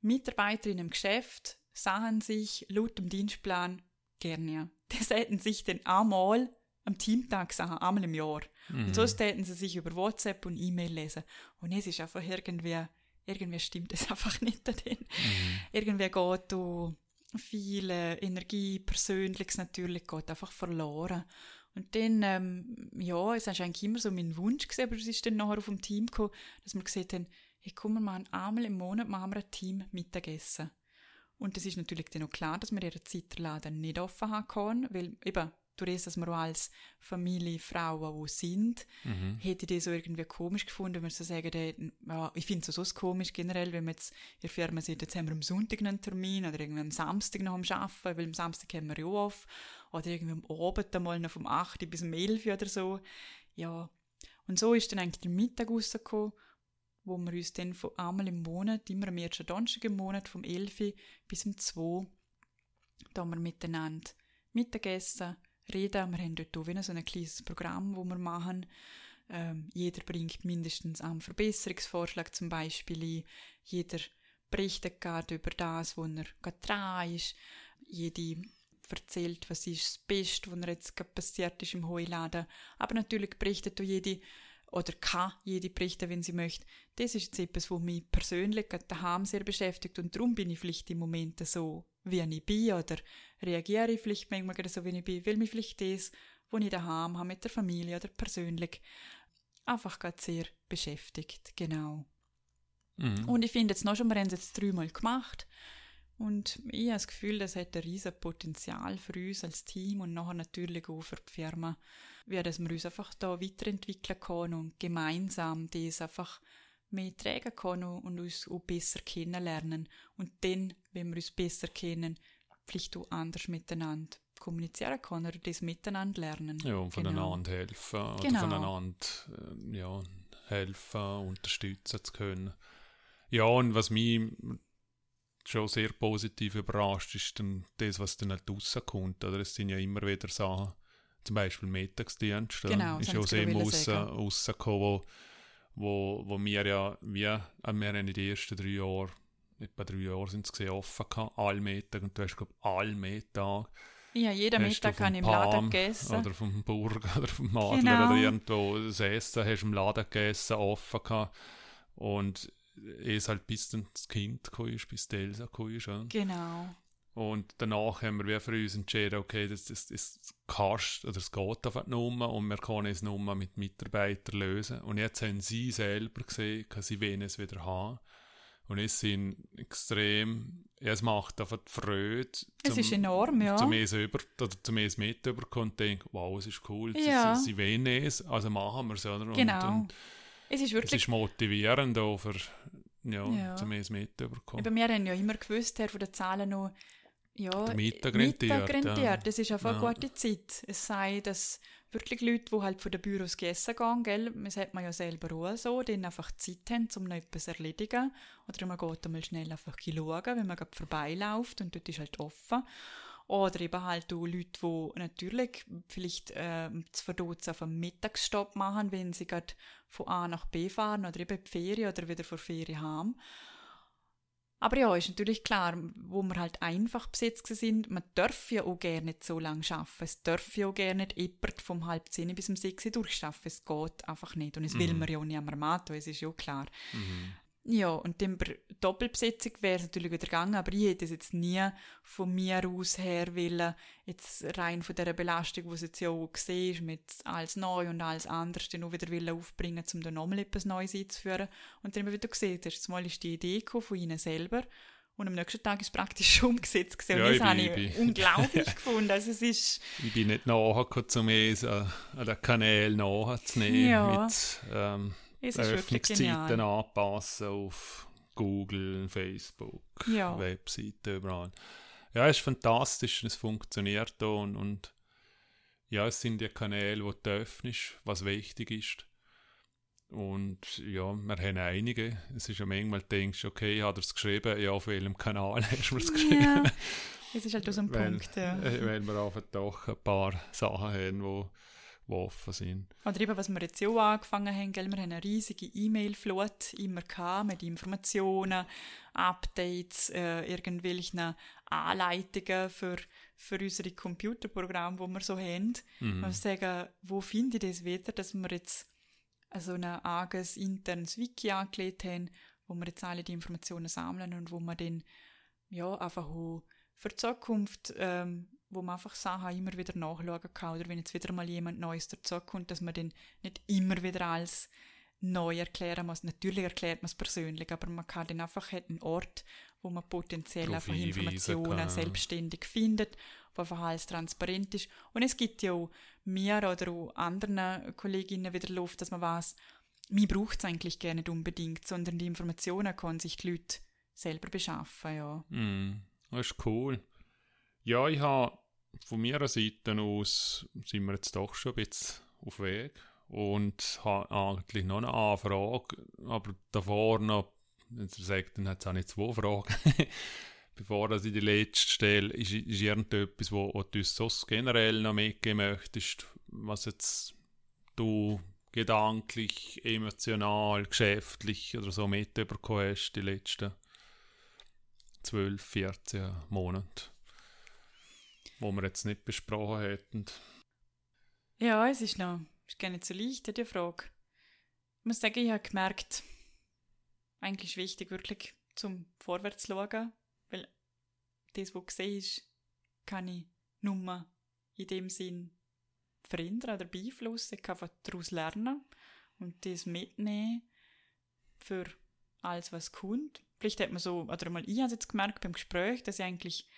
S1: Mitarbeiterinnen im Geschäft sahen sich laut dem Dienstplan gerne. [laughs] Die hätten sich dann einmal am Teamtag sahen, einmal im Jahr. Mhm. Und sonst hätten sie sich über WhatsApp und E-Mail lesen. Und es ist einfach irgendwie irgendwie stimmt es [laughs] einfach nicht darin. Mhm. Irgendwie geht du viel Energie, Persönliches natürlich, geht einfach verloren. Und dann, ähm, ja, es war eigentlich immer so mein Wunsch gewesen, aber es ist dann nachher auf dem Team gekommen, dass wir gesagt haben, hey, komm, wir machen einmal im Monat machen wir ein Team Mittagessen. Und es ist natürlich dann auch klar, dass wir ihren Zeitladen nicht offen haben können, weil eben durch das, dass wir auch als Familie Frauen die sind, mhm. hätte ich das so irgendwie komisch gefunden, wenn wir so sagen, hey, ja, ich finde es so komisch generell, wenn wir jetzt in der Firma sind, jetzt haben wir am Sonntag einen Termin oder irgendwie am Samstag noch am Arbeiten, weil am Samstag haben wir ja auf, oder irgendwie am Abend einmal noch vom 8 bis um 11 oder so. Ja, und so ist dann eigentlich der Mittag rausgekommen, wo wir uns dann von einmal im Monat, immer am ersten Donnerstag im Monat, vom 11 bis um 2, da wir miteinander Mittagessen, reden. Wir haben dort auch wieder so ein kleines Programm, das wir machen. Ähm, jeder bringt mindestens einen Verbesserungsvorschlag zum Beispiel ein. Jeder berichtet gerade über das, wo er gerade dran ist. Jede erzählt, was ist das Beste, was er jetzt gerade passiert ist im Heuladen. Aber natürlich berichtet auch jede oder kann jede berichten, wenn sie möchte. Das ist jetzt etwas, was mich persönlich daheim sehr beschäftigt und darum bin ich vielleicht im Moment so, wie ich bin oder reagiere ich vielleicht manchmal so, wie ich bin, weil mich vielleicht das, was ich daheim habe mit der Familie oder persönlich, einfach gerade sehr beschäftigt, genau. Mhm. Und ich finde jetzt noch schon, wir haben es jetzt dreimal gemacht und ich habe das Gefühl, das hat ein riesiges Potenzial für uns als Team und nachher natürlich auch für die Firma, wie dass wir uns einfach da weiterentwickeln können und gemeinsam das einfach mehr tragen können und uns auch besser kennenlernen. Und dann, wenn wir uns besser kennen, vielleicht auch anders miteinander kommunizieren können oder das miteinander lernen.
S2: Ja, und genau. voneinander genau. helfen oder genau. voneinander äh, ja, helfen, unterstützen zu können. Ja, und was mich schon sehr positiv überrascht, ist dann das, was dann halt rauskommt. Oder? Es sind ja immer wieder Sachen, zum Beispiel Mittagsdienst,
S1: genau,
S2: ist ja aus dem rausgekommen, wo, wo, wo wir ja, wie, äh, wir haben in den ersten drei Jahren, etwa drei Jahre sind es offen gehabt, alle Mittag, und du hast, glaube ich, alle Mittag
S1: ja, jeden Mittag kann ich im Laden gegessen.
S2: Oder vom Burger oder vom Adler genau. oder irgendwo das Essen hast du im Laden gegessen, offen gehabt. Und es halt bis dann das Kind kam, bis die Elsa kam. Ja.
S1: Genau.
S2: Und danach haben wir für uns entschieden, okay, das, das, das kannst, oder es geht einfach nicht und wir können es nur mit Mitarbeitern lösen. Und jetzt haben sie selber gesehen, dass sie wen es wieder haben. Und es sind extrem, ja, es macht einfach die Freude.
S1: Zum, es ist enorm, ja.
S2: Zum es über, oder zum es mit überkommen und denken, wow, es ist cool,
S1: ja.
S2: sie, sie wollen es, also machen wir es, oder?
S1: Genau.
S2: Und, und
S1: es ist wirklich...
S2: Es ist motivierend auch für, ja, ja. zum es mit überkommen.
S1: wir haben ja immer gewusst, Herr, von den Zahlen noch, ja,
S2: der Mittag rentiert.
S1: Ja. Das ist einfach ja. eine gute Zeit. Es sei, dass wirklich Leute, die halt von den Büros gegessen gehen, gell, das hat man ja selber auch so, die einfach Zeit haben, um noch etwas zu erledigen. Oder man geht einmal schnell einfach schauen, wenn man gerade vorbeiläuft und dort ist halt offen. Oder eben halt auch Leute, die natürlich vielleicht äh, zu Verdutz auf einen Mittagsstopp machen, wenn sie gerade von A nach B fahren oder eben die Ferien oder wieder vor Ferien haben. Aber ja, ist natürlich klar, wo wir halt einfach besetzt sind, man darf ja auch gerne nicht so lange arbeiten. Es darf ja auch gerne nicht jemand vom halb zehn bis um sechs durchschaffen. Es geht einfach nicht. Und es mhm. will man ja auch nicht am Armato, es ist ja klar. Mhm. Ja, und dann bei Doppelbesetzung wäre es natürlich wieder gegangen, aber ich hätte es jetzt nie von mir aus her wollen, jetzt rein von dieser Belastung, die es jetzt ja auch gesehen ist, mit alles neu und alles anders, dann auch wieder wollen aufbringen, um da nochmal etwas Neues einzuführen. Und dann, wie du gesehen hast, mal ist die Idee von ihnen selber und am nächsten Tag ist es praktisch schon [laughs] umgesetzt gewesen. Ja, und das habe ich, ich unglaublich [laughs] [laughs] gefunden. Also es ist
S2: ich bin nicht nachgekommen, um es an den Kanälen nachzunehmen. Ja. Mit, ähm, Öffnungszeiten anpassen auf Google, Facebook, ja. Webseiten, überall. Ja, es ist fantastisch, es funktioniert da und, und ja, es sind die Kanäle, die du öffnest, was wichtig ist. Und ja, wir haben einige. Es ist ja manchmal, denkst du, okay, hat er es geschrieben? Ja, auf welchem Kanal [laughs] hast du es geschrieben? Ja, [laughs]
S1: es ist halt aus dem Punkt, ja.
S2: Weil wir einfach doch ein paar Sachen haben, die die offen sind.
S1: Oder eben, was wir jetzt auch angefangen haben, gell? wir haben eine riesige E-Mail-Flut immer gehabt, mit Informationen, Updates, äh, irgendwelchen Anleitungen für, für unsere Computerprogramme, die wir so haben. Mhm. Wir sagen, wo finde ich das wieder, dass wir jetzt so ein eigenes internes Wiki angelegt haben, wo wir jetzt alle die Informationen sammeln und wo wir dann ja, einfach auch für die Zukunft ähm, wo man einfach Sachen immer wieder nachschauen kann. Oder wenn jetzt wieder mal jemand Neues dazukommt, dass man dann nicht immer wieder alles neu erklären muss. Natürlich erklärt man es persönlich, aber man kann dann einfach einen Ort, wo man potenziell Darauf einfach Informationen selbstständig findet, wo einfach alles transparent ist. Und es gibt ja auch mir oder auch anderen Kolleginnen wieder Luft, dass man weiß, mir braucht es eigentlich gar nicht unbedingt, sondern die Informationen können sich die Leute selber beschaffen, ja.
S2: Mm, das ist cool. Ja, ich habe von meiner Seite aus sind wir jetzt doch schon ein bisschen auf Weg und habe eigentlich noch eine Anfrage, aber davor noch, wenn Sie sagt, dann hat es auch nicht zwei Fragen. [laughs] Bevor ich die letzte stelle, ist, ist irgendetwas, wo, wo du sonst generell noch mitgeben möchtest, was jetzt du gedanklich, emotional, geschäftlich oder so mitbekommen hast, die letzten 12, 14 Monaten, wo wir jetzt nicht besprochen hätten.
S1: Ja, es ist noch ist gar nicht so leicht, die Frage. Ich muss sagen, ich habe gemerkt, eigentlich ist wichtig, wirklich zum Vorwärts zu schauen, weil das, was gesehen ist, kann ich nur in dem Sinn verändern oder beeinflussen. Ich kann daraus lernen und das mitnehmen für alles, was kommt. Vielleicht hat man so, oder mal ich habe jetzt gemerkt beim Gespräch, dass ich eigentlich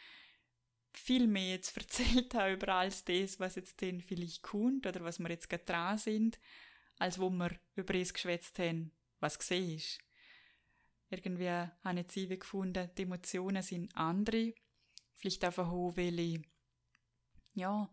S1: viel mehr jetzt erzählt habe über alles das, was jetzt denn vielleicht kommt oder was wir jetzt gerade dran sind, als wo wir über das geschwätzt haben, was gesehen ist. Irgendwie habe ich jetzt gefunden, die Emotionen sind andere. Vielleicht einfach auch, weil ich, ja,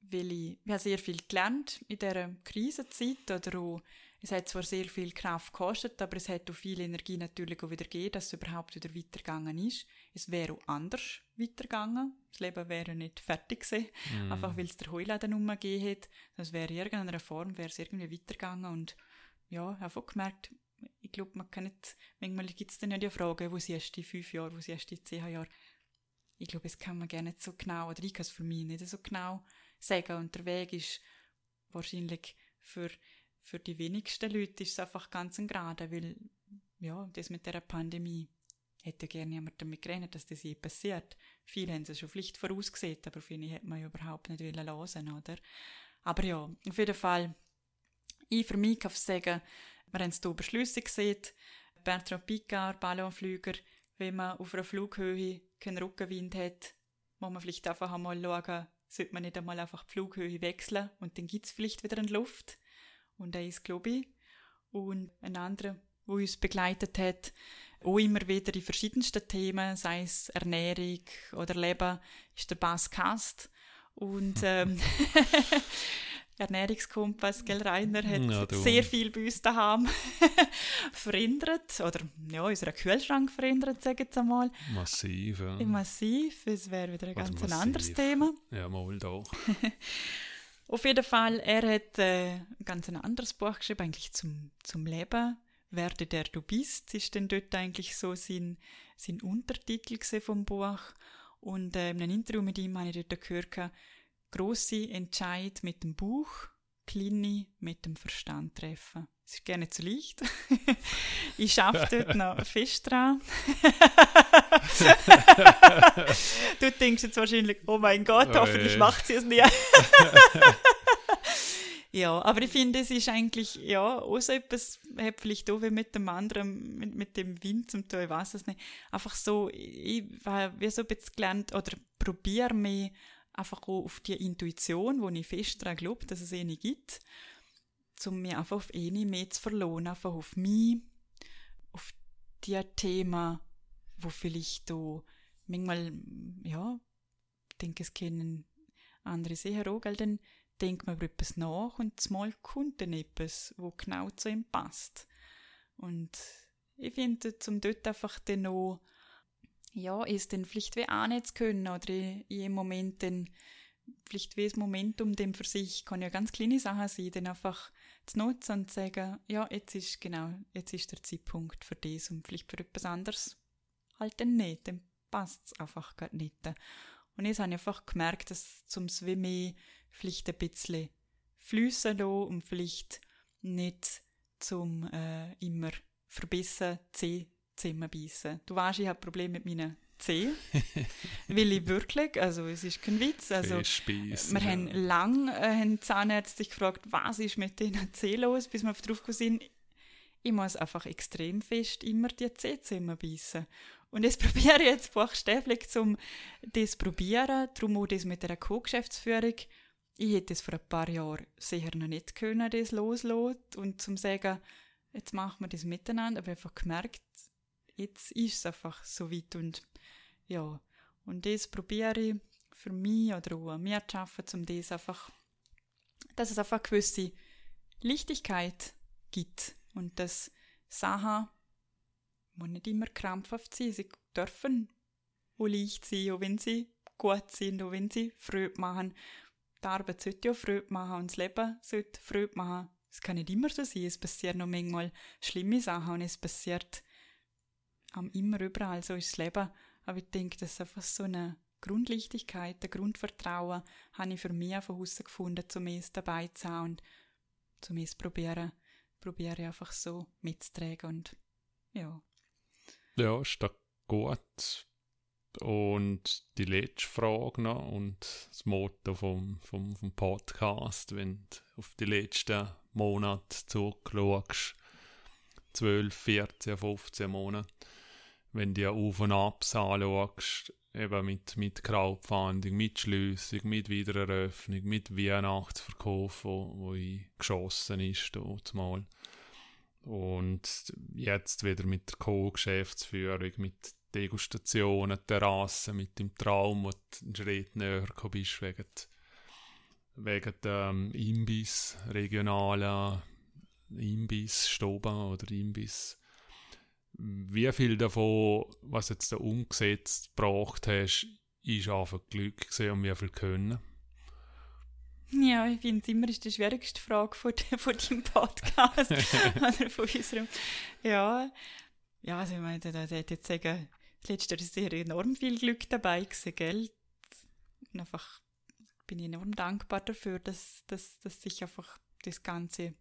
S1: weil ich, ich habe sehr viel gelernt in dieser Krisenzeit oder auch es hat zwar sehr viel Kraft gekostet, aber es hat auch viel Energie natürlich auch wieder gegeben, dass es überhaupt wieder weitergegangen ist. Es wäre auch anders weitergegangen. Das Leben wäre nicht fertig gewesen, mm. einfach weil es der Heuladen umgegeben hat. Das wäre in irgendeiner Form, wäre es irgendwie weitergegangen und ja, ich habe einfach gemerkt, ich glaube, man kann nicht, manchmal gibt es dann ja die Frage, wo siehst du die fünf Jahre, wo siehst du die zehn Jahre? Ich glaube, das kann man gerne nicht so genau, oder ich kann es für mich nicht so genau sagen und der Weg ist wahrscheinlich für für die wenigsten Leute ist es einfach ganz ein Gerade, weil ja, das mit der Pandemie hätte gerne jemand damit gerechnet, dass das je passiert. Viele haben es schon Pflicht vorausgesehen, aber viele hätte man ja überhaupt nicht hören wollen, oder? Aber ja, auf jeden Fall, ich für mich kann sagen, wir haben es hier Beschlüsse gesehen, Bertrand Picard, Ballonflüger, wenn man auf einer Flughöhe keinen Rückenwind hat, muss man vielleicht einfach einmal schauen, sollte man nicht einmal einfach die Flughöhe wechseln und dann gibt es vielleicht wieder eine Luft und er ist, ich. Und ein anderer, der uns begleitet hat, auch immer wieder die verschiedensten Themen, sei es Ernährung oder Leben, ist der Bas Kast. Und [laughs] ähm, [laughs] Ernährungskompass, gell, Rainer, hat ja, sehr viel bei uns daheim [laughs] verändert. Oder ja, unseren Kühlschrank verändert, sage ich jetzt einmal.
S2: Massiv, ja.
S1: Massiv, es wäre wieder ein also ganz anderes Thema.
S2: Ja, mal doch.
S1: Auf jeden Fall, er hat äh, ganz ein anderes Buch geschrieben, eigentlich zum, zum Leben. Werde der du bist, ist denn dort eigentlich so sein, sein Untertitel vom Buch. Und äh, in einem Interview mit ihm habe ich dort gehört, grosse Entscheid mit dem Buch, kleine mit dem Verstand treffen. Es ist gerne zu leicht. [laughs] ich arbeite dort [laughs] noch fest dran. [laughs] du denkst jetzt wahrscheinlich, oh mein Gott, hoffentlich macht sie es nicht. ja, aber ich finde, es ist eigentlich, ja, auch so etwas, hat vielleicht auch wie mit dem anderen, mit, mit dem Wind zum Teil, ich weiß es nicht, einfach so, ich habe so ein bisschen gelernt, oder probiere mich einfach auch auf die Intuition, wo ich fest daran glaube, dass es eine gibt, um mich einfach auf eine mehr zu verlohnen, einfach auf mich, auf die Themen, wo vielleicht da manchmal, ja, ich denke, es kennen andere sicher auch, gell, dann denkt man über etwas nach und mal kommt dann etwas, wo genau zu ihm passt. Und ich finde, zum dort einfach dann noch, ja, ist dann vielleicht wie auch zu können oder in jedem Moment dann vielleicht wie das Momentum dem für sich, kann ja ganz kleine Sachen sein, dann einfach zu nutzen und zu sagen, ja, jetzt ist genau, jetzt ist der Zeitpunkt für das und vielleicht für etwas anderes halt dann nicht, dann passt es einfach gar nicht. Und jetzt habe ich einfach gemerkt, dass zum Schwimmen vielleicht ein bisschen fließen lassen und vielleicht nicht zum äh, immer verbissen Zeh zusammenbeissen. Du weißt, ich habe Probleme mit meinen Zehen. [laughs] Will ich wirklich, also es ist kein Witz. Also, wir ja. haben lange äh, haben Zahnärzte gefragt, was ist mit diesen Zehen los, bis wir drauf sind, ich muss einfach extrem fest immer die Zähne zusammenbeissen. Und das [laughs] probiere ich jetzt buchstäblich, um das zu probieren, darum auch das mit der Co-Geschäftsführung. Ich hätte es vor ein paar Jahren sicher noch nicht können, das loslassen und zum sagen, jetzt machen wir das miteinander, aber einfach gemerkt, jetzt ist es einfach so weit und ja, und das probiere ich für mich oder auch mir zu arbeiten, um das einfach, dass es einfach eine gewisse Lichtigkeit gibt und dass Sachen, die nicht immer krampfhaft sind, sie dürfen auch leicht sein, auch wenn sie gut sind, auch wenn sie Freude machen. Die Arbeit sollte ja Freude machen und das Leben sollte Freude machen. Es kann nicht immer so sein, es passieren noch manchmal schlimme Sachen und es passiert am immer überall, so ist das Leben. Aber ich denke, das ist einfach so eine Grundlichtigkeit, ein Grundvertrauen, habe ich für mich von Hause gefunden, zum es dabei zu sein und zum es probieren, probiere einfach so mitzutragen und ja.
S2: Ja, ist doch gut. Und die letzte Frage noch und das Motto vom, vom, vom Podcast, wenn du auf die letzten Monate zurückschaust, 12, 14, 15 Monate, wenn du Auf- und Abs anschaust, eben mit, mit Crowdfunding, mit Schliessung, mit Wiedereröffnung, mit Weihnachtsverkauf, wo, wo geschossen ist, dort mal. Und jetzt wieder mit der Co-Geschäftsführung, mit Degustationen, Terrassen, mit dem Traum, wo du einen Schritt näher bist, wegen, wegen dem Imbiss, regionaler Imbiss, Stoba oder Imbiss. Wie viel davon, was jetzt da umgesetzt gebracht hast, ist einfach Glück gesehen und wie viel können?
S1: Ja, ich finde es immer ist die schwierigste Frage von, von deinem Podcast [laughs] oder von unserem. Ja, ja, also ich meine, da hätte jetzt sagen, letztes Jahr ist sehr enorm viel Glück dabei gewesen, gell? Und einfach bin ich enorm dankbar dafür, dass, dass, dass sich einfach das Ganze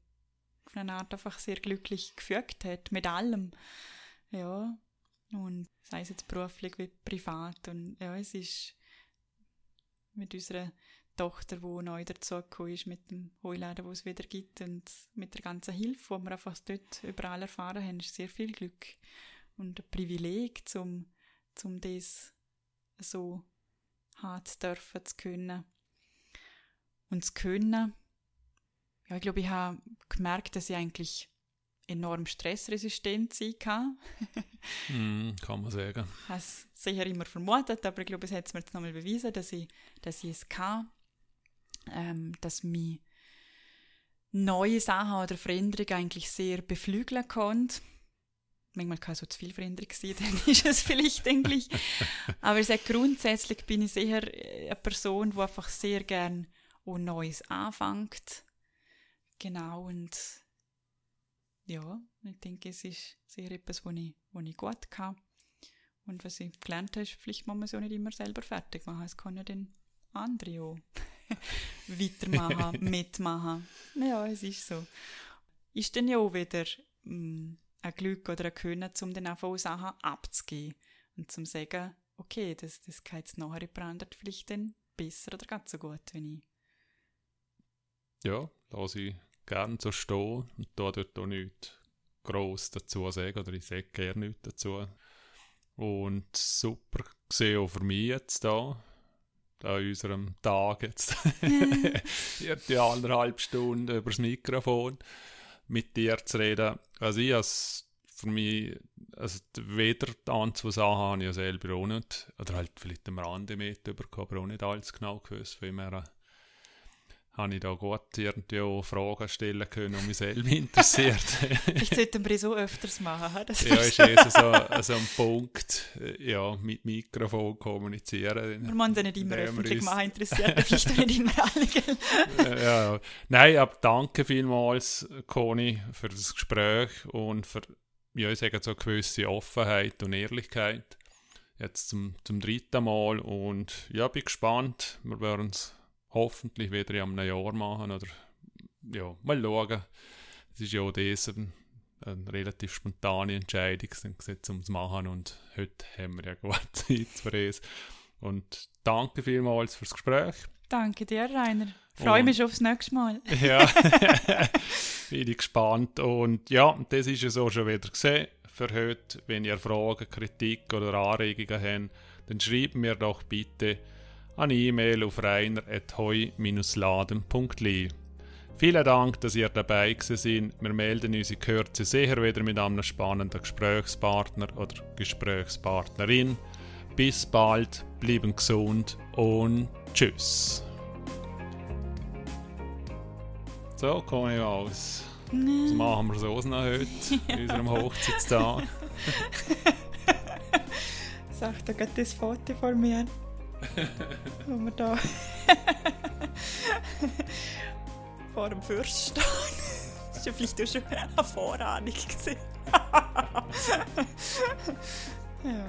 S1: auf eine Art einfach sehr glücklich gefügt hat, mit allem. Ja, und sei es jetzt beruflich wie privat. Und ja, es ist mit unserer Tochter, die neu dazugekommen ist, mit dem Heuladen, wo es wieder gibt und mit der ganzen Hilfe, die wir einfach dort überall erfahren haben, ist sehr viel Glück und ein Privileg, um zum das so hart dürfen zu können. Und zu können, ja, ich glaube, ich habe gemerkt, dass ich eigentlich enorm stressresistent sein kann. [laughs]
S2: mm, kann man sagen.
S1: Ich habe es sicher immer vermutet, aber ich glaube, es hat es mir jetzt nochmal bewiesen, dass ich, dass ich es kann ähm, dass mich neue Sachen oder Veränderungen eigentlich sehr beflügeln kann. Manchmal kann es so zu viel Veränderung sein, [laughs] dann ist es vielleicht eigentlich. [laughs] Aber ich grundsätzlich bin ich sicher eine Person, die einfach sehr gern auch Neues anfängt. Genau, und ja, ich denke, es ist sehr etwas, was ich, was ich gut kann. Und was ich gelernt habe, ist, vielleicht muss man es auch nicht immer selber fertig machen. Es kann ja dann andere auch. [laughs] weitermachen, [laughs] mitmachen. Ja, es ist so. Ist dann ja auch wieder mh, mm, ein Glück oder ein Können, um dann auch Sachen abzugeben und zum sagen, okay, das, das geht jetzt nachher gebrannt vielleicht dann besser oder ganz so gut wie ich.
S2: Ja, lasse ich gerne so stehen und da dort auch nichts gross dazu sagen oder ich sage gerne nichts dazu. Und super gesehen auch für mich jetzt da an unserem Tag jetzt [laughs] die anderthalb Stunden über das Mikrofon mit dir zu reden. Also ich als für mich, also weder die zwei Sachen habe ich ja selber auch nicht, oder halt vielleicht am Rande mitbekommen, aber auch nicht alles genau gewusst, von mir habe ich da gut irgendwie auch Fragen stellen können, die mich selber [laughs] interessiert.
S1: Vielleicht sollten wir so öfters machen.
S2: Ja, ist eher so, so ein Punkt, ja, mit Mikrofon kommunizieren.
S1: Wir müssen ja nicht immer öffentlich machen, interessiert vielleicht nicht immer alle, [laughs]
S2: ja. Nein, aber danke vielmals, Conny, für das Gespräch und für, ja, ich sage so eine gewisse Offenheit und Ehrlichkeit. Jetzt zum, zum dritten Mal und ja, bin gespannt. Wir werden es hoffentlich wieder in einem Jahr machen oder ja, mal schauen. Es ist ja auch das eine, eine relativ spontane Entscheidung um zu machen und heute haben wir ja [laughs] gut Zeit für es. Und danke vielmals fürs Gespräch.
S1: Danke dir, Rainer. Freue mich aufs nächste Mal. [laughs] [laughs]
S2: ja, bin ich gespannt. Und ja, das ist es auch schon wieder gesehen für heute. Wenn ihr Fragen, Kritik oder Anregungen habt, dann schreibt mir doch bitte an E-Mail auf reiner.heu-laden.li. Vielen Dank, dass ihr dabei seid. Wir melden uns in Kürze sicher wieder mit einem spannenden Gesprächspartner oder Gesprächspartnerin. Bis bald, bleiben gesund und tschüss. So, komme ich aus. Was machen wir so noch heute, [laughs] an unserem Hochzeitstag? [laughs]
S1: Sag da gerade das Foto vor mir. Wo wir da [laughs] vor dem Fürst stehen. Das war vielleicht auch schon eine Vorahnung. [laughs] ja.